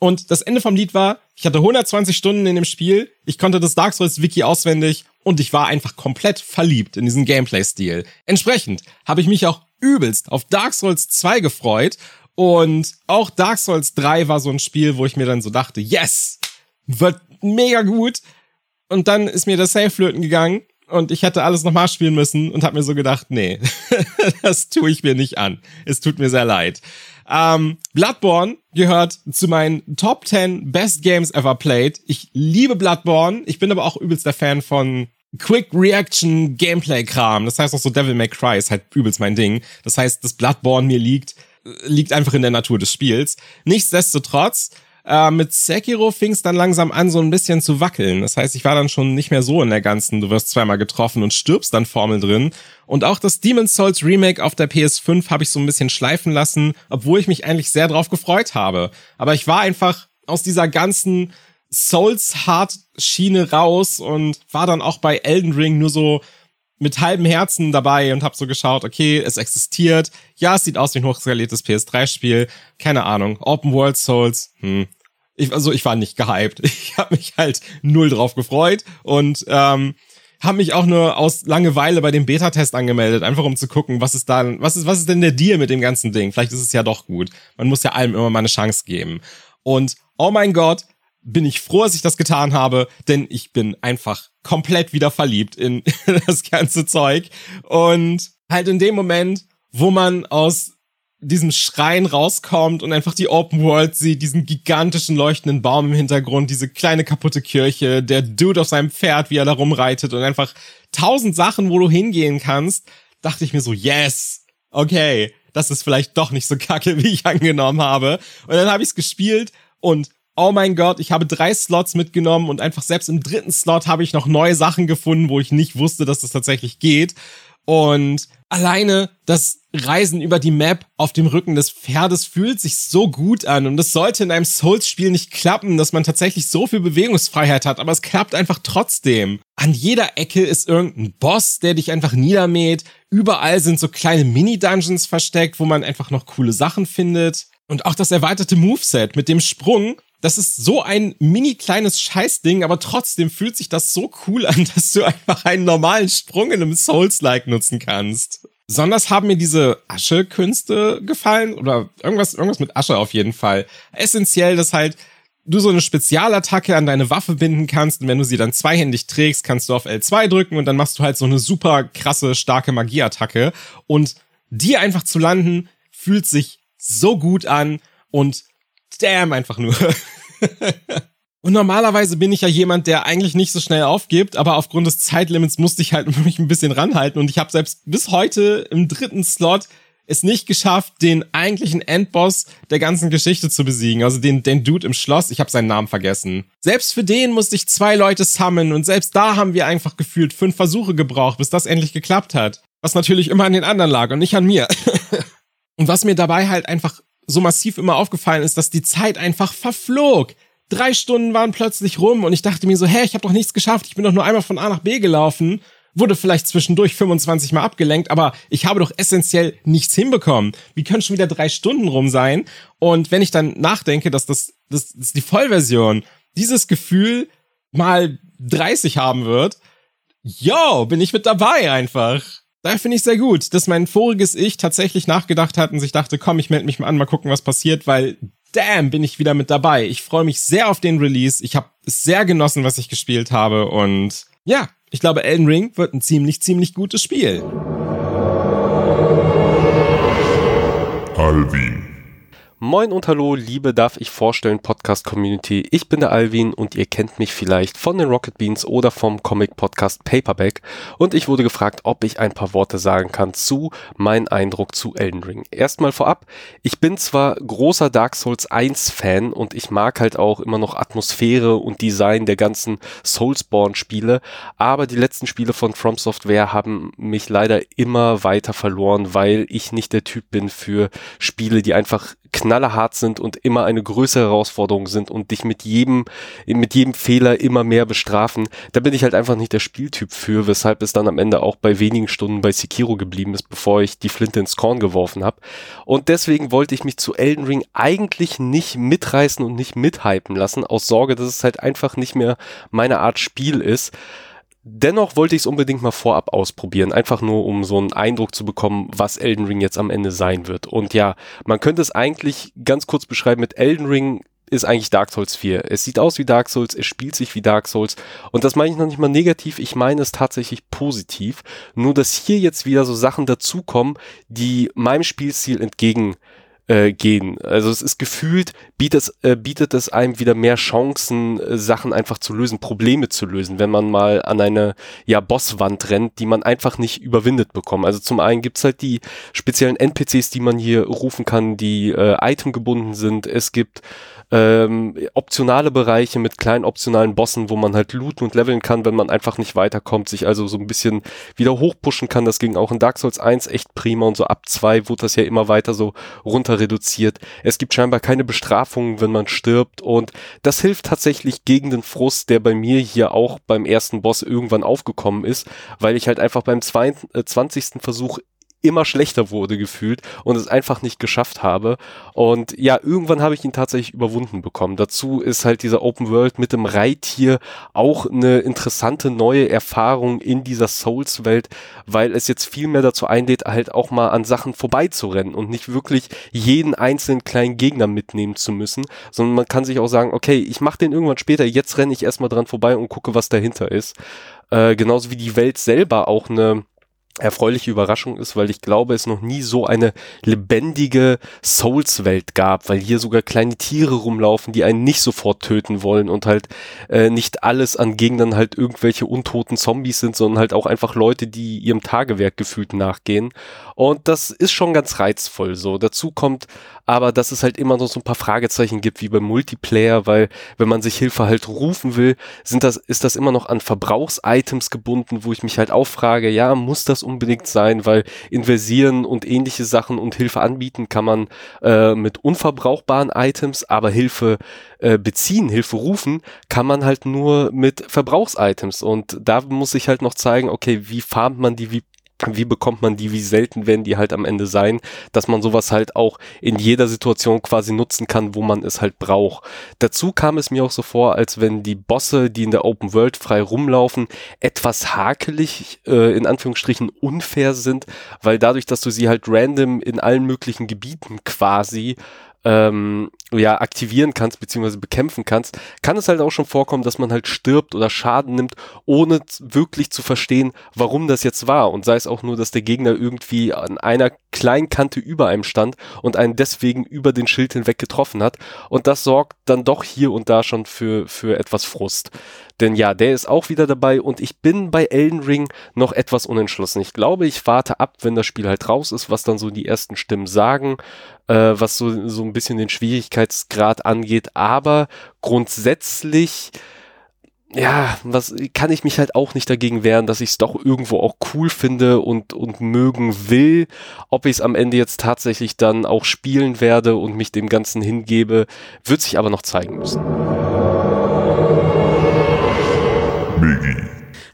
Und das Ende vom Lied war, ich hatte 120 Stunden in dem Spiel, ich konnte das Dark Souls Wiki auswendig und ich war einfach komplett verliebt in diesen Gameplay-Stil. Entsprechend habe ich mich auch übelst auf Dark Souls 2 gefreut und auch Dark Souls 3 war so ein Spiel, wo ich mir dann so dachte, yes, wird mega gut, und dann ist mir das Safe flöten gegangen und ich hätte alles nochmal spielen müssen und habe mir so gedacht, nee, das tue ich mir nicht an. Es tut mir sehr leid. Ähm, Bloodborne gehört zu meinen Top 10 Best Games ever played. Ich liebe Bloodborne. Ich bin aber auch übelst der Fan von Quick Reaction Gameplay Kram. Das heißt auch so Devil May Cry ist halt übelst mein Ding. Das heißt, dass Bloodborne mir liegt, liegt einfach in der Natur des Spiels. Nichtsdestotrotz äh, mit Sekiro fing es dann langsam an, so ein bisschen zu wackeln. Das heißt, ich war dann schon nicht mehr so in der ganzen, du wirst zweimal getroffen und stirbst dann Formel drin. Und auch das Demon's Souls Remake auf der PS5 habe ich so ein bisschen schleifen lassen, obwohl ich mich eigentlich sehr drauf gefreut habe. Aber ich war einfach aus dieser ganzen Souls Hard Schiene raus und war dann auch bei Elden Ring nur so mit halbem Herzen dabei und habe so geschaut, okay, es existiert. Ja, es sieht aus wie ein hochskaliertes PS3-Spiel. Keine Ahnung. Open World Souls. Hm. Ich, also ich war nicht gehypt. Ich habe mich halt null drauf gefreut und ähm, habe mich auch nur aus Langeweile bei dem Beta-Test angemeldet, einfach um zu gucken, was ist dann, was ist, was ist denn der Deal mit dem ganzen Ding? Vielleicht ist es ja doch gut. Man muss ja allem immer mal eine Chance geben. Und oh mein Gott, bin ich froh, dass ich das getan habe, denn ich bin einfach komplett wieder verliebt in das ganze Zeug. Und halt in dem Moment, wo man aus diesem Schrein rauskommt und einfach die Open World sieht, diesen gigantischen leuchtenden Baum im Hintergrund, diese kleine kaputte Kirche, der Dude auf seinem Pferd, wie er da rumreitet und einfach tausend Sachen, wo du hingehen kannst, dachte ich mir so, yes, okay, das ist vielleicht doch nicht so kacke, wie ich angenommen habe. Und dann habe ich es gespielt und oh mein Gott, ich habe drei Slots mitgenommen und einfach selbst im dritten Slot habe ich noch neue Sachen gefunden, wo ich nicht wusste, dass das tatsächlich geht. Und alleine das Reisen über die Map auf dem Rücken des Pferdes fühlt sich so gut an. Und es sollte in einem Souls-Spiel nicht klappen, dass man tatsächlich so viel Bewegungsfreiheit hat, aber es klappt einfach trotzdem. An jeder Ecke ist irgendein Boss, der dich einfach niedermäht. Überall sind so kleine Mini-Dungeons versteckt, wo man einfach noch coole Sachen findet. Und auch das erweiterte Moveset mit dem Sprung das ist so ein mini kleines Scheißding, aber trotzdem fühlt sich das so cool an, dass du einfach einen normalen Sprung in einem Souls-like nutzen kannst. Besonders haben mir diese Aschekünste gefallen oder irgendwas, irgendwas mit Asche auf jeden Fall. Essentiell, dass halt du so eine Spezialattacke an deine Waffe binden kannst und wenn du sie dann zweihändig trägst, kannst du auf L2 drücken und dann machst du halt so eine super krasse, starke Magieattacke und die einfach zu landen fühlt sich so gut an und damn einfach nur. Und normalerweise bin ich ja jemand, der eigentlich nicht so schnell aufgibt, aber aufgrund des Zeitlimits musste ich halt mich ein bisschen ranhalten und ich habe selbst bis heute im dritten Slot es nicht geschafft, den eigentlichen Endboss der ganzen Geschichte zu besiegen. Also den, den Dude im Schloss. Ich habe seinen Namen vergessen. Selbst für den musste ich zwei Leute summonen und selbst da haben wir einfach gefühlt fünf Versuche gebraucht, bis das endlich geklappt hat. Was natürlich immer an den anderen lag und nicht an mir. und was mir dabei halt einfach so massiv immer aufgefallen ist, dass die Zeit einfach verflog. Drei Stunden waren plötzlich rum und ich dachte mir so, hä, ich habe doch nichts geschafft, ich bin doch nur einmal von A nach B gelaufen wurde vielleicht zwischendurch 25 Mal abgelenkt, aber ich habe doch essentiell nichts hinbekommen. Wie können schon wieder drei Stunden rum sein? Und wenn ich dann nachdenke, dass das, das, das die Vollversion dieses Gefühl mal 30 haben wird, yo, bin ich mit dabei einfach. Da finde ich sehr gut, dass mein voriges Ich tatsächlich nachgedacht hat und sich dachte, komm, ich melde mich mal an, mal gucken, was passiert, weil damn, bin ich wieder mit dabei. Ich freue mich sehr auf den Release. Ich habe sehr genossen, was ich gespielt habe und ja, ich glaube, Elden Ring wird ein ziemlich, ziemlich gutes Spiel. Alvin. Moin und hallo, liebe Darf ich vorstellen Podcast Community. Ich bin der Alvin und ihr kennt mich vielleicht von den Rocket Beans oder vom Comic Podcast Paperback und ich wurde gefragt, ob ich ein paar Worte sagen kann zu meinem Eindruck zu Elden Ring. Erstmal vorab, ich bin zwar großer Dark Souls 1 Fan und ich mag halt auch immer noch Atmosphäre und Design der ganzen Soulsborne Spiele, aber die letzten Spiele von From Software haben mich leider immer weiter verloren, weil ich nicht der Typ bin für Spiele, die einfach knallerhart sind und immer eine größere Herausforderung sind und dich mit jedem, mit jedem Fehler immer mehr bestrafen, da bin ich halt einfach nicht der Spieltyp für, weshalb es dann am Ende auch bei wenigen Stunden bei Sekiro geblieben ist, bevor ich die Flinte ins Korn geworfen habe. Und deswegen wollte ich mich zu Elden Ring eigentlich nicht mitreißen und nicht mithypen lassen, aus Sorge, dass es halt einfach nicht mehr meine Art Spiel ist. Dennoch wollte ich es unbedingt mal vorab ausprobieren, einfach nur um so einen Eindruck zu bekommen, was Elden Ring jetzt am Ende sein wird. Und ja, man könnte es eigentlich ganz kurz beschreiben mit Elden Ring ist eigentlich Dark Souls 4. Es sieht aus wie Dark Souls, es spielt sich wie Dark Souls und das meine ich noch nicht mal negativ, ich meine es tatsächlich positiv. Nur dass hier jetzt wieder so Sachen dazukommen, die meinem Spielstil entgegen äh, gehen. Also es ist gefühlt, bietet, äh, bietet es einem wieder mehr Chancen, äh, Sachen einfach zu lösen, Probleme zu lösen, wenn man mal an eine ja, Bosswand rennt, die man einfach nicht überwindet bekommt. Also zum einen gibt's halt die speziellen NPCs, die man hier rufen kann, die äh, itemgebunden sind. Es gibt ähm, optionale Bereiche mit kleinen optionalen Bossen, wo man halt looten und leveln kann, wenn man einfach nicht weiterkommt, sich also so ein bisschen wieder hochpushen kann. Das ging auch in Dark Souls 1 echt prima und so ab 2 wurde das ja immer weiter so runter reduziert. Es gibt scheinbar keine Bestrafungen, wenn man stirbt und das hilft tatsächlich gegen den Frust, der bei mir hier auch beim ersten Boss irgendwann aufgekommen ist, weil ich halt einfach beim 20. Versuch immer schlechter wurde gefühlt und es einfach nicht geschafft habe. Und ja, irgendwann habe ich ihn tatsächlich überwunden bekommen. Dazu ist halt dieser Open World mit dem Reittier auch eine interessante neue Erfahrung in dieser Souls-Welt, weil es jetzt viel mehr dazu einlädt, halt auch mal an Sachen vorbeizurennen und nicht wirklich jeden einzelnen kleinen Gegner mitnehmen zu müssen, sondern man kann sich auch sagen, okay, ich mache den irgendwann später, jetzt renne ich erstmal dran vorbei und gucke, was dahinter ist. Äh, genauso wie die Welt selber auch eine erfreuliche Überraschung ist, weil ich glaube, es noch nie so eine lebendige Souls-Welt gab, weil hier sogar kleine Tiere rumlaufen, die einen nicht sofort töten wollen und halt äh, nicht alles an Gegnern halt irgendwelche untoten Zombies sind, sondern halt auch einfach Leute, die ihrem Tagewerk gefühlt nachgehen. Und das ist schon ganz reizvoll so. Dazu kommt aber, dass es halt immer noch so ein paar Fragezeichen gibt, wie beim Multiplayer, weil wenn man sich Hilfe halt rufen will, sind das, ist das immer noch an Verbrauchsitems gebunden, wo ich mich halt auch frage, ja, muss das unbedingt sein, weil investieren und ähnliche Sachen und Hilfe anbieten kann man äh, mit unverbrauchbaren Items, aber Hilfe äh, beziehen, Hilfe rufen, kann man halt nur mit Verbrauchsitems und da muss ich halt noch zeigen, okay, wie farmt man die, wie wie bekommt man die, wie selten werden die halt am Ende sein, dass man sowas halt auch in jeder Situation quasi nutzen kann, wo man es halt braucht. Dazu kam es mir auch so vor, als wenn die Bosse, die in der Open World frei rumlaufen, etwas hakelig, äh, in Anführungsstrichen unfair sind, weil dadurch, dass du sie halt random in allen möglichen Gebieten quasi ähm, ja, aktivieren kannst, beziehungsweise bekämpfen kannst, kann es halt auch schon vorkommen, dass man halt stirbt oder Schaden nimmt, ohne wirklich zu verstehen, warum das jetzt war. Und sei es auch nur, dass der Gegner irgendwie an einer kleinen Kante über einem stand und einen deswegen über den Schild hinweg getroffen hat. Und das sorgt dann doch hier und da schon für, für etwas Frust. Denn ja, der ist auch wieder dabei und ich bin bei Elden Ring noch etwas unentschlossen. Ich glaube, ich warte ab, wenn das Spiel halt raus ist, was dann so die ersten Stimmen sagen, äh, was so, so ein bisschen den Schwierigkeitsgrad angeht. Aber grundsätzlich ja, was kann ich mich halt auch nicht dagegen wehren, dass ich es doch irgendwo auch cool finde und, und mögen will. Ob ich es am Ende jetzt tatsächlich dann auch spielen werde und mich dem Ganzen hingebe, wird sich aber noch zeigen müssen.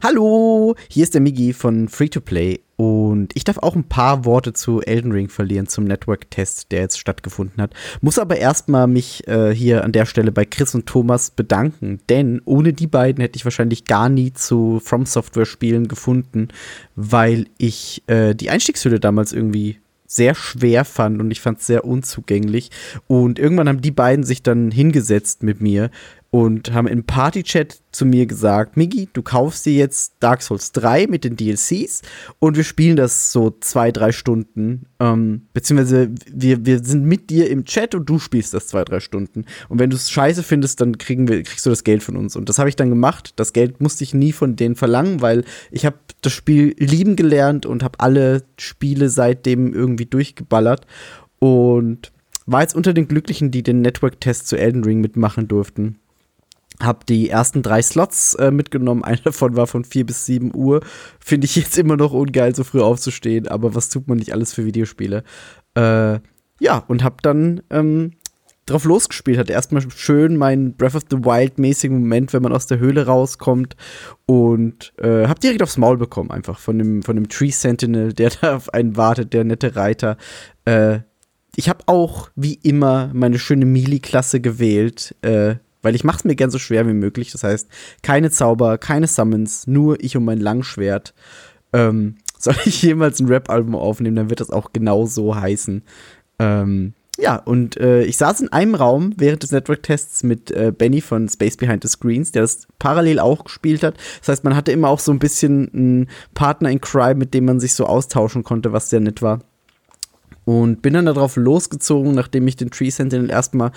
Hallo, hier ist der Migi von Free to Play und ich darf auch ein paar Worte zu Elden Ring verlieren zum Network-Test, der jetzt stattgefunden hat. Muss aber erstmal mich äh, hier an der Stelle bei Chris und Thomas bedanken, denn ohne die beiden hätte ich wahrscheinlich gar nie zu From Software Spielen gefunden, weil ich äh, die Einstiegshürde damals irgendwie sehr schwer fand und ich fand es sehr unzugänglich. Und irgendwann haben die beiden sich dann hingesetzt mit mir und haben im Party-Chat zu mir gesagt, Migi, du kaufst dir jetzt Dark Souls 3 mit den DLCs und wir spielen das so zwei, drei Stunden. Ähm, beziehungsweise wir, wir sind mit dir im Chat und du spielst das zwei, drei Stunden. Und wenn du es scheiße findest, dann kriegen wir, kriegst du das Geld von uns. Und das habe ich dann gemacht. Das Geld musste ich nie von denen verlangen, weil ich habe das Spiel lieben gelernt und habe alle Spiele seitdem irgendwie durchgeballert. Und war jetzt unter den Glücklichen, die den Network-Test zu Elden Ring mitmachen durften habe die ersten drei Slots äh, mitgenommen. Einer davon war von 4 bis 7 Uhr. Finde ich jetzt immer noch ungeil, so früh aufzustehen, aber was tut man nicht alles für Videospiele? Äh, ja, und habe dann ähm, drauf losgespielt. Hatte erstmal schön meinen Breath of the Wild-mäßigen Moment, wenn man aus der Höhle rauskommt. Und äh, hab direkt aufs Maul bekommen, einfach von dem, von dem Tree Sentinel, der da auf einen wartet, der nette Reiter. Äh, ich habe auch, wie immer, meine schöne Melee-Klasse gewählt. Äh, weil ich mache es mir gern so schwer wie möglich. Das heißt, keine Zauber, keine Summons, nur ich und mein Langschwert. Ähm, soll ich jemals ein Rap-Album aufnehmen, dann wird das auch genau so heißen. Ähm, ja, und äh, ich saß in einem Raum während des Network-Tests mit äh, Benny von Space Behind the Screens, der das parallel auch gespielt hat. Das heißt, man hatte immer auch so ein bisschen einen Partner in Crime, mit dem man sich so austauschen konnte, was sehr nett war. Und bin dann darauf losgezogen, nachdem ich den Tree Sentinel erstmal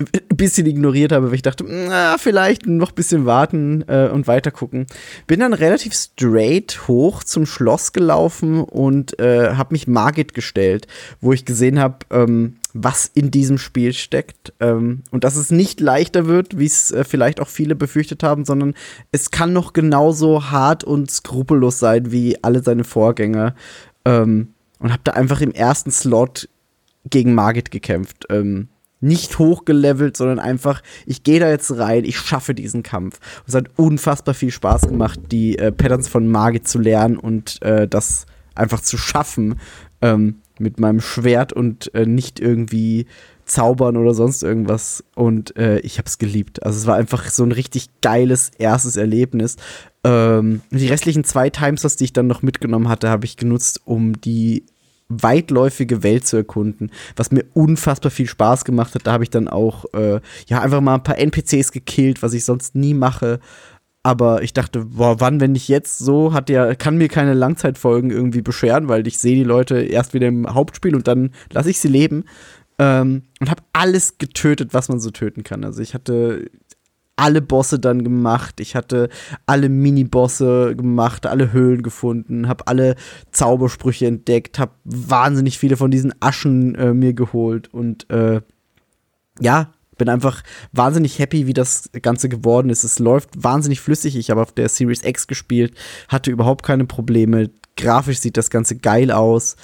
ein bisschen ignoriert habe, weil ich dachte, na, vielleicht noch ein bisschen warten äh, und weiter gucken. Bin dann relativ straight hoch zum Schloss gelaufen und äh, habe mich Margit gestellt, wo ich gesehen habe, ähm, was in diesem Spiel steckt ähm, und dass es nicht leichter wird, wie es äh, vielleicht auch viele befürchtet haben, sondern es kann noch genauso hart und skrupellos sein wie alle seine Vorgänger. Ähm, und habe da einfach im ersten Slot gegen Margit gekämpft. Ähm, nicht hochgelevelt, sondern einfach, ich gehe da jetzt rein, ich schaffe diesen Kampf. Es hat unfassbar viel Spaß gemacht, die äh, Patterns von Magi zu lernen und äh, das einfach zu schaffen ähm, mit meinem Schwert und äh, nicht irgendwie zaubern oder sonst irgendwas. Und äh, ich habe es geliebt. Also es war einfach so ein richtig geiles erstes Erlebnis. Ähm, die restlichen zwei Timeslots, die ich dann noch mitgenommen hatte, habe ich genutzt, um die weitläufige Welt zu erkunden, was mir unfassbar viel Spaß gemacht hat. Da habe ich dann auch äh, ja einfach mal ein paar NPCs gekillt, was ich sonst nie mache. Aber ich dachte, boah, wann, wenn nicht jetzt so, hat ja, kann mir keine Langzeitfolgen irgendwie beschweren, weil ich sehe die Leute erst wieder im Hauptspiel und dann lasse ich sie leben. Ähm, und habe alles getötet, was man so töten kann. Also ich hatte alle Bosse dann gemacht. Ich hatte alle Mini-Bosse gemacht, alle Höhlen gefunden, habe alle Zaubersprüche entdeckt, habe wahnsinnig viele von diesen Aschen äh, mir geholt und äh, ja, bin einfach wahnsinnig happy, wie das Ganze geworden ist. Es läuft wahnsinnig flüssig. Ich habe auf der Series X gespielt, hatte überhaupt keine Probleme. Grafisch sieht das Ganze geil aus.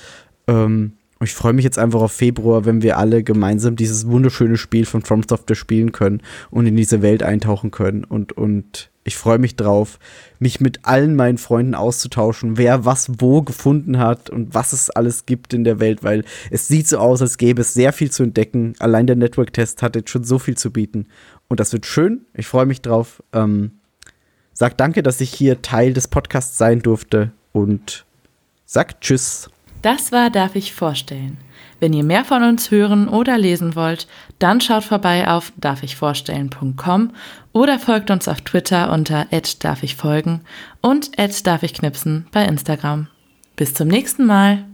Ähm, ich freue mich jetzt einfach auf Februar, wenn wir alle gemeinsam dieses wunderschöne Spiel von From Software spielen können und in diese Welt eintauchen können. Und, und ich freue mich drauf, mich mit allen meinen Freunden auszutauschen, wer was wo gefunden hat und was es alles gibt in der Welt, weil es sieht so aus, als gäbe es sehr viel zu entdecken. Allein der Network-Test hat jetzt schon so viel zu bieten. Und das wird schön. Ich freue mich drauf. Ähm, sag danke, dass ich hier Teil des Podcasts sein durfte und sag Tschüss. Das war Darf ich vorstellen. Wenn ihr mehr von uns hören oder lesen wollt, dann schaut vorbei auf darfichvorstellen.com oder folgt uns auf Twitter unter darf ich folgen und darf ich knipsen bei Instagram. Bis zum nächsten Mal.